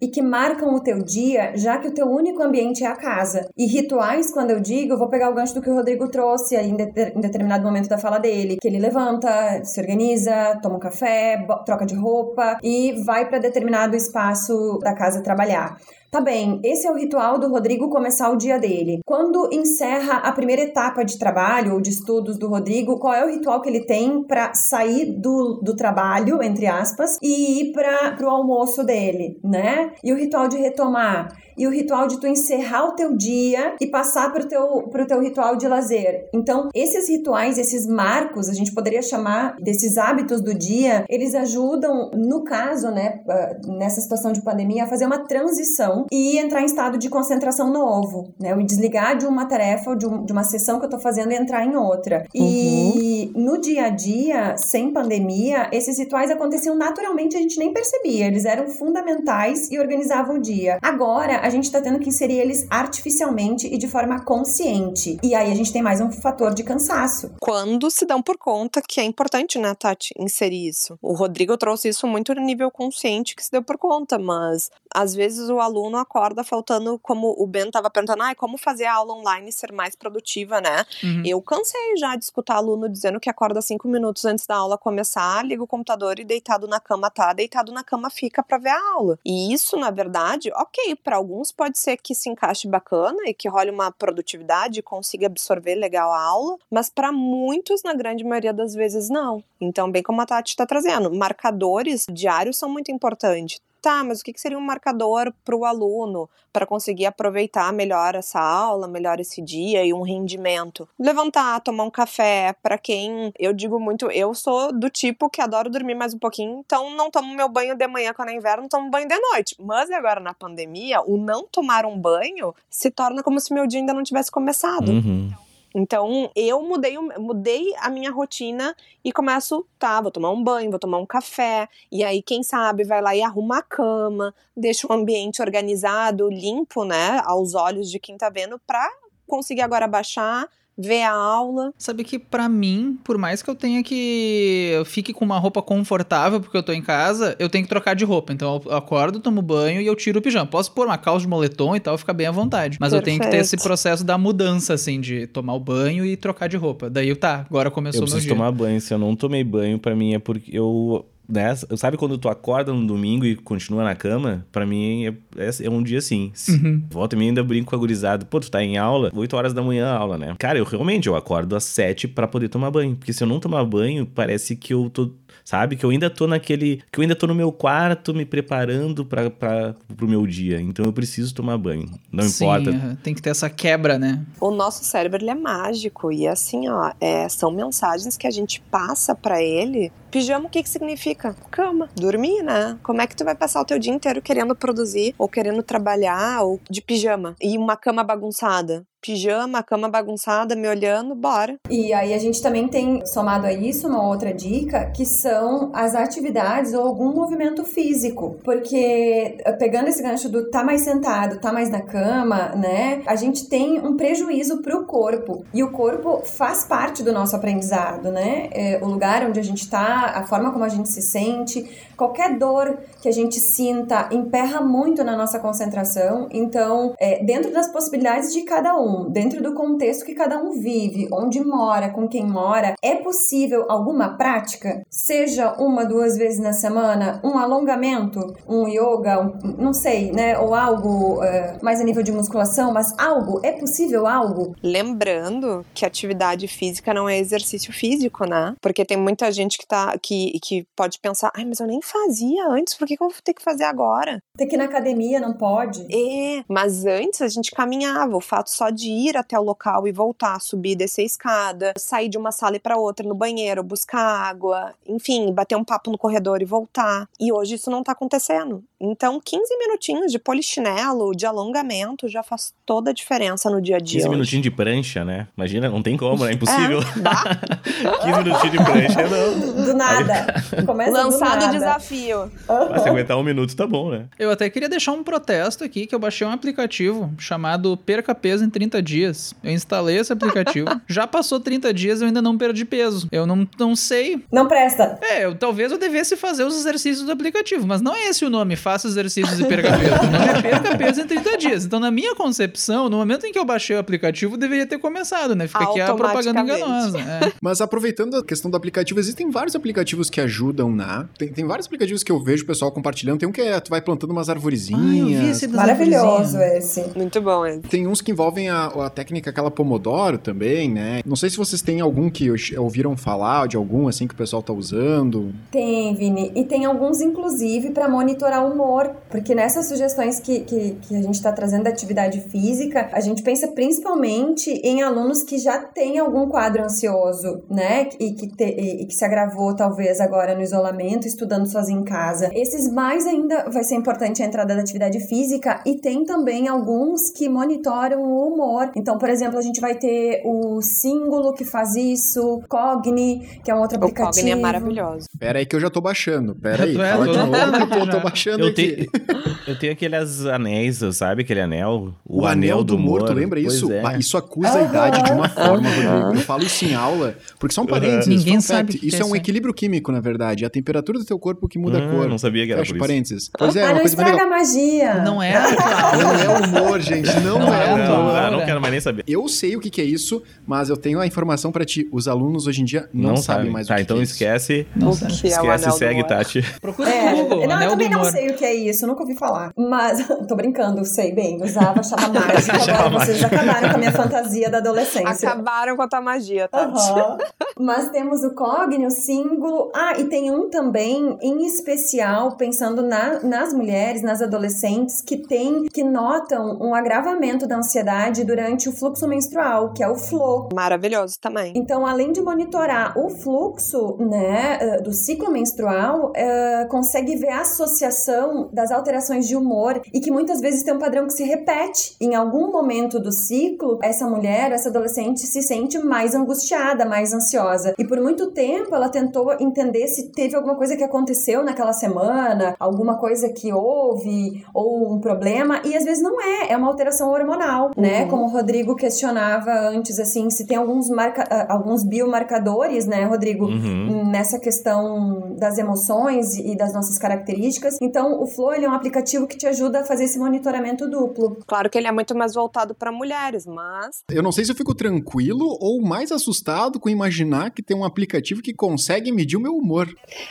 [SPEAKER 5] e que marcam o teu dia, já que o teu único ambiente é a casa? E rituais, quando eu digo, eu vou pegar o gancho do que o Rodrigo trouxe aí em, de- em determinado momento da fala dele, que ele levanta, se organiza, toma um café, troca de roupa e vai para determinado espaço da casa trabalhar. Tá bem, esse é o ritual do Rodrigo começar o dia dele. Quando encerra a primeira etapa de trabalho ou de estudos do Rodrigo, qual é o ritual que ele tem para sair do, do trabalho, entre aspas, e ir para o almoço dele, né? E o ritual de retomar. E o ritual de tu encerrar o teu dia e passar para o teu, pro teu ritual de lazer. Então, esses rituais, esses marcos, a gente poderia chamar desses hábitos do dia, eles ajudam, no caso, né, ah, nessa situação de pandemia, a fazer uma transição e entrar em estado de concentração novo, né? Desligar de uma tarefa ou de, um- de uma sessão que eu tô fazendo e entrar em outra. E no dia a dia, sem pandemia, esses rituais aconteciam naturalmente, a gente nem percebia. Eles eram fundamentais e organizavam o dia. Agora, a gente tá tendo que inserir eles artificialmente e de forma consciente. E aí a gente tem mais um fator de cansaço.
[SPEAKER 4] Quando se dão por conta que é importante, né, Tati, inserir isso. O Rodrigo trouxe isso muito no nível consciente que se deu por conta, mas às vezes o aluno acorda faltando, como o Ben tava perguntando, ah, como fazer a aula online ser mais produtiva, né?
[SPEAKER 1] Uhum.
[SPEAKER 4] Eu cansei já de escutar aluno dizendo que acorda cinco minutos antes da aula começar, liga o computador e deitado na cama tá, deitado na cama fica pra ver a aula. E isso, na verdade, ok, para alguns pode ser que se encaixe bacana e que role uma produtividade e consiga absorver legal a aula, mas para muitos, na grande maioria das vezes, não. Então, bem como a Tati está trazendo, marcadores diários são muito importantes. Tá, mas o que seria um marcador para o aluno para conseguir aproveitar melhor essa aula, melhor esse dia e um rendimento? Levantar, tomar um café. Para quem eu digo muito, eu sou do tipo que adoro dormir mais um pouquinho, então não tomo meu banho de manhã quando é inverno, tomo banho de noite. Mas agora na pandemia, o não tomar um banho se torna como se meu dia ainda não tivesse começado.
[SPEAKER 2] Uhum.
[SPEAKER 4] Então, eu mudei, mudei a minha rotina e começo, tá, vou tomar um banho, vou tomar um café, e aí, quem sabe, vai lá e arruma a cama, deixa o ambiente organizado, limpo, né, aos olhos de quem tá vendo, pra conseguir agora baixar, ver a aula.
[SPEAKER 1] Sabe que pra mim, por mais que eu tenha que eu fique com uma roupa confortável porque eu tô em casa, eu tenho que trocar de roupa. Então eu acordo, tomo banho e eu tiro o pijama. Posso pôr uma calça de moletom e tal, ficar bem à vontade. Mas eu tenho que ter esse
[SPEAKER 4] Perfeito.
[SPEAKER 1] processo da mudança, assim, de tomar o banho e trocar de roupa. Daí tá, agora
[SPEAKER 2] Eu
[SPEAKER 1] começou meu
[SPEAKER 2] preciso
[SPEAKER 1] dia.
[SPEAKER 2] tomar banho. Se eu não tomei banho, pra mim é porque eu. Né, sabe quando tu acorda no domingo e continua na cama? Pra mim é, é, é um dia assim.
[SPEAKER 1] Uhum.
[SPEAKER 2] Volta e meia ainda brinco com a gurizada. Pô, tu tá em aula, 8 horas da manhã a aula, né? Cara, eu realmente eu acordo às 7 pra poder tomar banho. Porque se eu não tomar banho, parece que eu tô. Sabe? Que eu ainda tô naquele. Que eu ainda tô no meu quarto me preparando pra, pra, pro meu dia. Então eu preciso tomar banho. Não
[SPEAKER 1] Sim,
[SPEAKER 2] importa.
[SPEAKER 1] tem que ter essa quebra, né?
[SPEAKER 4] O nosso cérebro ele é mágico e assim, ó, é, são mensagens que a gente passa pra ele. Pijama, o que que significa? Cama, dormir, né? Como é que tu vai passar o teu dia inteiro querendo produzir ou querendo trabalhar ou de pijama e uma cama bagunçada? Pijama, cama bagunçada, me olhando, bora.
[SPEAKER 5] E aí a gente também tem, somado a isso, uma outra dica, que são as atividades ou algum movimento físico. Porque, eh, pegando esse gancho do tá mais sentado, tá mais na cama, né? A gente tem um prejuízo pro corpo. E o corpo faz parte do nosso aprendizado, né? É, o lugar onde a gente tá, a forma como a gente se sente, qualquer dor que a gente sinta emperra muito na nossa concentração. Então, é, dentro das possibilidades de cada um, um, dentro do contexto que cada um vive, onde mora, com quem mora, é possível alguma prática? Seja uma, duas vezes na semana, um alongamento, um yoga, um, não sei, né? Ou algo uh, mais a nível de musculação, mas algo, é possível algo?
[SPEAKER 4] Lembrando que atividade física não é exercício físico, né? Porque tem muita gente que, tá, que, que pode pensar, ai, mas eu nem fazia antes, por que, que eu vou ter que fazer agora?
[SPEAKER 5] Tem que ir na academia, não pode?
[SPEAKER 4] É, mas antes a gente caminhava, o fato só de ir até o local e voltar, subir e descer a escada, sair de uma sala e para outra no banheiro, buscar água, enfim, bater um papo no corredor e voltar. E hoje isso não tá acontecendo. Então, 15 minutinhos de polichinelo, de alongamento, já faz toda a diferença no dia a dia.
[SPEAKER 2] 15
[SPEAKER 4] hoje.
[SPEAKER 2] minutinhos de prancha, né? Imagina, não tem como, né? <laughs> É impossível.
[SPEAKER 4] É, dá. <laughs>
[SPEAKER 2] 15 minutinhos de prancha, não.
[SPEAKER 5] Do nada. Começa
[SPEAKER 4] Lançado
[SPEAKER 5] do
[SPEAKER 4] o desafio.
[SPEAKER 2] Mas se aguentar um minuto, tá bom, né?
[SPEAKER 1] Eu até queria deixar um protesto aqui, que eu baixei um aplicativo chamado Perca Peso em 30 Dias. Eu instalei esse aplicativo. <laughs> Já passou 30 dias e eu ainda não perdi peso. Eu não, não sei.
[SPEAKER 5] Não presta.
[SPEAKER 1] É, eu, talvez eu devesse fazer os exercícios do aplicativo, mas não é esse o nome, faça exercícios e perca peso. <laughs> O nome é Perca Peso em 30 Dias. Então, na minha concepção, no momento em que eu baixei o aplicativo, deveria ter começado, né? Fica aqui a propaganda enganosa. É. <laughs>
[SPEAKER 3] Mas aproveitando a questão do aplicativo, existem vários aplicativos que ajudam na. Tem, tem vários aplicativos que eu vejo o pessoal compartilhando. Tem um que é, tu vai plantando umas
[SPEAKER 1] Ah, eu vi
[SPEAKER 3] arvorezinhas.
[SPEAKER 1] esse das
[SPEAKER 5] Maravilhoso
[SPEAKER 1] arvorezinhas.
[SPEAKER 5] esse.
[SPEAKER 4] Muito bom, esse.
[SPEAKER 3] Tem uns que envolvem a, a técnica aquela Pomodoro também, né? Não sei se vocês têm algum que ouviram falar de algum assim que o pessoal tá usando.
[SPEAKER 5] Tem, Vini. E tem alguns, inclusive, para monitorar o humor. Porque nessas sugestões que, que, que a gente está trazendo da atividade física, a gente pensa principalmente em alunos que já têm algum quadro ansioso, né? E que, te, e que se agravou, talvez, agora no isolamento, estudando sozinho em casa. Esses mais ainda vai ser importante a entrada da atividade física. E tem também alguns que monitoram o humor. Então, por exemplo, a gente vai ter o Símbolo que faz isso, Cogni, que é um outro
[SPEAKER 4] O
[SPEAKER 5] aplicativo.
[SPEAKER 4] Cogni é maravilhoso.
[SPEAKER 3] Pera aí que eu já tô baixando. Pera aí,
[SPEAKER 1] é,
[SPEAKER 3] fala
[SPEAKER 1] tô
[SPEAKER 3] de novo que eu
[SPEAKER 1] já.
[SPEAKER 3] tô baixando
[SPEAKER 2] Eu,
[SPEAKER 3] aqui.
[SPEAKER 2] te, eu tenho aqueles anéis, sabe? Aquele anel. O,
[SPEAKER 3] O, anel do humor, tu
[SPEAKER 2] humor.
[SPEAKER 3] lembra
[SPEAKER 2] Pois
[SPEAKER 3] isso?
[SPEAKER 2] é.
[SPEAKER 3] Bah, Isso acusa a idade de uma forma. Eu falo isso em aula, porque são parênteses.
[SPEAKER 1] Ninguém sabe
[SPEAKER 3] fact,
[SPEAKER 1] o
[SPEAKER 3] Isso
[SPEAKER 1] é
[SPEAKER 3] é um equilíbrio químico, na verdade. É a temperatura do teu corpo que muda
[SPEAKER 2] Ah,
[SPEAKER 3] a cor.
[SPEAKER 2] não sabia que era
[SPEAKER 3] Fecha
[SPEAKER 2] por isso.
[SPEAKER 3] parênteses. Pois é,
[SPEAKER 5] ah,
[SPEAKER 3] uma
[SPEAKER 5] não
[SPEAKER 3] coisa
[SPEAKER 5] estraga a magia.
[SPEAKER 1] Não é atual.
[SPEAKER 3] Não é humor, gente. Não,
[SPEAKER 1] Não
[SPEAKER 3] é
[SPEAKER 1] é
[SPEAKER 3] humor.
[SPEAKER 2] Ah, não quero mais nem saber.
[SPEAKER 3] Eu sei o que, que é isso, mas eu tenho a informação pra ti. Os alunos hoje em dia não, sabem mais
[SPEAKER 2] tá,
[SPEAKER 3] o que,
[SPEAKER 2] então
[SPEAKER 3] que é isso.
[SPEAKER 2] esquece.
[SPEAKER 1] Não
[SPEAKER 4] o
[SPEAKER 1] sei.
[SPEAKER 4] que é o
[SPEAKER 2] Esquece,
[SPEAKER 4] do
[SPEAKER 2] segue. Tati.
[SPEAKER 1] Procura
[SPEAKER 5] É,
[SPEAKER 1] no Google,
[SPEAKER 5] não, eu também não sei o que é isso, nunca ouvi falar. Mas, <laughs> tô brincando, sei bem, usava, achava mágico.
[SPEAKER 2] Achava
[SPEAKER 5] Agora vocês acabaram com a minha fantasia da adolescência.
[SPEAKER 4] Acabaram com a tua magia, tá?
[SPEAKER 5] Aham. Mas temos o Cogni, o símbolo. Ah, e tem um também, em especial, pensando na- nas mulheres, nas adolescentes, que tem, que notam um agravamento da ansiedade durante o fluxo menstrual, que é o flow.
[SPEAKER 4] Maravilhoso também.
[SPEAKER 5] Então, além de monitorar o fluxo né, eh, do ciclo menstrual, eh, consegue ver a associação das alterações de humor e que muitas vezes tem um padrão que se repete. Em algum momento do ciclo, essa mulher, essa adolescente se sente mais angustiada, mais ansiosa. E por muito tempo ela tentou entender se teve alguma coisa que aconteceu naquela semana, alguma coisa que houve, ou um problema, e às vezes não é, é uma alteração hormonal, né?
[SPEAKER 4] Uhum.
[SPEAKER 5] Como o Rodrigo questionava antes, assim, se tem alguns, marca, ah, alguns biomarcadores, né, Rodrigo,
[SPEAKER 2] Uhum.
[SPEAKER 5] nessa questão das emoções e das nossas características. Então, o Flow ele é um aplicativo que te ajuda a fazer esse monitoramento duplo.
[SPEAKER 4] Claro que ele é muito mais voltado para mulheres, mas
[SPEAKER 3] Eu não sei se eu fico tranquilo ou mais assustado com imaginar que tem um aplicativo que consegue medir o meu humor.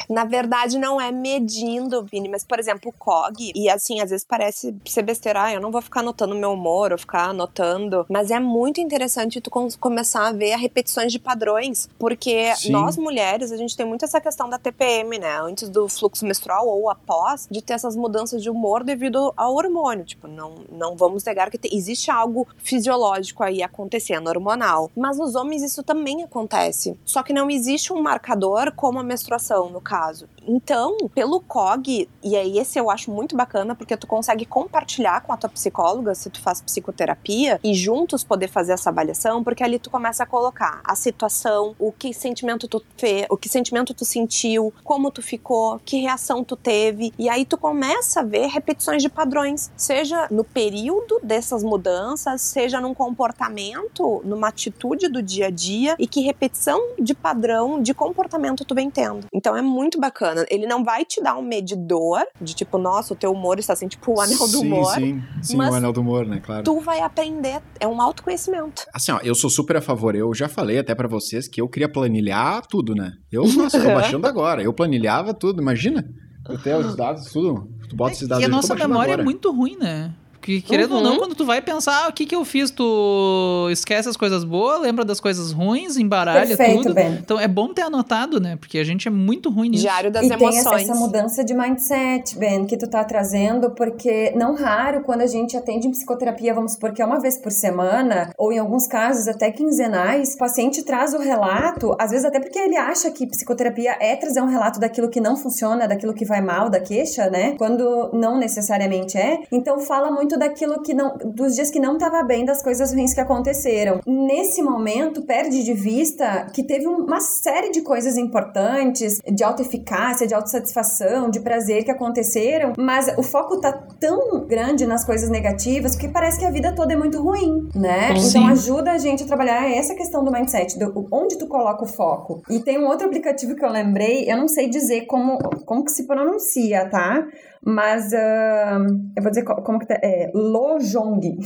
[SPEAKER 4] na verdade não é medindo, Vini, mas por exemplo, o COG, e assim, às vezes parece ser besteira, ah, eu não vou ficar anotando meu humor ou ficar anotando, mas é muito interessante tu com- começar a ver a repetições de padrões, porque
[SPEAKER 3] Sim.
[SPEAKER 4] nós mulheres, a gente tem muito essa questão da TPM, né, antes do fluxo menstrual ou após, de ter essas mudanças de humor devido ao hormônio, tipo, não, não vamos negar que te- existe algo fisiológico aí acontecendo, hormonal, mas nos homens isso também acontece, só que não existe um marcador como a menstruação, no caso. Então, pelo COG, e aí esse eu acho muito bacana, porque tu consegue compartilhar com a tua psicóloga, se tu faz psicoterapia, e juntos poder fazer essa avaliação, porque ali tu começa a colocar a situação, o que sentimento tu fez, o que sentimento tu sentiu, como tu ficou, que reação tu teve, e aí tu começa a ver repetições de padrões, seja no período dessas mudanças, seja num comportamento, numa atitude do dia a dia, e que repetição de padrão de comportamento tu vem tendo. Então é muito bacana. Ele não vai te dar um medidor de tipo, nossa, o teu humor está assim, tipo o anel do
[SPEAKER 3] sim,
[SPEAKER 4] humor.
[SPEAKER 3] Sim, sim,
[SPEAKER 4] mas
[SPEAKER 3] o anel do humor, né? Claro.
[SPEAKER 4] Tu vai aprender entender. É um autoconhecimento.
[SPEAKER 3] Assim, ó, eu sou super a favor. Eu já falei até para vocês que eu queria planilhar tudo, né? Eu, nossa, tô <laughs> baixando agora. Eu planilhava tudo, imagina. Eu tenho os dados, tudo. Tu bota esses dados
[SPEAKER 1] E a nossa memória
[SPEAKER 3] agora.
[SPEAKER 1] é muito ruim, né? Porque, querendo ou não,
[SPEAKER 4] Uhum.
[SPEAKER 1] quando tu vai pensar, ah, o que que eu fiz? Tu esquece as coisas boas, lembra das coisas ruins, embaralha
[SPEAKER 5] Perfeito,
[SPEAKER 1] tudo.
[SPEAKER 5] Ben.
[SPEAKER 1] Então é bom ter anotado, né? Porque a gente é muito ruim nisso.
[SPEAKER 4] Diário das
[SPEAKER 5] e tem essa,
[SPEAKER 4] emoções.
[SPEAKER 5] essa mudança de mindset, Ben, que tu tá trazendo, porque não raro, quando a gente atende em psicoterapia, vamos supor que é uma vez por semana, ou em alguns casos até quinzenais, o paciente traz o relato, às vezes até porque ele acha que psicoterapia é trazer um relato daquilo que não funciona, daquilo que vai mal, da queixa, né? Quando não necessariamente é. Então fala muito daquilo que não, dos dias que não tava bem, das coisas ruins que aconteceram. Nesse momento, perde de vista que teve uma série de coisas importantes, de autoeficácia, de autossatisfação, de prazer que aconteceram, mas o foco tá tão grande nas coisas negativas que parece que a vida toda é muito ruim, né?
[SPEAKER 1] Sim.
[SPEAKER 5] Então ajuda a gente a trabalhar essa questão do mindset, do onde tu coloca o foco. E tem um outro aplicativo que eu lembrei, eu não sei dizer como, como que se pronuncia, tá? Mas ah, eu vou dizer co- como que tá, é Lojong.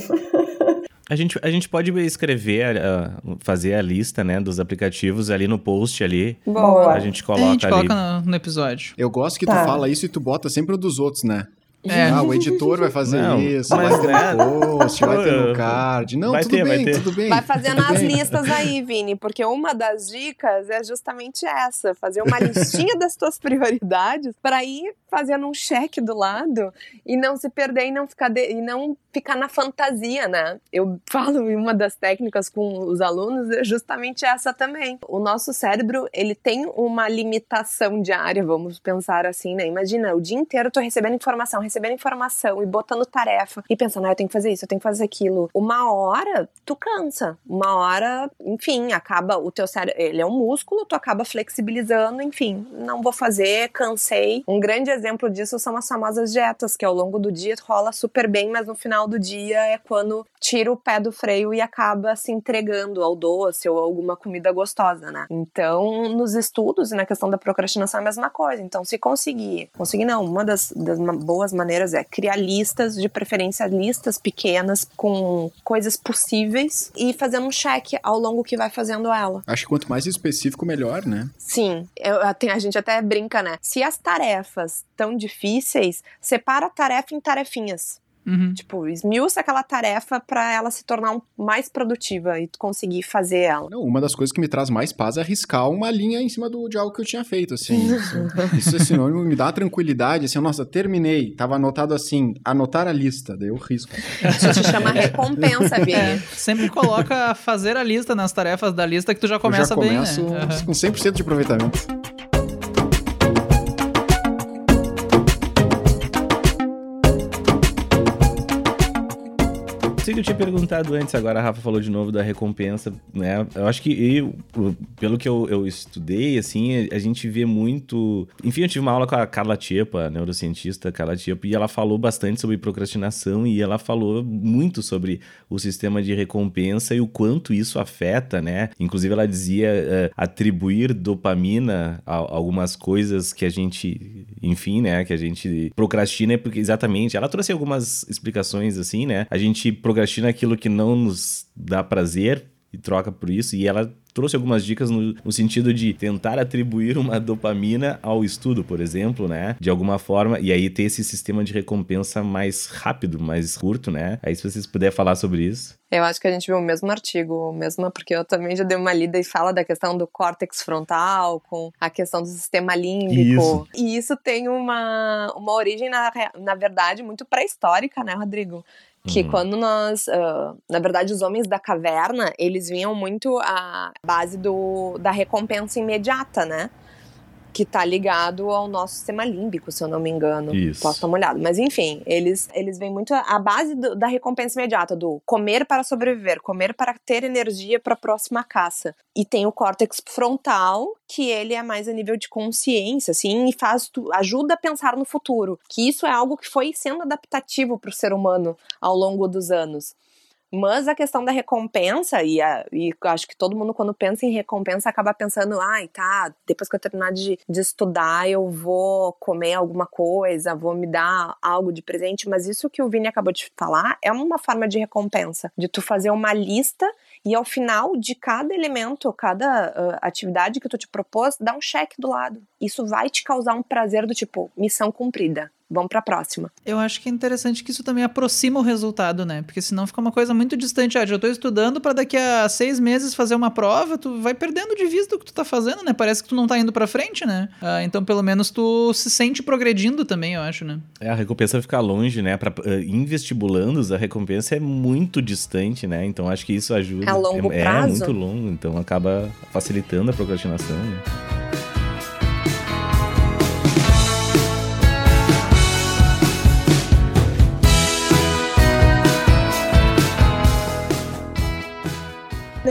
[SPEAKER 2] A gente, a gente pode escrever, ah, fazer a lista, né, dos aplicativos ali no post ali.
[SPEAKER 5] Boa.
[SPEAKER 2] A gente
[SPEAKER 1] a
[SPEAKER 2] coloca
[SPEAKER 1] gente
[SPEAKER 2] ali.
[SPEAKER 1] coloca no, no episódio.
[SPEAKER 3] Eu gosto que
[SPEAKER 5] Tá.
[SPEAKER 3] tu fala isso e tu bota sempre o dos outros, né?
[SPEAKER 1] É.
[SPEAKER 3] Ah, o editor vai fazer
[SPEAKER 2] Não,
[SPEAKER 3] isso,
[SPEAKER 2] mas
[SPEAKER 3] vai ter
[SPEAKER 2] né?
[SPEAKER 3] no post, vai ter no <laughs> card. Não,
[SPEAKER 2] vai
[SPEAKER 3] tudo
[SPEAKER 2] ter, vai
[SPEAKER 3] bem,
[SPEAKER 2] ter.
[SPEAKER 3] tudo bem.
[SPEAKER 4] Vai fazendo as
[SPEAKER 3] bem.
[SPEAKER 4] listas aí, Vini, porque uma das dicas é justamente essa: fazer uma listinha das tuas prioridades para ir fazendo um cheque do lado e não se perder e não ficar de- e não ficar na fantasia, né? Eu <laughs> falo em uma das técnicas com os alunos é justamente essa também. O nosso cérebro, ele tem uma limitação diária, vamos pensar assim, né? Imagina, o dia inteiro eu tô recebendo informação, recebendo informação e botando tarefa e pensando, ah, eu tenho que fazer isso, eu tenho que fazer aquilo. Uma hora, tu cansa. Uma hora, enfim, acaba o teu cérebro, ele é um músculo, tu acaba flexibilizando, enfim, não vou fazer, cansei. Um grande exemplo disso são as famosas dietas, que ao longo do dia rola super bem, mas no final do dia é quando tira o pé do freio e acaba se entregando ao doce ou alguma comida gostosa, né? Então, nos estudos e na questão da procrastinação é a mesma coisa. Então, se conseguir, conseguir não, uma das, das boas maneiras é criar listas, de preferência listas pequenas com coisas possíveis e fazendo um cheque ao longo que vai fazendo ela.
[SPEAKER 3] Acho que quanto mais específico, melhor, né?
[SPEAKER 4] Sim, eu, até- a gente até brinca, né? Se as tarefas tão difíceis, separa a tarefa em tarefinhas.
[SPEAKER 1] Uhum.
[SPEAKER 4] Tipo, esmiuça aquela tarefa pra ela se tornar um- mais produtiva e tu conseguir fazer ela.
[SPEAKER 3] Não, uma das coisas que me traz mais paz é arriscar uma linha em cima do, de algo que eu tinha feito, assim. <laughs> Isso, isso é sinônimo, me dá tranquilidade, assim, nossa, terminei, tava anotado assim, anotar a lista, daí eu risco.
[SPEAKER 4] Isso se chama recompensa, <laughs>
[SPEAKER 1] É,
[SPEAKER 4] Vini.
[SPEAKER 1] sempre coloca fazer a lista nas tarefas da lista que tu já começa
[SPEAKER 3] eu já
[SPEAKER 1] bem,
[SPEAKER 3] começo
[SPEAKER 1] né?
[SPEAKER 3] Com 100% de aproveitamento.
[SPEAKER 2] Sei que eu tinha perguntado antes, agora a Rafa falou de novo da recompensa, né? Eu acho que eu, pelo que eu, eu estudei, assim, a gente vê muito. Enfim, eu tive uma aula com a Carla Tiepa, a neurocientista Carla Tiepa, e ela falou bastante sobre procrastinação e ela falou muito sobre o sistema de recompensa e o quanto isso afeta, né? Inclusive, ela dizia eh, atribuir dopamina a, algumas coisas que a gente, enfim, né? Que a gente procrastina, porque exatamente. Ela trouxe algumas explicações assim, né? A gente procrastina aquilo que não nos dá prazer e troca por isso, e ela trouxe algumas dicas no, no sentido de tentar atribuir uma dopamina ao estudo, por exemplo, né? De alguma forma, e aí ter esse sistema de recompensa mais rápido, mais curto, né? Aí se vocês puderem falar sobre isso.
[SPEAKER 4] Eu acho que a gente viu o mesmo artigo, mesmo, porque eu também já dei uma lida e fala da questão do córtex frontal, com a questão do sistema límbico.
[SPEAKER 2] Isso.
[SPEAKER 4] E isso tem uma, uma origem, na, na verdade, muito pré-histórica, né, Rodrigo? Que
[SPEAKER 2] Uhum.
[SPEAKER 4] quando nós, ah, na verdade, os homens da caverna, eles vinham muito à base do, da recompensa imediata, né? Que tá ligado ao nosso sistema límbico, se eu não me engano.
[SPEAKER 2] Isso.
[SPEAKER 4] Posso dar uma olhada. Mas enfim, eles, eles vêm muito à base do- da recompensa imediata, do comer para sobreviver, comer para ter energia para a próxima caça. E tem o córtex frontal, que ele é mais a nível de consciência, assim, e faz tu, ajuda a pensar no futuro. Que isso é algo que foi sendo adaptativo para o ser humano ao longo dos anos. Mas a questão da recompensa, e, a, e acho que todo mundo, quando pensa em recompensa, acaba pensando, ai, tá, depois que eu terminar de, de estudar, eu vou comer alguma coisa, vou me dar algo de presente. Mas isso que o Vini acabou de falar é uma forma de recompensa, de tu fazer uma lista e ao final de cada elemento, cada uh, atividade que tu te propôs, dá um cheque do lado. Isso vai te causar um prazer do tipo, missão cumprida vamos para a próxima.
[SPEAKER 1] Eu acho que é interessante que isso também aproxima o resultado, né? Porque senão fica uma coisa muito distante. Ah, já estou estudando para daqui a seis meses fazer uma prova, tu vai perdendo de vista o que tu tá fazendo, né? Parece que tu não tá indo para frente, né? Ah, então pelo menos tu se sente progredindo também, eu acho, né?
[SPEAKER 2] É, a recompensa fica longe, né? Pra, uh, em vestibulandos, a recompensa é muito distante, né? Então acho que isso ajuda.
[SPEAKER 4] A longo
[SPEAKER 2] é,
[SPEAKER 4] prazo.
[SPEAKER 2] É muito longo, então acaba facilitando a procrastinação, né?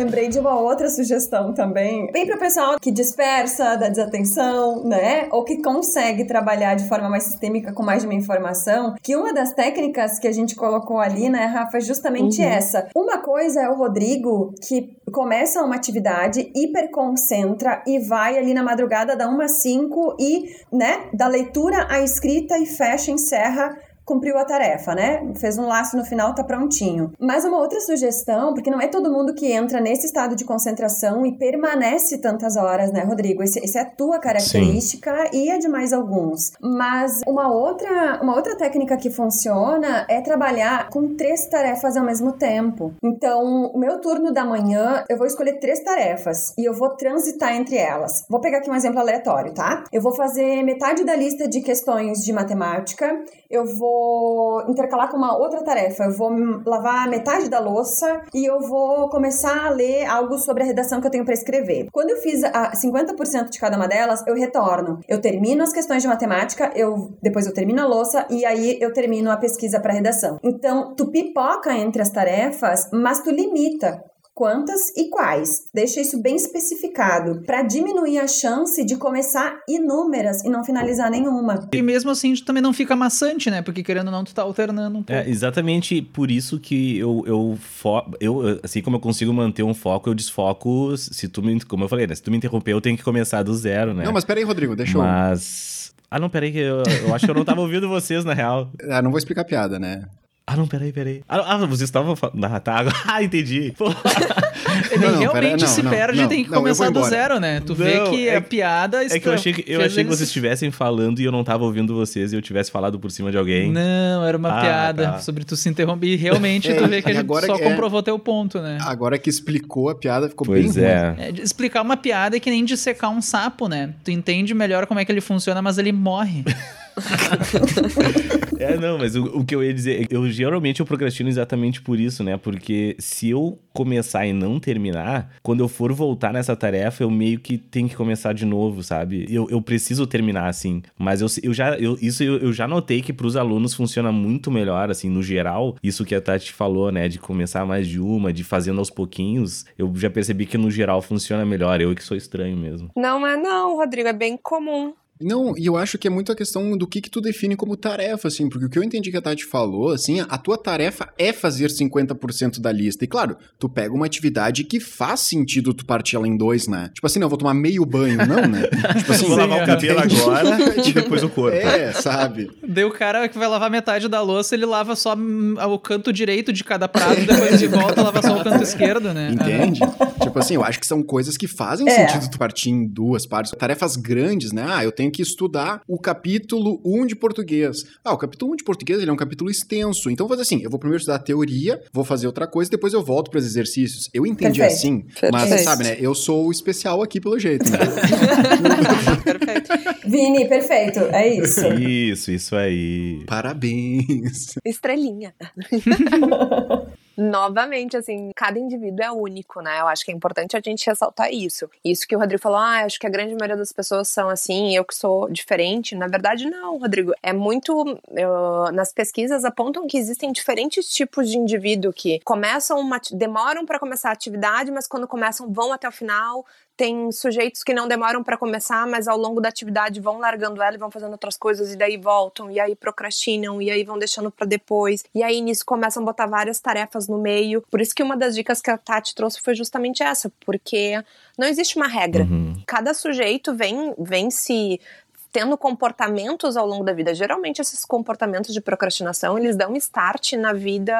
[SPEAKER 5] Lembrei de uma outra sugestão também, bem para o pessoal que dispersa, da desatenção, né? Ou que consegue trabalhar de forma mais sistêmica com mais de uma informação. Que uma das técnicas que a gente colocou ali, né, Rafa, é justamente uhum. essa. Uma coisa é o Rodrigo que começa uma atividade, hiperconcentra e vai ali na madrugada da 1 às 5 e, né, da leitura à escrita e fecha, encerra cumpriu a tarefa, né? Fez um laço no final, tá prontinho. Mas uma outra sugestão, porque não é todo mundo que entra nesse estado de concentração e permanece tantas horas, né, Rodrigo? Esse, esse é a tua característica Sim. e é de mais alguns. Mas uma outra, uma outra técnica que funciona é trabalhar com três tarefas ao mesmo tempo. Então, o meu turno da manhã, eu vou escolher três tarefas e eu vou transitar entre elas. Vou pegar aqui um exemplo aleatório, tá? Eu vou fazer metade da lista de questões de matemática, eu vou intercalar com uma outra tarefa. Eu vou lavar metade da louça e eu vou começar a ler algo sobre a redação que eu tenho para escrever. Quando eu fiz a 50% de cada uma delas, eu retorno. Eu termino as questões de matemática, eu depois eu termino a louça e aí eu termino a pesquisa para redação. Então, tu pipoca entre as tarefas, mas tu limita quantas e quais. Deixa isso bem especificado para diminuir a chance de começar inúmeras e não finalizar nenhuma.
[SPEAKER 1] E mesmo assim também não fica maçante, né? Porque querendo ou não, tu tá alternando um pouco.
[SPEAKER 2] É exatamente por isso que eu, eu, fo eu, assim como eu consigo manter um foco, eu desfoco. Se tu me, como eu falei, né? Se tu me interromper, eu tenho que começar do zero, né?
[SPEAKER 3] Não, mas peraí, Rodrigo, deixa eu.
[SPEAKER 2] Mas. Ah, não, peraí, que eu, eu acho que eu não tava ouvindo vocês, na real. <laughs>
[SPEAKER 3] Ah, não vou explicar a piada, né?
[SPEAKER 2] Ah, não, peraí, peraí. Ah, ah vocês estavam falando. Ah, tá. <laughs> Ah, entendi. <laughs>
[SPEAKER 1] Ele não, não, realmente se não, perde e tem que começar do zero, né? Tu vê que é, a piada
[SPEAKER 2] É que eu achei que, eu achei que vocês estivessem falando e eu não tava ouvindo vocês e eu tivesse falado por cima de alguém.
[SPEAKER 1] Não, era uma ah, piada tá. sobre tu se interromper. E realmente é, tu vê que a gente só é, comprovou teu ponto, né?
[SPEAKER 3] Agora que explicou a piada, ficou
[SPEAKER 2] pois
[SPEAKER 3] bem
[SPEAKER 2] é.
[SPEAKER 1] é. Explicar uma piada é que nem dissecar um sapo, né? Tu entende melhor como é que ele funciona, mas ele morre. <laughs> <laughs>
[SPEAKER 2] é, não, mas o, o, que eu ia dizer, eu geralmente eu procrastino exatamente por isso, né? Porque se eu começar e não terminar, quando eu for voltar nessa tarefa, eu meio que tenho que começar de novo, sabe? Eu, eu preciso terminar assim. Mas eu, eu já, eu, isso eu, eu já notei que pros alunos funciona muito melhor, assim, no geral. Isso que a Tati falou, né? De começar mais de uma, de fazendo aos pouquinhos. Eu já percebi que no geral funciona melhor. Eu que sou estranho mesmo.
[SPEAKER 4] Não é não, Rodrigo, é bem comum.
[SPEAKER 3] Não, e eu acho que é muito a questão do que que tu define como tarefa, assim, porque o que eu entendi que a Tati falou, assim, a tua tarefa é fazer 50% da lista. E claro, tu pega uma atividade que faz sentido tu partir ela em dois, né? Tipo assim, não, eu vou tomar meio banho, não, né? <laughs> tipo
[SPEAKER 2] assim, vou lavar o cabelo agora e depois o corpo.
[SPEAKER 3] É, sabe?
[SPEAKER 1] Daí o cara que vai lavar metade da louça, ele lava só o canto direito de cada prato, depois de volta lava só o canto esquerdo, né?
[SPEAKER 3] Entende? tipo assim, eu acho que são coisas que fazem é. sentido tu partir em duas partes. Tarefas grandes, né? Ah, eu tenho tenho que estudar o capítulo 1 de português. Ah, o capítulo 1 de português ele é um capítulo extenso. Então, vou fazer assim: eu vou primeiro estudar a teoria, vou fazer outra coisa, depois eu volto para os exercícios. Eu entendi Perfeito. assim, Perfeito. mas sabe, né? Eu sou o especial aqui pelo jeito, né? <laughs>
[SPEAKER 5] perfeito. Vini, perfeito. É isso.
[SPEAKER 2] Isso, isso aí.
[SPEAKER 3] Parabéns.
[SPEAKER 4] Estrelinha. <laughs> novamente, assim, cada indivíduo é único, né? Eu acho que é importante a gente ressaltar isso. Isso que o Rodrigo falou, ah, acho que a grande maioria das pessoas são assim, eu que sou diferente. Na verdade, não, Rodrigo. É muito. Eu, nas pesquisas apontam que existem diferentes tipos de indivíduo que começam uma. demoram para começar a atividade, mas quando começam vão até o final, tem sujeitos que não demoram para começar, mas ao longo da atividade vão largando ela e vão fazendo outras coisas e daí voltam e aí procrastinam e aí vão deixando para depois. E aí nisso começam a botar várias tarefas no meio. Por isso que uma das dicas que a Tati trouxe foi justamente essa, porque não existe uma regra.
[SPEAKER 2] Uhum.
[SPEAKER 4] Cada sujeito vem vem se tendo comportamentos ao longo da vida. Geralmente esses comportamentos de procrastinação, eles dão start na vida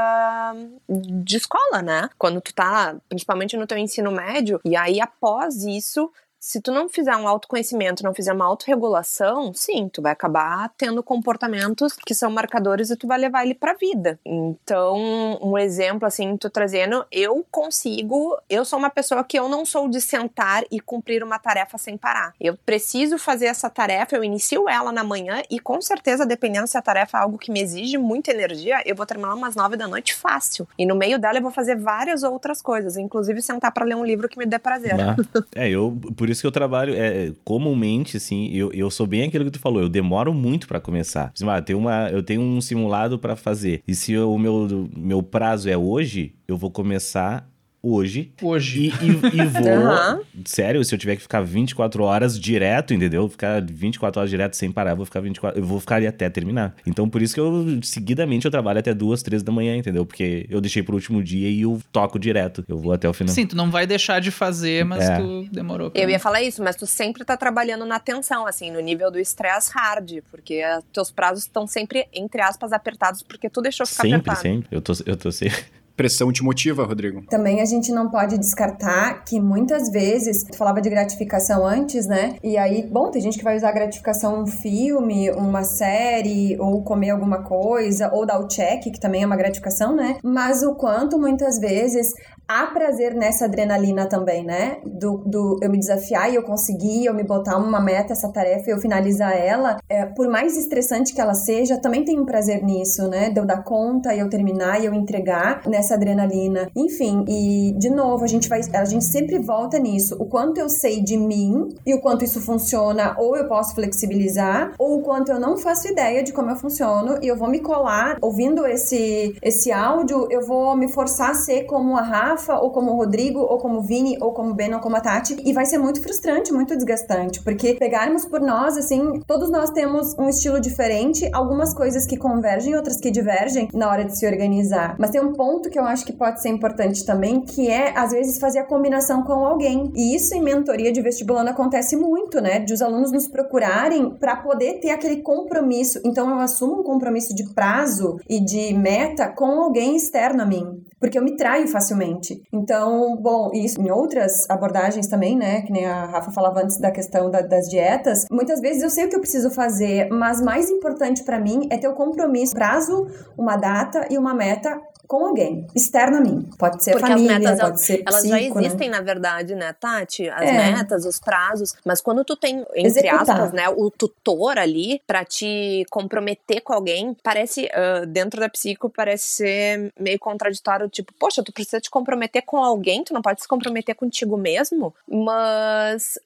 [SPEAKER 4] de escola, né? Quando tu tá, principalmente no teu ensino médio, e aí após isso, se tu não fizer um autoconhecimento, não fizer uma autorregulação, sim, tu vai acabar tendo comportamentos que são marcadores e tu vai levar ele pra vida. Então, um exemplo assim, tu trazendo, eu consigo, eu sou uma pessoa que eu não sou de sentar e cumprir uma tarefa sem parar. Eu preciso fazer essa tarefa, eu inicio ela na manhã e com certeza, dependendo se a tarefa é algo que me exige muita energia, eu vou terminar umas nove da noite fácil. E no meio dela eu vou fazer várias outras coisas, inclusive sentar para ler um livro que me dê prazer.
[SPEAKER 2] Ah, <laughs> é, eu por isso que eu trabalho é, comumente, assim, eu, eu sou bem aquilo que tu falou, eu demoro muito para começar. Assim, ah, tem uma, eu tenho um simulado para fazer. E se o meu, meu prazo é hoje, eu vou começar hoje.
[SPEAKER 1] Hoje.
[SPEAKER 2] E, e, e <laughs> vou.
[SPEAKER 4] Aham.
[SPEAKER 2] Sério, se eu tiver que ficar 24 horas direto, entendeu? Ficar 24 horas direto sem parar, eu vou ficar 24. Eu vou ficar ali até terminar. Então, por isso que eu, seguidamente, eu trabalho até duas, três da manhã, entendeu? Porque eu deixei pro último dia e eu toco direto. Eu vou até o final.
[SPEAKER 1] Sim, tu não vai deixar de fazer, mas
[SPEAKER 2] É.
[SPEAKER 1] tu demorou. pra-
[SPEAKER 4] Eu ia falar isso, mas tu sempre tá trabalhando na tensão, assim, no nível do estresse hard, porque teus prazos estão sempre, entre aspas, apertados, porque tu deixou ficar
[SPEAKER 2] Sempre,
[SPEAKER 4] apertado.
[SPEAKER 2] sempre. Eu tô, eu tô sempre. <laughs>
[SPEAKER 3] Pressão te motiva, Rodrigo?
[SPEAKER 5] Também a gente não pode descartar que muitas vezes, tu falava de gratificação antes, né? E aí, bom, tem gente que vai usar gratificação um filme, uma série, ou comer alguma coisa, ou dar o check, que também é uma gratificação, né? Mas o quanto muitas vezes há prazer nessa adrenalina também, né? Do, do eu me desafiar e eu conseguir, eu me botar uma meta, essa tarefa e eu finalizar ela, é, por mais estressante que ela seja, também tem um prazer nisso, né? De eu dar conta e eu terminar e eu entregar nessa adrenalina. Enfim, e de novo, a gente vai, a gente sempre volta nisso. O quanto eu sei de mim e o quanto isso funciona, ou eu posso flexibilizar, ou o quanto eu não faço ideia de como eu funciono e eu vou me colar ouvindo esse esse áudio, eu vou me forçar a ser como a Rafa, ou como o Rodrigo, ou como o Vini, ou como o Ben, ou como a Tati, e vai ser muito frustrante, muito desgastante, porque pegarmos por nós, assim, todos nós temos um estilo diferente, algumas coisas que convergem, outras que divergem na hora de se organizar. Mas tem um ponto que eu acho que pode ser importante também, que é, às vezes, fazer a combinação com alguém. E isso em mentoria de vestibulando acontece muito, né? De os alunos nos procurarem para poder ter aquele compromisso. Então, eu assumo um compromisso de prazo e de meta com alguém externo a mim porque eu me traio facilmente. Então, bom, isso em outras abordagens também, né, que nem a Rafa falava antes da questão da- das dietas, muitas vezes eu sei o que eu preciso fazer, mas mais importante para mim é ter o compromisso, prazo, uma data e uma meta com alguém, externo a mim. Pode ser
[SPEAKER 4] Porque as
[SPEAKER 5] família,
[SPEAKER 4] metas,
[SPEAKER 5] pode ser
[SPEAKER 4] Elas já
[SPEAKER 5] psico, né?
[SPEAKER 4] existem, na verdade, né, Tati? As
[SPEAKER 5] É.
[SPEAKER 4] metas, os prazos. Mas quando tu tem, entre
[SPEAKER 5] Executar.
[SPEAKER 4] aspas, né, o tutor ali pra te comprometer com alguém, parece, ah, dentro da psico, parece ser meio contraditório. Tipo, poxa, tu precisa te comprometer com alguém, tu não pode se comprometer contigo mesmo. Mas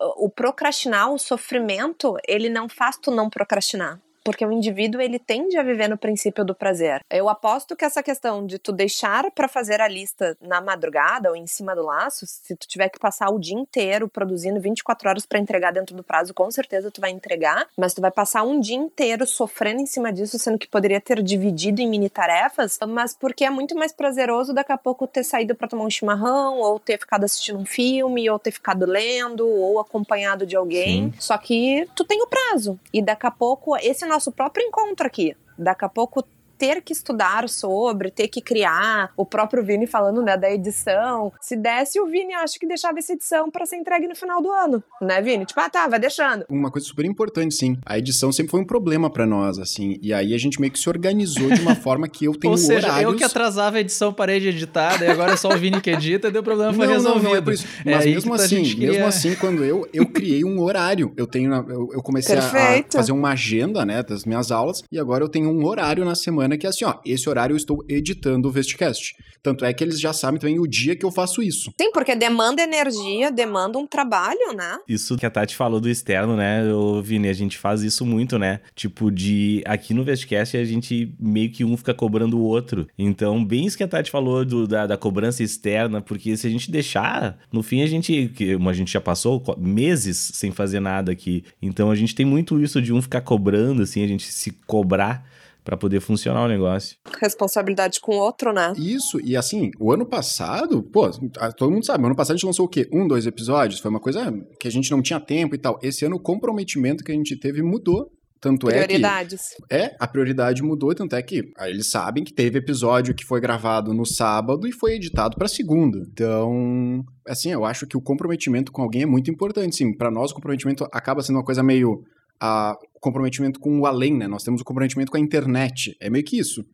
[SPEAKER 4] ah, o procrastinar, o sofrimento, ele não faz tu não procrastinar. Porque o indivíduo ele tende a viver no princípio do prazer. Eu aposto que essa questão de tu deixar pra fazer a lista na madrugada ou em cima do laço, se tu tiver que passar o dia inteiro produzindo 24 horas pra entregar dentro do prazo, com certeza tu vai entregar, mas tu vai passar um dia inteiro sofrendo em cima disso, sendo que poderia ter dividido em mini tarefas, mas porque é muito mais prazeroso daqui a pouco ter saído pra tomar um chimarrão, ou ter ficado assistindo um filme, ou ter ficado lendo, ou acompanhado de alguém. Só que tu tem o prazo. E daqui a pouco, esse é o nosso próprio encontro aqui. Daqui a pouco ter que estudar sobre, ter que criar, o próprio Vini falando né, da edição. Se desse, o Vini acho que deixava essa edição pra ser entregue no final do ano, né, Vini? Tipo, ah, tá, vai deixando.
[SPEAKER 3] Uma coisa super importante, sim. A edição sempre foi um problema pra nós, assim. E aí a gente meio que se organizou de uma <laughs> forma que eu tenho
[SPEAKER 1] Ou seja,
[SPEAKER 3] horários...
[SPEAKER 1] eu que atrasava a edição, parei de editar, daí agora é só o Vini que edita, deu problema, foi
[SPEAKER 3] não,
[SPEAKER 1] resolvido.
[SPEAKER 3] Não, não é por isso.
[SPEAKER 1] É
[SPEAKER 3] Mas
[SPEAKER 1] aí
[SPEAKER 3] mesmo
[SPEAKER 1] a
[SPEAKER 3] assim,
[SPEAKER 1] queria-
[SPEAKER 3] mesmo assim, quando eu, eu criei um horário, eu tenho, eu, eu comecei a- fazer uma agenda, né, das minhas aulas, e agora eu tenho um horário na semana semana que é assim, ó, esse horário eu estou editando o Vestcast. Tanto é que eles já sabem também o dia que eu faço isso.
[SPEAKER 4] Sim, porque demanda energia, demanda um trabalho, né?
[SPEAKER 2] Isso que a Tati falou do externo, né, ô, Vini, a gente faz isso muito, né? Tipo, de aqui no Vestcast a gente meio que um fica cobrando o outro. Então, bem isso que a Tati falou do, da, da cobrança externa, porque se a gente deixar, no fim a gente, que a gente já passou meses sem fazer nada aqui. Então a gente tem muito isso de um ficar cobrando, assim, a gente se cobrar para poder funcionar o negócio.
[SPEAKER 4] Responsabilidade com o outro, né?
[SPEAKER 3] Isso, e assim, o ano passado, pô, todo mundo sabe, o ano passado a gente lançou o quê? Um, dois episódios? Foi uma coisa que a gente não tinha tempo e tal. Esse ano o comprometimento que a gente teve mudou. Tanto
[SPEAKER 4] Prioridades.
[SPEAKER 3] é que. É, a prioridade mudou, tanto é que aí eles sabem que teve episódio que foi gravado no sábado e foi editado para segunda. Então, assim, eu acho que o comprometimento com alguém é muito importante. Sim, para nós o comprometimento acaba sendo uma coisa meio. A, comprometimento com o além, né? Nós temos o comprometimento com a internet. É meio que isso.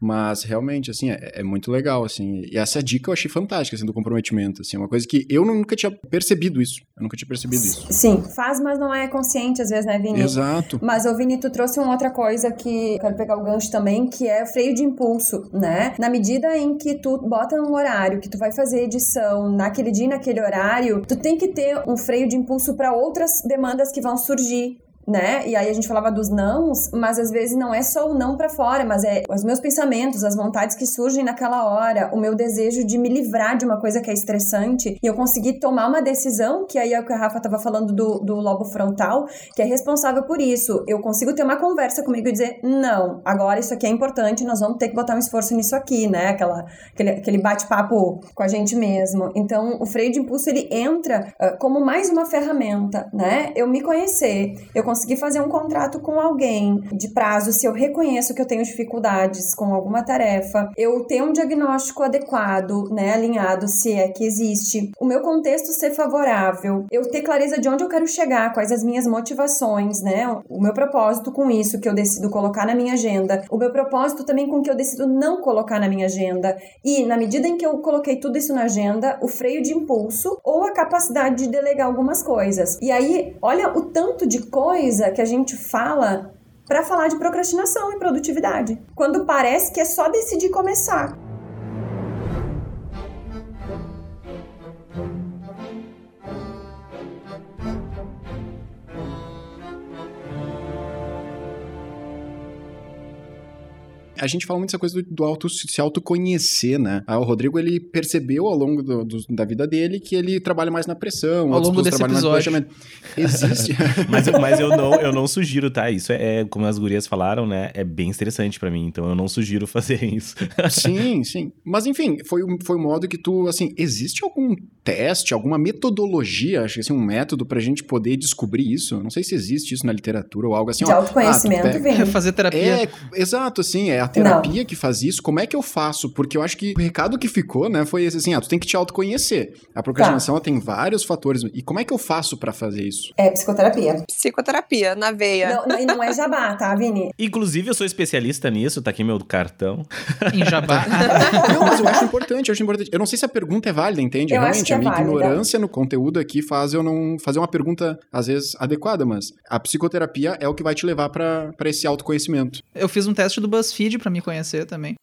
[SPEAKER 3] Mas realmente, assim, é, é, muito legal, assim. E essa dica eu achei fantástica, assim, do comprometimento, assim. É uma coisa que eu nunca tinha percebido isso. Eu nunca tinha percebido isso.
[SPEAKER 5] Sim, faz, mas não é consciente às vezes, né, Vini?
[SPEAKER 3] Exato.
[SPEAKER 5] Mas, ô Vini, tu trouxe uma outra coisa que eu quero pegar o gancho também, que é freio de impulso, né? Na medida em que tu bota um horário, que tu vai fazer edição naquele dia, naquele horário, tu tem que ter um freio de impulso para outras demandas que vão surgir né? E aí a gente falava dos nãos, mas às vezes não é só o não para fora, mas é os meus pensamentos, as vontades que surgem naquela hora, o meu desejo de me livrar de uma coisa que é estressante e eu conseguir tomar uma decisão, que aí é o que a Rafa tava falando do, do lobo frontal, que é responsável por isso. Eu consigo ter uma conversa comigo e dizer, não, agora isso aqui é importante, nós vamos ter que botar um esforço nisso aqui, né? Aquela, aquele, aquele bate-papo com a gente mesmo. Então, o freio de impulso, ele entra uh, como mais uma ferramenta, né? Eu me conhecer, eu consigo conseguir fazer um contrato com alguém de prazo, se eu reconheço que eu tenho dificuldades com alguma tarefa, eu ter um diagnóstico adequado, né, alinhado, se é que existe, o meu contexto ser favorável, eu ter clareza de onde eu quero chegar, quais as minhas motivações, né, o meu propósito com isso que eu decido colocar na minha agenda, o meu propósito também com que eu decido não colocar na minha agenda e na medida em que eu coloquei tudo isso na agenda, o freio de impulso ou a capacidade de delegar algumas coisas. E aí, olha o tanto de coisa coisa que a gente fala para falar de procrastinação e produtividade, quando parece que é só decidir começar.
[SPEAKER 3] A gente fala muito essa coisa do, do auto, se autoconhecer, né? Ah, o Rodrigo, ele percebeu ao longo do, do, da vida dele que ele trabalha mais na pressão.
[SPEAKER 1] Ao longo desse episódio.
[SPEAKER 3] Existe. <laughs>
[SPEAKER 2] mas, mas eu, não, eu não sugiro, tá? Isso é, é, como as gurias falaram, né? É bem estressante para mim, então eu não sugiro <laughs> fazer isso.
[SPEAKER 3] sim, sim. Mas enfim, foi, foi um modo que tu, assim, existe algum teste, alguma metodologia, acho que assim, um método pra gente poder descobrir isso? Não sei se existe isso na literatura ou algo assim.
[SPEAKER 5] De autoconhecimento, ah,
[SPEAKER 1] vem. Fazer terapia.
[SPEAKER 3] É, exato, assim, é a terapia não. que faz isso, como é que eu faço? Porque eu acho que o recado que ficou, né, foi esse assim, ah, tu tem que te autoconhecer. A procrastinação tá. tem vários fatores. E como é que eu faço para fazer isso?
[SPEAKER 5] É psicoterapia.
[SPEAKER 4] Psicoterapia, na veia.
[SPEAKER 5] Não, e não é jabá, tá, Vini? <laughs>
[SPEAKER 2] Inclusive, eu sou especialista nisso, tá aqui meu cartão.
[SPEAKER 1] em jabá. <laughs>
[SPEAKER 3] não, mas eu acho importante, eu acho importante. Eu não sei se a pergunta é válida, entende?
[SPEAKER 5] Eu
[SPEAKER 3] Realmente,
[SPEAKER 5] é
[SPEAKER 3] a minha
[SPEAKER 5] válida.
[SPEAKER 3] ignorância no conteúdo aqui faz eu não fazer uma pergunta, às vezes, adequada, mas a psicoterapia é o que vai te levar para esse autoconhecimento.
[SPEAKER 1] Eu fiz um teste do BuzzFeed para me conhecer também.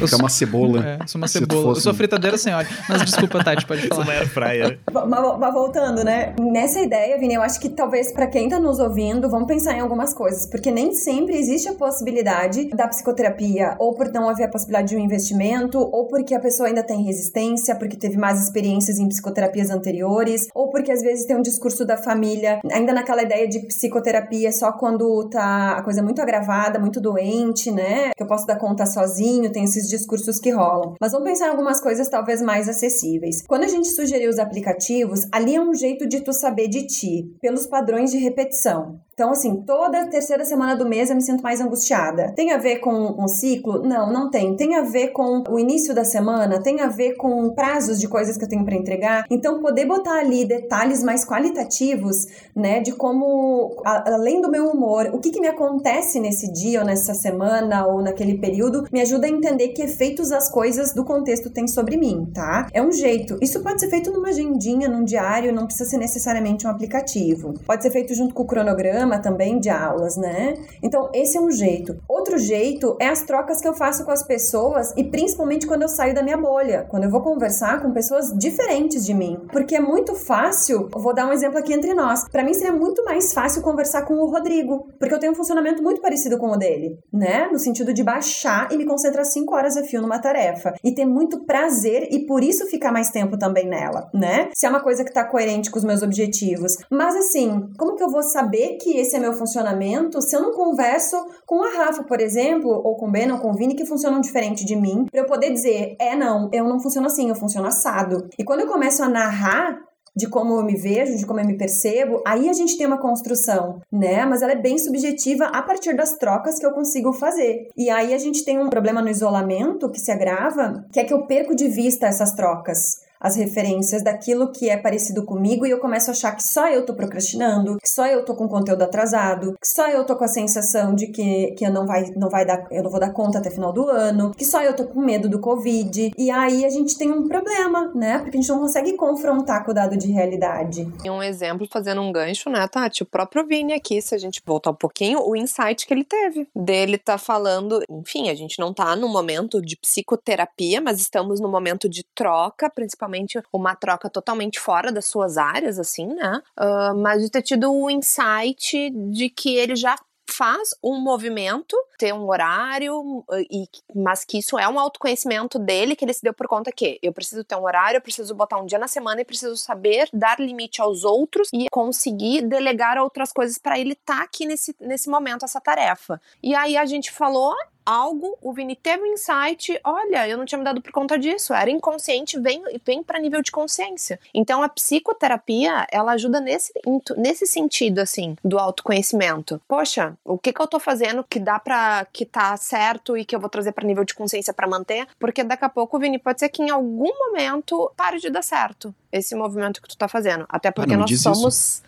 [SPEAKER 3] Eu sou uma cebola.
[SPEAKER 1] É, sou uma cebola. Fosse... Eu sou fritadeira sem óleo. Mas desculpa, Tati, pode falar.
[SPEAKER 2] Sou uma fryer.
[SPEAKER 5] Mas, mas voltando, né? Nessa ideia, Vini, eu acho que talvez para quem tá nos ouvindo, vamos pensar em algumas coisas. Porque nem sempre existe a possibilidade da psicoterapia, ou por não haver a possibilidade de um investimento, ou porque a pessoa ainda tem resistência, porque teve mais experiências em psicoterapias anteriores, ou porque às vezes tem um discurso da família, ainda naquela ideia de psicoterapia só quando tá a coisa muito agravada, muito doente, né? Que eu posso dar conta sozinho, tem esses discursos que rolam. Mas vamos pensar em algumas coisas talvez mais acessíveis. Quando a gente sugeriu os aplicativos, ali é um jeito de tu saber de ti, pelos padrões de repetição. Então, assim, toda terceira semana do mês eu me sinto mais angustiada. Tem a ver com um ciclo? Não, não tem. Tem a ver com o início da semana? Tem a ver com prazos de coisas que eu tenho para entregar? Então, poder botar ali detalhes mais qualitativos, né, de como, além do meu humor, o que, que me acontece nesse dia ou nessa semana ou naquele período, me ajuda a entender que efeitos as coisas do contexto têm sobre mim, tá? É um jeito. Isso pode ser feito numa agendinha, num diário, não precisa ser necessariamente um aplicativo. Pode ser feito junto com o cronograma também de aulas, né? Então, esse é um jeito. Outro jeito é as trocas que eu faço com as pessoas e principalmente quando eu saio da minha bolha, quando eu vou conversar com pessoas diferentes de mim. Porque é muito fácil, vou dar um exemplo aqui entre nós. Para mim seria muito mais fácil conversar com o Rodrigo, porque eu tenho um funcionamento muito parecido com o dele, né? No sentido de baixar e me concentrar cinco horas a fio numa tarefa e ter muito prazer e por isso ficar mais tempo também nela, né? Se é uma coisa que tá coerente com os meus objetivos. Mas assim, como que eu vou saber que esse é meu funcionamento se eu não converso com a Rafa, por exemplo, ou com o Ben ou com o Vini que funcionam diferente de mim, para eu poder dizer, é não, eu não funciono assim, eu funciono assado. E quando eu começo a narrar de como eu me vejo, de como eu me percebo, aí a gente tem uma construção, né? Mas ela é bem subjetiva a partir das trocas que eu consigo fazer. E aí a gente tem um problema no isolamento que se agrava, que é que eu perco de vista essas trocas as referências daquilo que é parecido comigo e eu começo a achar que só eu tô procrastinando, que só eu tô com conteúdo atrasado, que só eu tô com a sensação de que, que eu não vai, não vai dar, eu não vou dar conta até final do ano, que só eu tô com medo do Covid. E aí a gente tem um problema, né? Porque a gente não consegue confrontar com o dado de realidade.
[SPEAKER 4] E um exemplo, fazendo um gancho, né, Tati? O próprio Vini aqui, se a gente voltar um pouquinho, o insight que ele teve. Dele tá falando, enfim, a gente não tá no momento de psicoterapia, mas estamos no momento de troca, principalmente uma troca totalmente fora das suas áreas, assim, né? Uh, mas de ter tido o insight de que ele já faz um movimento, ter um horário, e, mas que isso é um autoconhecimento dele, que ele se deu por conta que eu preciso ter um horário, eu preciso botar um dia na semana e preciso saber dar limite aos outros e conseguir delegar outras coisas para ele estar tá aqui nesse, nesse momento, essa tarefa. E aí a gente falou, algo, o Vini teve um insight, olha, eu não tinha me dado por conta disso, era inconsciente, vem, vem para nível de consciência. Então a psicoterapia, ela ajuda nesse, nesse sentido, assim, do autoconhecimento. Poxa, o que que eu tô fazendo que dá para que tá certo e que eu vou trazer para nível de consciência para manter? Porque daqui a pouco, Vini, pode ser que em algum momento pare de dar certo esse movimento que tu tá fazendo. Até ah, porque ah, nós somos.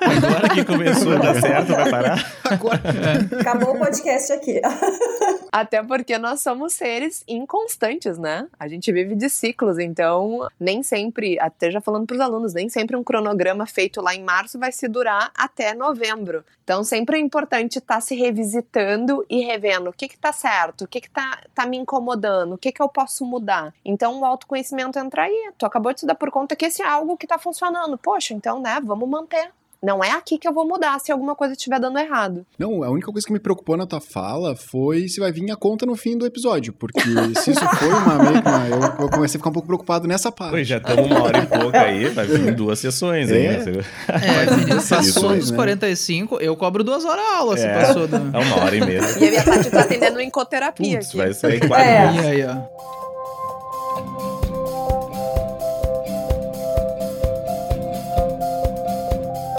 [SPEAKER 2] Agora que começou a dar certo, vai parar?
[SPEAKER 5] Agora. É. Acabou o podcast aqui. <laughs>
[SPEAKER 4] Até porque nós somos seres inconstantes, né? A gente vive de ciclos, então nem sempre, até já falando para os alunos, nem sempre um cronograma feito lá em março vai se durar até novembro. Então sempre é importante estar tá se revisitando e revendo o que que tá certo, o que que tá, tá me incomodando, o que que eu posso mudar. Então o autoconhecimento entra aí. Tu acabou de se dar por conta que esse é algo que tá funcionando. Poxa, então, né, vamos manter. Não é aqui que eu vou mudar se alguma coisa estiver dando errado.
[SPEAKER 3] Não, a única coisa que me preocupou na tua fala foi se vai vir a conta no fim do episódio. Porque se isso foi uma eu, eu, comecei a ficar um pouco preocupado nessa parte.
[SPEAKER 2] Pois já estamos uma hora e pouco aí, vai vir duas sessões
[SPEAKER 1] é. aí. É, passou dos né? 45, eu cobro duas horas a aula, é, se passou. Do...
[SPEAKER 2] É uma hora e meia.
[SPEAKER 4] E a minha parte tá atendendo em coterapia
[SPEAKER 2] Putz, aqui. Vai sair quase. É.
[SPEAKER 1] Aí, ó.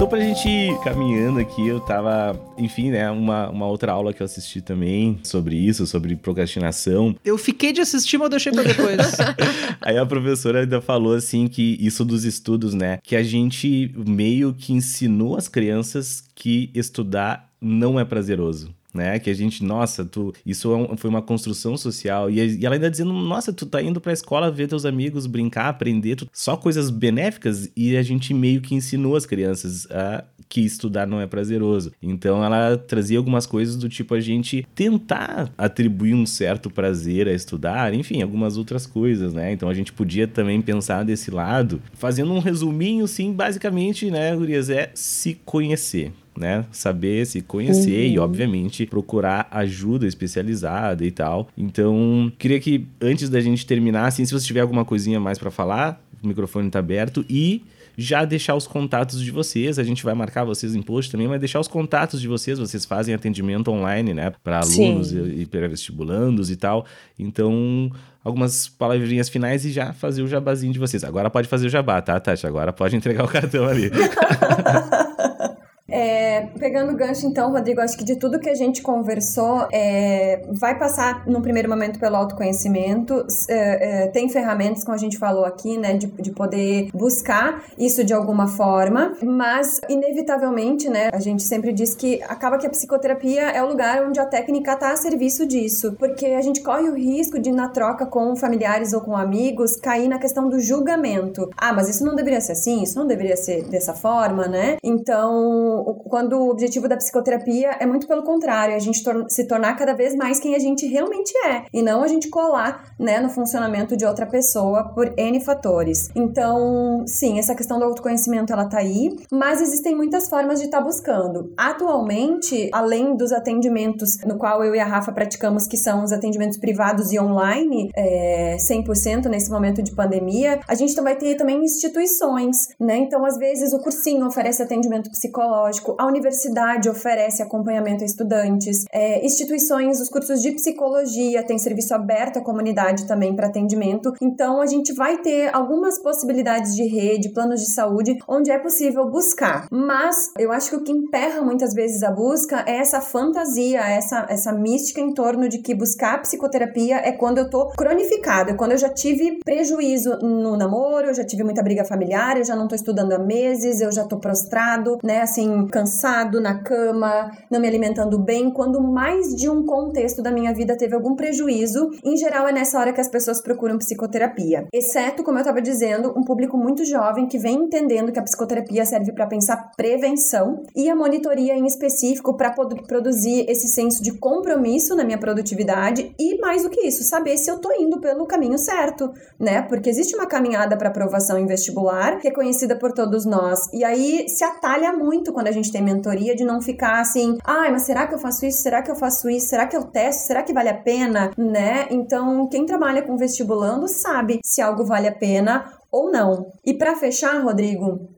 [SPEAKER 2] Então, pra gente ir caminhando aqui, eu tava, enfim, né, uma, uma outra aula que eu assisti também sobre isso, sobre procrastinação.
[SPEAKER 1] Eu fiquei de assistir, mas eu deixei pra depois. <laughs>
[SPEAKER 2] Aí a professora ainda falou assim que isso dos estudos, né, que a gente meio que ensinou as crianças que estudar não é prazeroso né? Que a gente, nossa, tu, isso é foi uma construção social. E, e, ela ainda dizendo, nossa, tu tá indo pra escola ver teus amigos brincar, aprender, tu, só coisas benéficas. E a gente meio que ensinou as crianças a que estudar não é prazeroso. Então ela trazia algumas coisas do tipo a gente tentar atribuir um certo prazer a estudar, enfim, algumas outras coisas, né? Então a gente podia também pensar desse lado, fazendo um resuminho, sim, basicamente, né, Gurias, é se conhecer né? Saber se conhecer uhum. e, obviamente, procurar ajuda especializada e tal. Então, queria que antes da gente terminar, assim, se você tiver alguma coisinha mais para falar, o microfone tá aberto e já deixar os contatos de vocês. A gente vai marcar vocês em post também, mas deixar os contatos de vocês. Vocês fazem atendimento online, né? Para alunos Sim. e, e pré-vestibulandos e tal. Então, algumas palavrinhas finais e já fazer o jabazinho de vocês. Agora pode fazer o jabá, tá, Tati? Agora pode entregar o cartão ali. <laughs>
[SPEAKER 5] É, pegando o gancho, então, Rodrigo, acho que de tudo que a gente conversou, é, vai passar, num primeiro momento, pelo autoconhecimento. É, é, tem ferramentas, como a gente falou aqui, né, de, de poder buscar isso de alguma forma, mas, inevitavelmente, né, a gente sempre diz que acaba que a psicoterapia é o lugar onde a técnica está a serviço disso, porque a gente corre o risco de, na troca com familiares ou com amigos, cair na questão do julgamento. Ah, mas isso não deveria ser assim, isso não deveria ser dessa forma, né? Então, quando objetivo da psicoterapia é muito pelo contrário, a gente tor se tornar cada vez mais quem a gente realmente é e não a gente colar, né, no funcionamento de outra pessoa por N fatores. Então, sim, essa questão do autoconhecimento ela tá aí, mas existem muitas formas de estar tá buscando. Atualmente, além dos atendimentos no qual eu e a Rafa praticamos, que são os atendimentos privados e online, é, 100% nesse momento de pandemia, a gente vai ter também instituições, né? Então, às vezes, o cursinho oferece atendimento psicológico, a universidade oferece acompanhamento a estudantes, é, instituições, os cursos de psicologia, tem serviço aberto à comunidade também para atendimento. Então, a gente vai ter algumas possibilidades de rede, planos de saúde, onde é possível buscar. Mas eu acho que o que emperra muitas vezes a busca é essa fantasia, essa, essa mística em torno de que buscar psicoterapia é quando eu tô cronificada, é quando eu já tive prejuízo no namoro, eu já tive muita briga familiar, eu já não tô estudando há meses, eu já tô prostrado, né, assim, cansado na cama, não me alimentando bem, quando mais de um contexto da minha vida teve algum prejuízo, em geral é nessa hora que as pessoas procuram psicoterapia. Exceto, como eu estava dizendo, um público muito jovem que vem entendendo que a psicoterapia serve para pensar prevenção e a monitoria em específico para produzir esse senso de compromisso na minha produtividade e mais do que isso, saber se eu tô indo pelo caminho certo, né? Porque existe uma caminhada para aprovação em vestibular que é conhecida por todos nós. E aí se atalha muito quando a gente tem mentoria de não ficar assim, ai, mas será que eu faço isso? Será que eu faço isso? Será que eu testo? Será que vale a pena, né? Então, quem trabalha com vestibulando sabe se algo vale a pena ou não. E para fechar, Rodrigo,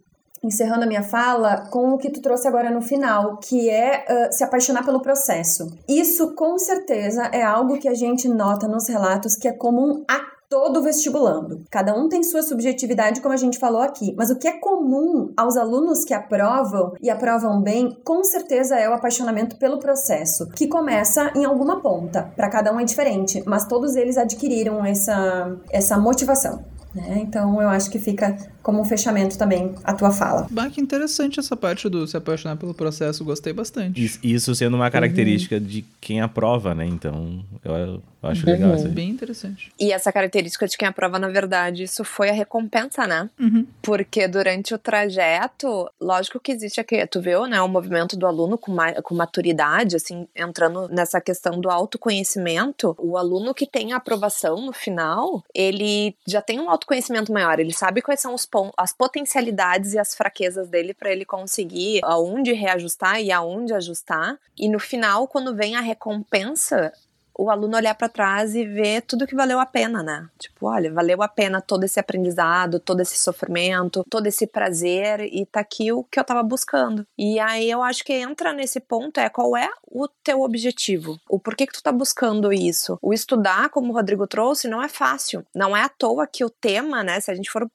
[SPEAKER 5] encerrando a minha fala com o que tu trouxe agora no final, que é uh, se apaixonar pelo processo. Isso com certeza é algo que a gente nota nos relatos que é comum a todo vestibulando. Cada um tem sua subjetividade, como a gente falou aqui, mas o que é comum aos alunos que aprovam e aprovam bem, com certeza é o apaixonamento pelo processo, que começa em alguma ponta. Para cada um é diferente, mas todos eles adquiriram essa, essa motivação. Né? Então eu acho que fica como um fechamento também a tua fala.
[SPEAKER 1] Bah, que interessante essa parte do se apaixonar pelo processo, gostei bastante.
[SPEAKER 2] Isso sendo uma característica uhum. de quem aprova, né? Então eu, eu acho uhum. legal isso.
[SPEAKER 1] Bem interessante.
[SPEAKER 4] E essa característica de quem aprova, na verdade, isso foi a recompensa, né?
[SPEAKER 1] Uhum.
[SPEAKER 4] Porque durante o trajeto, lógico que existe aqui, tu viu, né? O movimento do aluno com, ma com maturidade, assim, entrando nessa questão do autoconhecimento. O aluno que tem a aprovação no final, ele já tem um autoconhecimento maior, ele sabe quais são os as potencialidades e as fraquezas dele para ele conseguir aonde reajustar e aonde ajustar. E no final, quando vem a recompensa, o aluno olhar para trás e ver tudo que valeu a pena, né? Tipo, olha, valeu a pena todo esse aprendizado, todo esse sofrimento, todo esse prazer e tá aqui o que eu tava buscando. E aí eu acho que entra nesse ponto é qual é o teu objetivo? O porquê que tu tá buscando isso? O estudar, como o Rodrigo trouxe, não é fácil. Não é à toa que o tema, né, se a gente for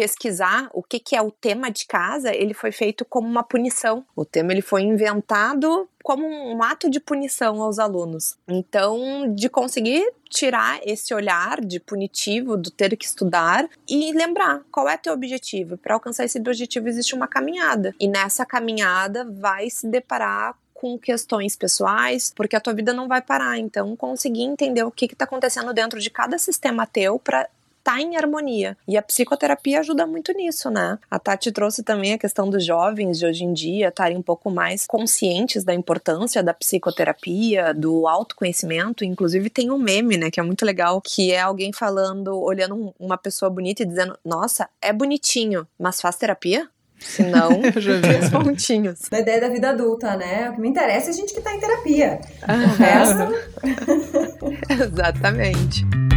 [SPEAKER 4] pesquisar o que, que é o tema de casa, ele foi feito como uma punição. O tema ele foi inventado como um ato de punição aos alunos. Então, de conseguir tirar esse olhar de punitivo do ter que estudar e lembrar qual é teu objetivo. Para alcançar esse objetivo existe uma caminhada. E nessa caminhada vai se deparar com questões pessoais, porque a tua vida não vai parar. Então, conseguir entender o que está acontecendo dentro de cada sistema teu para tá em harmonia. E a psicoterapia ajuda muito nisso, né? A Tati trouxe também a questão dos jovens de hoje em dia estarem um pouco mais conscientes da importância da psicoterapia, do autoconhecimento. Inclusive tem um meme, né, que é muito legal, que é alguém falando, olhando uma pessoa bonita e dizendo: "Nossa, é bonitinho, mas faz terapia?" Se não, <laughs> três pontinhos.
[SPEAKER 5] Na ideia da vida adulta, né? O que me interessa é a gente que tá em terapia. O resto. <laughs>
[SPEAKER 4] Exatamente.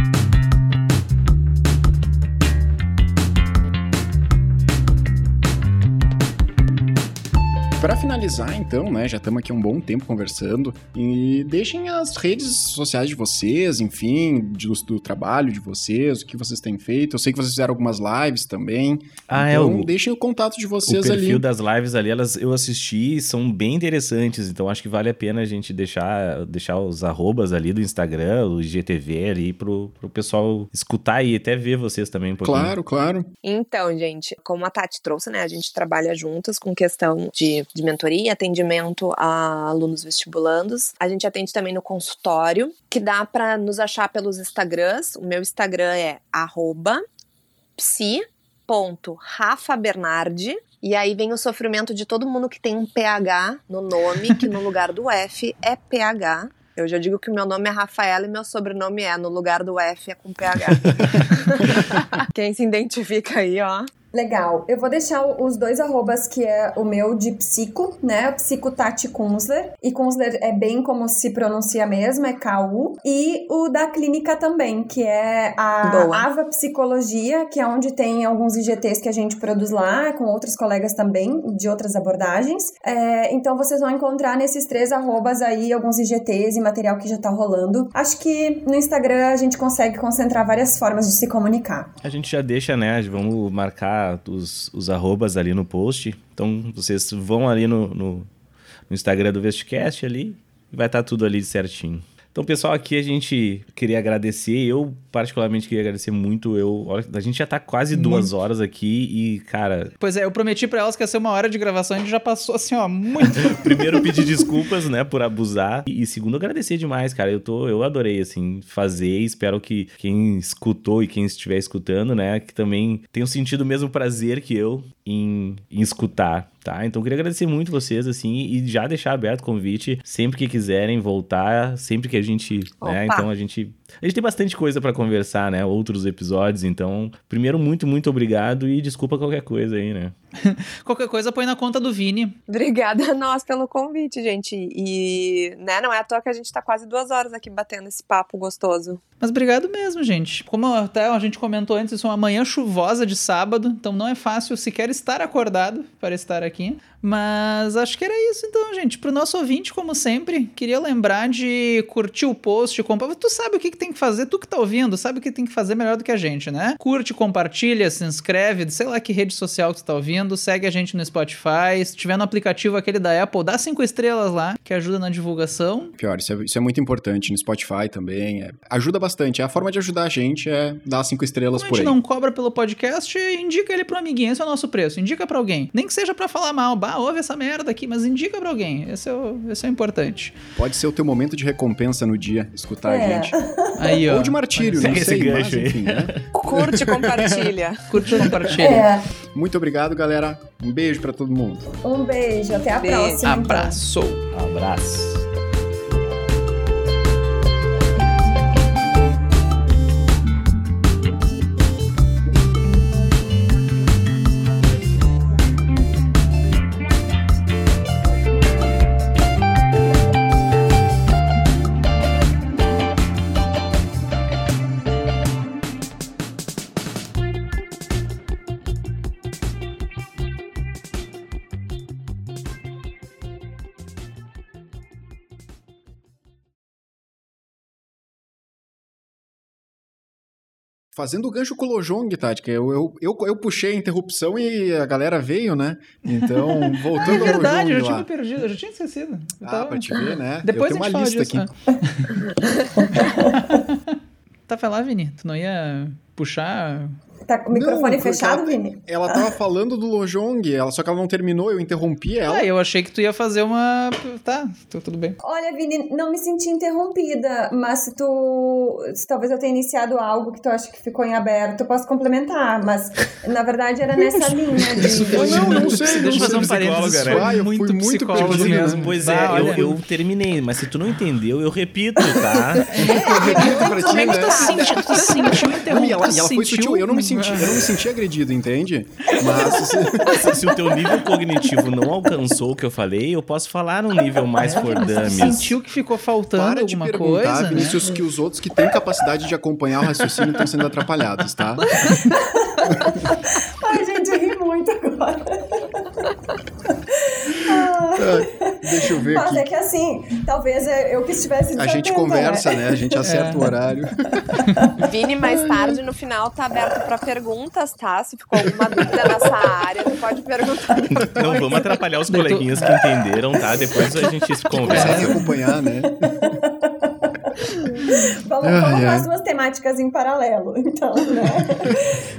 [SPEAKER 3] Para finalizar, então, né, já estamos aqui um bom tempo conversando, e deixem as redes sociais de vocês, enfim, de, do trabalho de vocês, o que vocês têm feito. Eu sei que vocês fizeram algumas lives também. Ah, é então, é o, deixem o contato de vocês ali.
[SPEAKER 2] O perfil ali. das lives ali, elas eu assisti são bem interessantes, então acho que vale a pena a gente deixar, deixar os arrobas ali do Instagram, o IGTV ali pro, pro pessoal escutar e até ver vocês também um pouquinho.
[SPEAKER 3] Claro, claro.
[SPEAKER 4] Então, gente, como a Tati trouxe, né, a gente trabalha juntas com questão de de mentoria, atendimento a alunos vestibulandos. A gente atende também no consultório, que dá para nos achar pelos Instagrams. O meu Instagram é psi.rafabernardi E aí vem o sofrimento de todo mundo que tem um PH no nome, que no lugar do F é PH. Eu já digo que o meu nome é Rafaela e meu sobrenome é, no lugar do F é com PH. <laughs> Quem se identifica aí, ó.
[SPEAKER 5] Legal. Eu vou deixar os dois arrobas, que é o meu de psico, né? Psico Tati Kunzler. E Kunzler é bem como se pronuncia mesmo, é KU. E o da clínica também, que é a
[SPEAKER 4] Boa.
[SPEAKER 5] Ava Psicologia, que é onde tem alguns IGTs que a gente produz lá, com outros colegas também, de outras abordagens. É, então vocês vão encontrar nesses três arrobas aí alguns IGTs e material que já tá rolando. Acho que no Instagram a gente consegue concentrar várias formas de se comunicar.
[SPEAKER 2] A gente já deixa, né? Vamos marcar os, os arrobas ali no post. Então vocês vão ali no, no, no Instagram do Vestcast ali e vai estar tudo ali certinho. Então, pessoal, aqui a gente queria agradecer. Eu, particularmente, queria agradecer muito. Eu, a gente já tá quase duas horas aqui e, cara,
[SPEAKER 1] Pois é, eu prometi pra elas que ia ser uma hora de gravação e a gente já passou assim, ó, muito. <laughs>
[SPEAKER 2] primeiro pedir desculpas, né, por abusar. E, e segundo, agradecer demais, cara. Eu tô, eu adorei, assim, fazer. Espero que quem escutou e quem estiver escutando, né, que também tenham sentido o mesmo prazer que eu em, em escutar. Tá? Então eu queria agradecer muito vocês, assim, e já deixar aberto o convite sempre que quiserem voltar, sempre que a gente. Né, então a gente. A gente tem bastante coisa pra conversar, né? Outros episódios. Então, primeiro, muito, muito obrigado e desculpa qualquer coisa aí, né? <laughs>
[SPEAKER 1] Qualquer coisa põe na conta do Vini.
[SPEAKER 4] Obrigada a nós pelo convite, gente. E, né, não é à toa que a gente tá quase duas horas aqui batendo esse papo gostoso.
[SPEAKER 1] Mas obrigado mesmo, gente. Como até a gente comentou antes, isso é uma manhã chuvosa de sábado, então não é fácil sequer estar acordado para estar aqui. Mas acho que era isso então, gente. Pro nosso ouvinte, como sempre, queria lembrar de curtir o post, comprar. Tu sabe o que, que tem que fazer, tu que tá ouvindo, sabe o que tem que fazer melhor do que a gente, né? Curte, compartilha, se inscreve, sei lá que rede social que tu tá ouvindo, segue a gente no Spotify. Se tiver no aplicativo aquele da Apple, dá cinco estrelas lá, que ajuda na divulgação.
[SPEAKER 3] Pior, isso é, isso é muito importante no Spotify também. é- ajuda bastante. A forma de ajudar a gente é dar cinco estrelas
[SPEAKER 1] Como a
[SPEAKER 3] por
[SPEAKER 1] gente
[SPEAKER 3] aí.
[SPEAKER 1] não cobra pelo podcast, indica ele pro amiguinho. Esse é o nosso preço. Indica pra alguém. Nem que seja pra falar mal. Bah, ouve essa merda aqui, mas indica pra alguém. Esse é o, esse é o importante.
[SPEAKER 3] Pode ser o teu momento de recompensa no dia, escutar
[SPEAKER 5] É.
[SPEAKER 3] a gente. <laughs>
[SPEAKER 1] Aí, ó.
[SPEAKER 3] Ou de martírio, não
[SPEAKER 2] esse
[SPEAKER 3] sei, mas enfim, né?
[SPEAKER 4] Curte e compartilha. <laughs>
[SPEAKER 1] Curte e compartilha.
[SPEAKER 5] É,
[SPEAKER 3] Muito obrigado, galera. Um beijo pra todo mundo.
[SPEAKER 5] um beijo, até a
[SPEAKER 4] Beijo.
[SPEAKER 5] próxima. então.
[SPEAKER 1] Abraço.
[SPEAKER 2] Abraço.
[SPEAKER 3] Fazendo o gancho com o Lojong, Tati, que eu, eu, eu, eu puxei a interrupção e a galera veio, né? Então, <laughs>
[SPEAKER 1] É
[SPEAKER 3] voltando ao
[SPEAKER 1] verdade, eu
[SPEAKER 3] Lojong
[SPEAKER 1] já
[SPEAKER 3] lá.
[SPEAKER 1] tinha perdido, eu já tinha esquecido. Eu
[SPEAKER 3] Ah,
[SPEAKER 1] tava-
[SPEAKER 3] pra te ver, né?
[SPEAKER 1] Depois
[SPEAKER 3] eu
[SPEAKER 1] a
[SPEAKER 3] tenho uma lista
[SPEAKER 1] disso.
[SPEAKER 3] aqui.
[SPEAKER 1] é. <laughs> Tá, vai lá, Vini. Tu não ia puxar.
[SPEAKER 5] Tá com o microfone
[SPEAKER 3] Não,
[SPEAKER 5] fechado,
[SPEAKER 3] ela-
[SPEAKER 5] Vini?
[SPEAKER 3] Ela tava <laughs> falando do Lojong, ela, só que ela não terminou, eu interrompi ela.
[SPEAKER 1] Ah, eu achei que tu ia fazer uma. Tá, tu- tudo bem.
[SPEAKER 5] Olha, Vini, não me senti interrompida, mas se tu. Se talvez eu tenha iniciado algo que tu acha que ficou em aberto, eu posso complementar, mas na verdade era <laughs> nessa linha de.
[SPEAKER 3] Eu não, não sei,
[SPEAKER 1] Deixa
[SPEAKER 3] não
[SPEAKER 1] eu fazer
[SPEAKER 3] sei.
[SPEAKER 1] um parênteses.
[SPEAKER 2] né?
[SPEAKER 3] Ah, eu fui
[SPEAKER 1] muito
[SPEAKER 3] muito
[SPEAKER 1] psicólogo
[SPEAKER 3] perdido
[SPEAKER 1] mesmo.
[SPEAKER 2] Pois é, eu, eu terminei, mas se tu não entendeu, eu repito, tá? <laughs>
[SPEAKER 3] Repito pra ti,
[SPEAKER 1] Como é que
[SPEAKER 3] né?
[SPEAKER 1] tu se sentiu? Tu se sentiu interrompido?
[SPEAKER 3] e ela, e ela foi sutil, eu não me senti, eu não me senti agredido, entende? Mas
[SPEAKER 2] se, se o teu nível cognitivo não alcançou o que eu falei, eu posso falar num nível mais for dummies.
[SPEAKER 1] Sentiu que ficou faltando
[SPEAKER 3] para de
[SPEAKER 1] alguma
[SPEAKER 3] perguntar,
[SPEAKER 1] coisa, né?
[SPEAKER 3] Vinícius, que os outros que têm capacidade de acompanhar o raciocínio estão sendo atrapalhados, tá? <laughs>
[SPEAKER 5] Ai, gente, eu ri muito agora.
[SPEAKER 3] Deixa eu ver
[SPEAKER 5] Mas é
[SPEAKER 3] aqui.
[SPEAKER 5] que assim, talvez eu que estivesse
[SPEAKER 3] A gente conversa,
[SPEAKER 5] né?
[SPEAKER 3] né? A gente acerta o horário. <laughs>
[SPEAKER 4] Vini, mais tarde, no final, tá aberto pra perguntas, tá? Se ficou alguma dúvida nessa área, tu pode perguntar.
[SPEAKER 2] Não vamos atrapalhar os coleguinhas que entenderam, tá? Depois a gente se
[SPEAKER 3] Consegue
[SPEAKER 2] conversa.
[SPEAKER 3] acompanhar, né? <laughs> <laughs>
[SPEAKER 5] Vamos,
[SPEAKER 3] Ai,
[SPEAKER 5] vamos
[SPEAKER 3] ai.
[SPEAKER 5] as duas temáticas em paralelo, <laughs> então, né?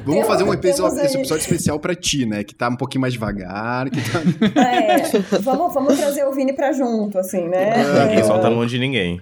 [SPEAKER 3] Vamos
[SPEAKER 5] Temos-
[SPEAKER 3] fazer um episódio,
[SPEAKER 5] aí-
[SPEAKER 3] episódio especial pra ti, né? Que tá um pouquinho mais devagar, que tá... <laughs>
[SPEAKER 5] É, vamos, vamos trazer o Vini pra junto, assim, né?
[SPEAKER 2] Ninguém
[SPEAKER 5] É,
[SPEAKER 2] solta a mão de ninguém.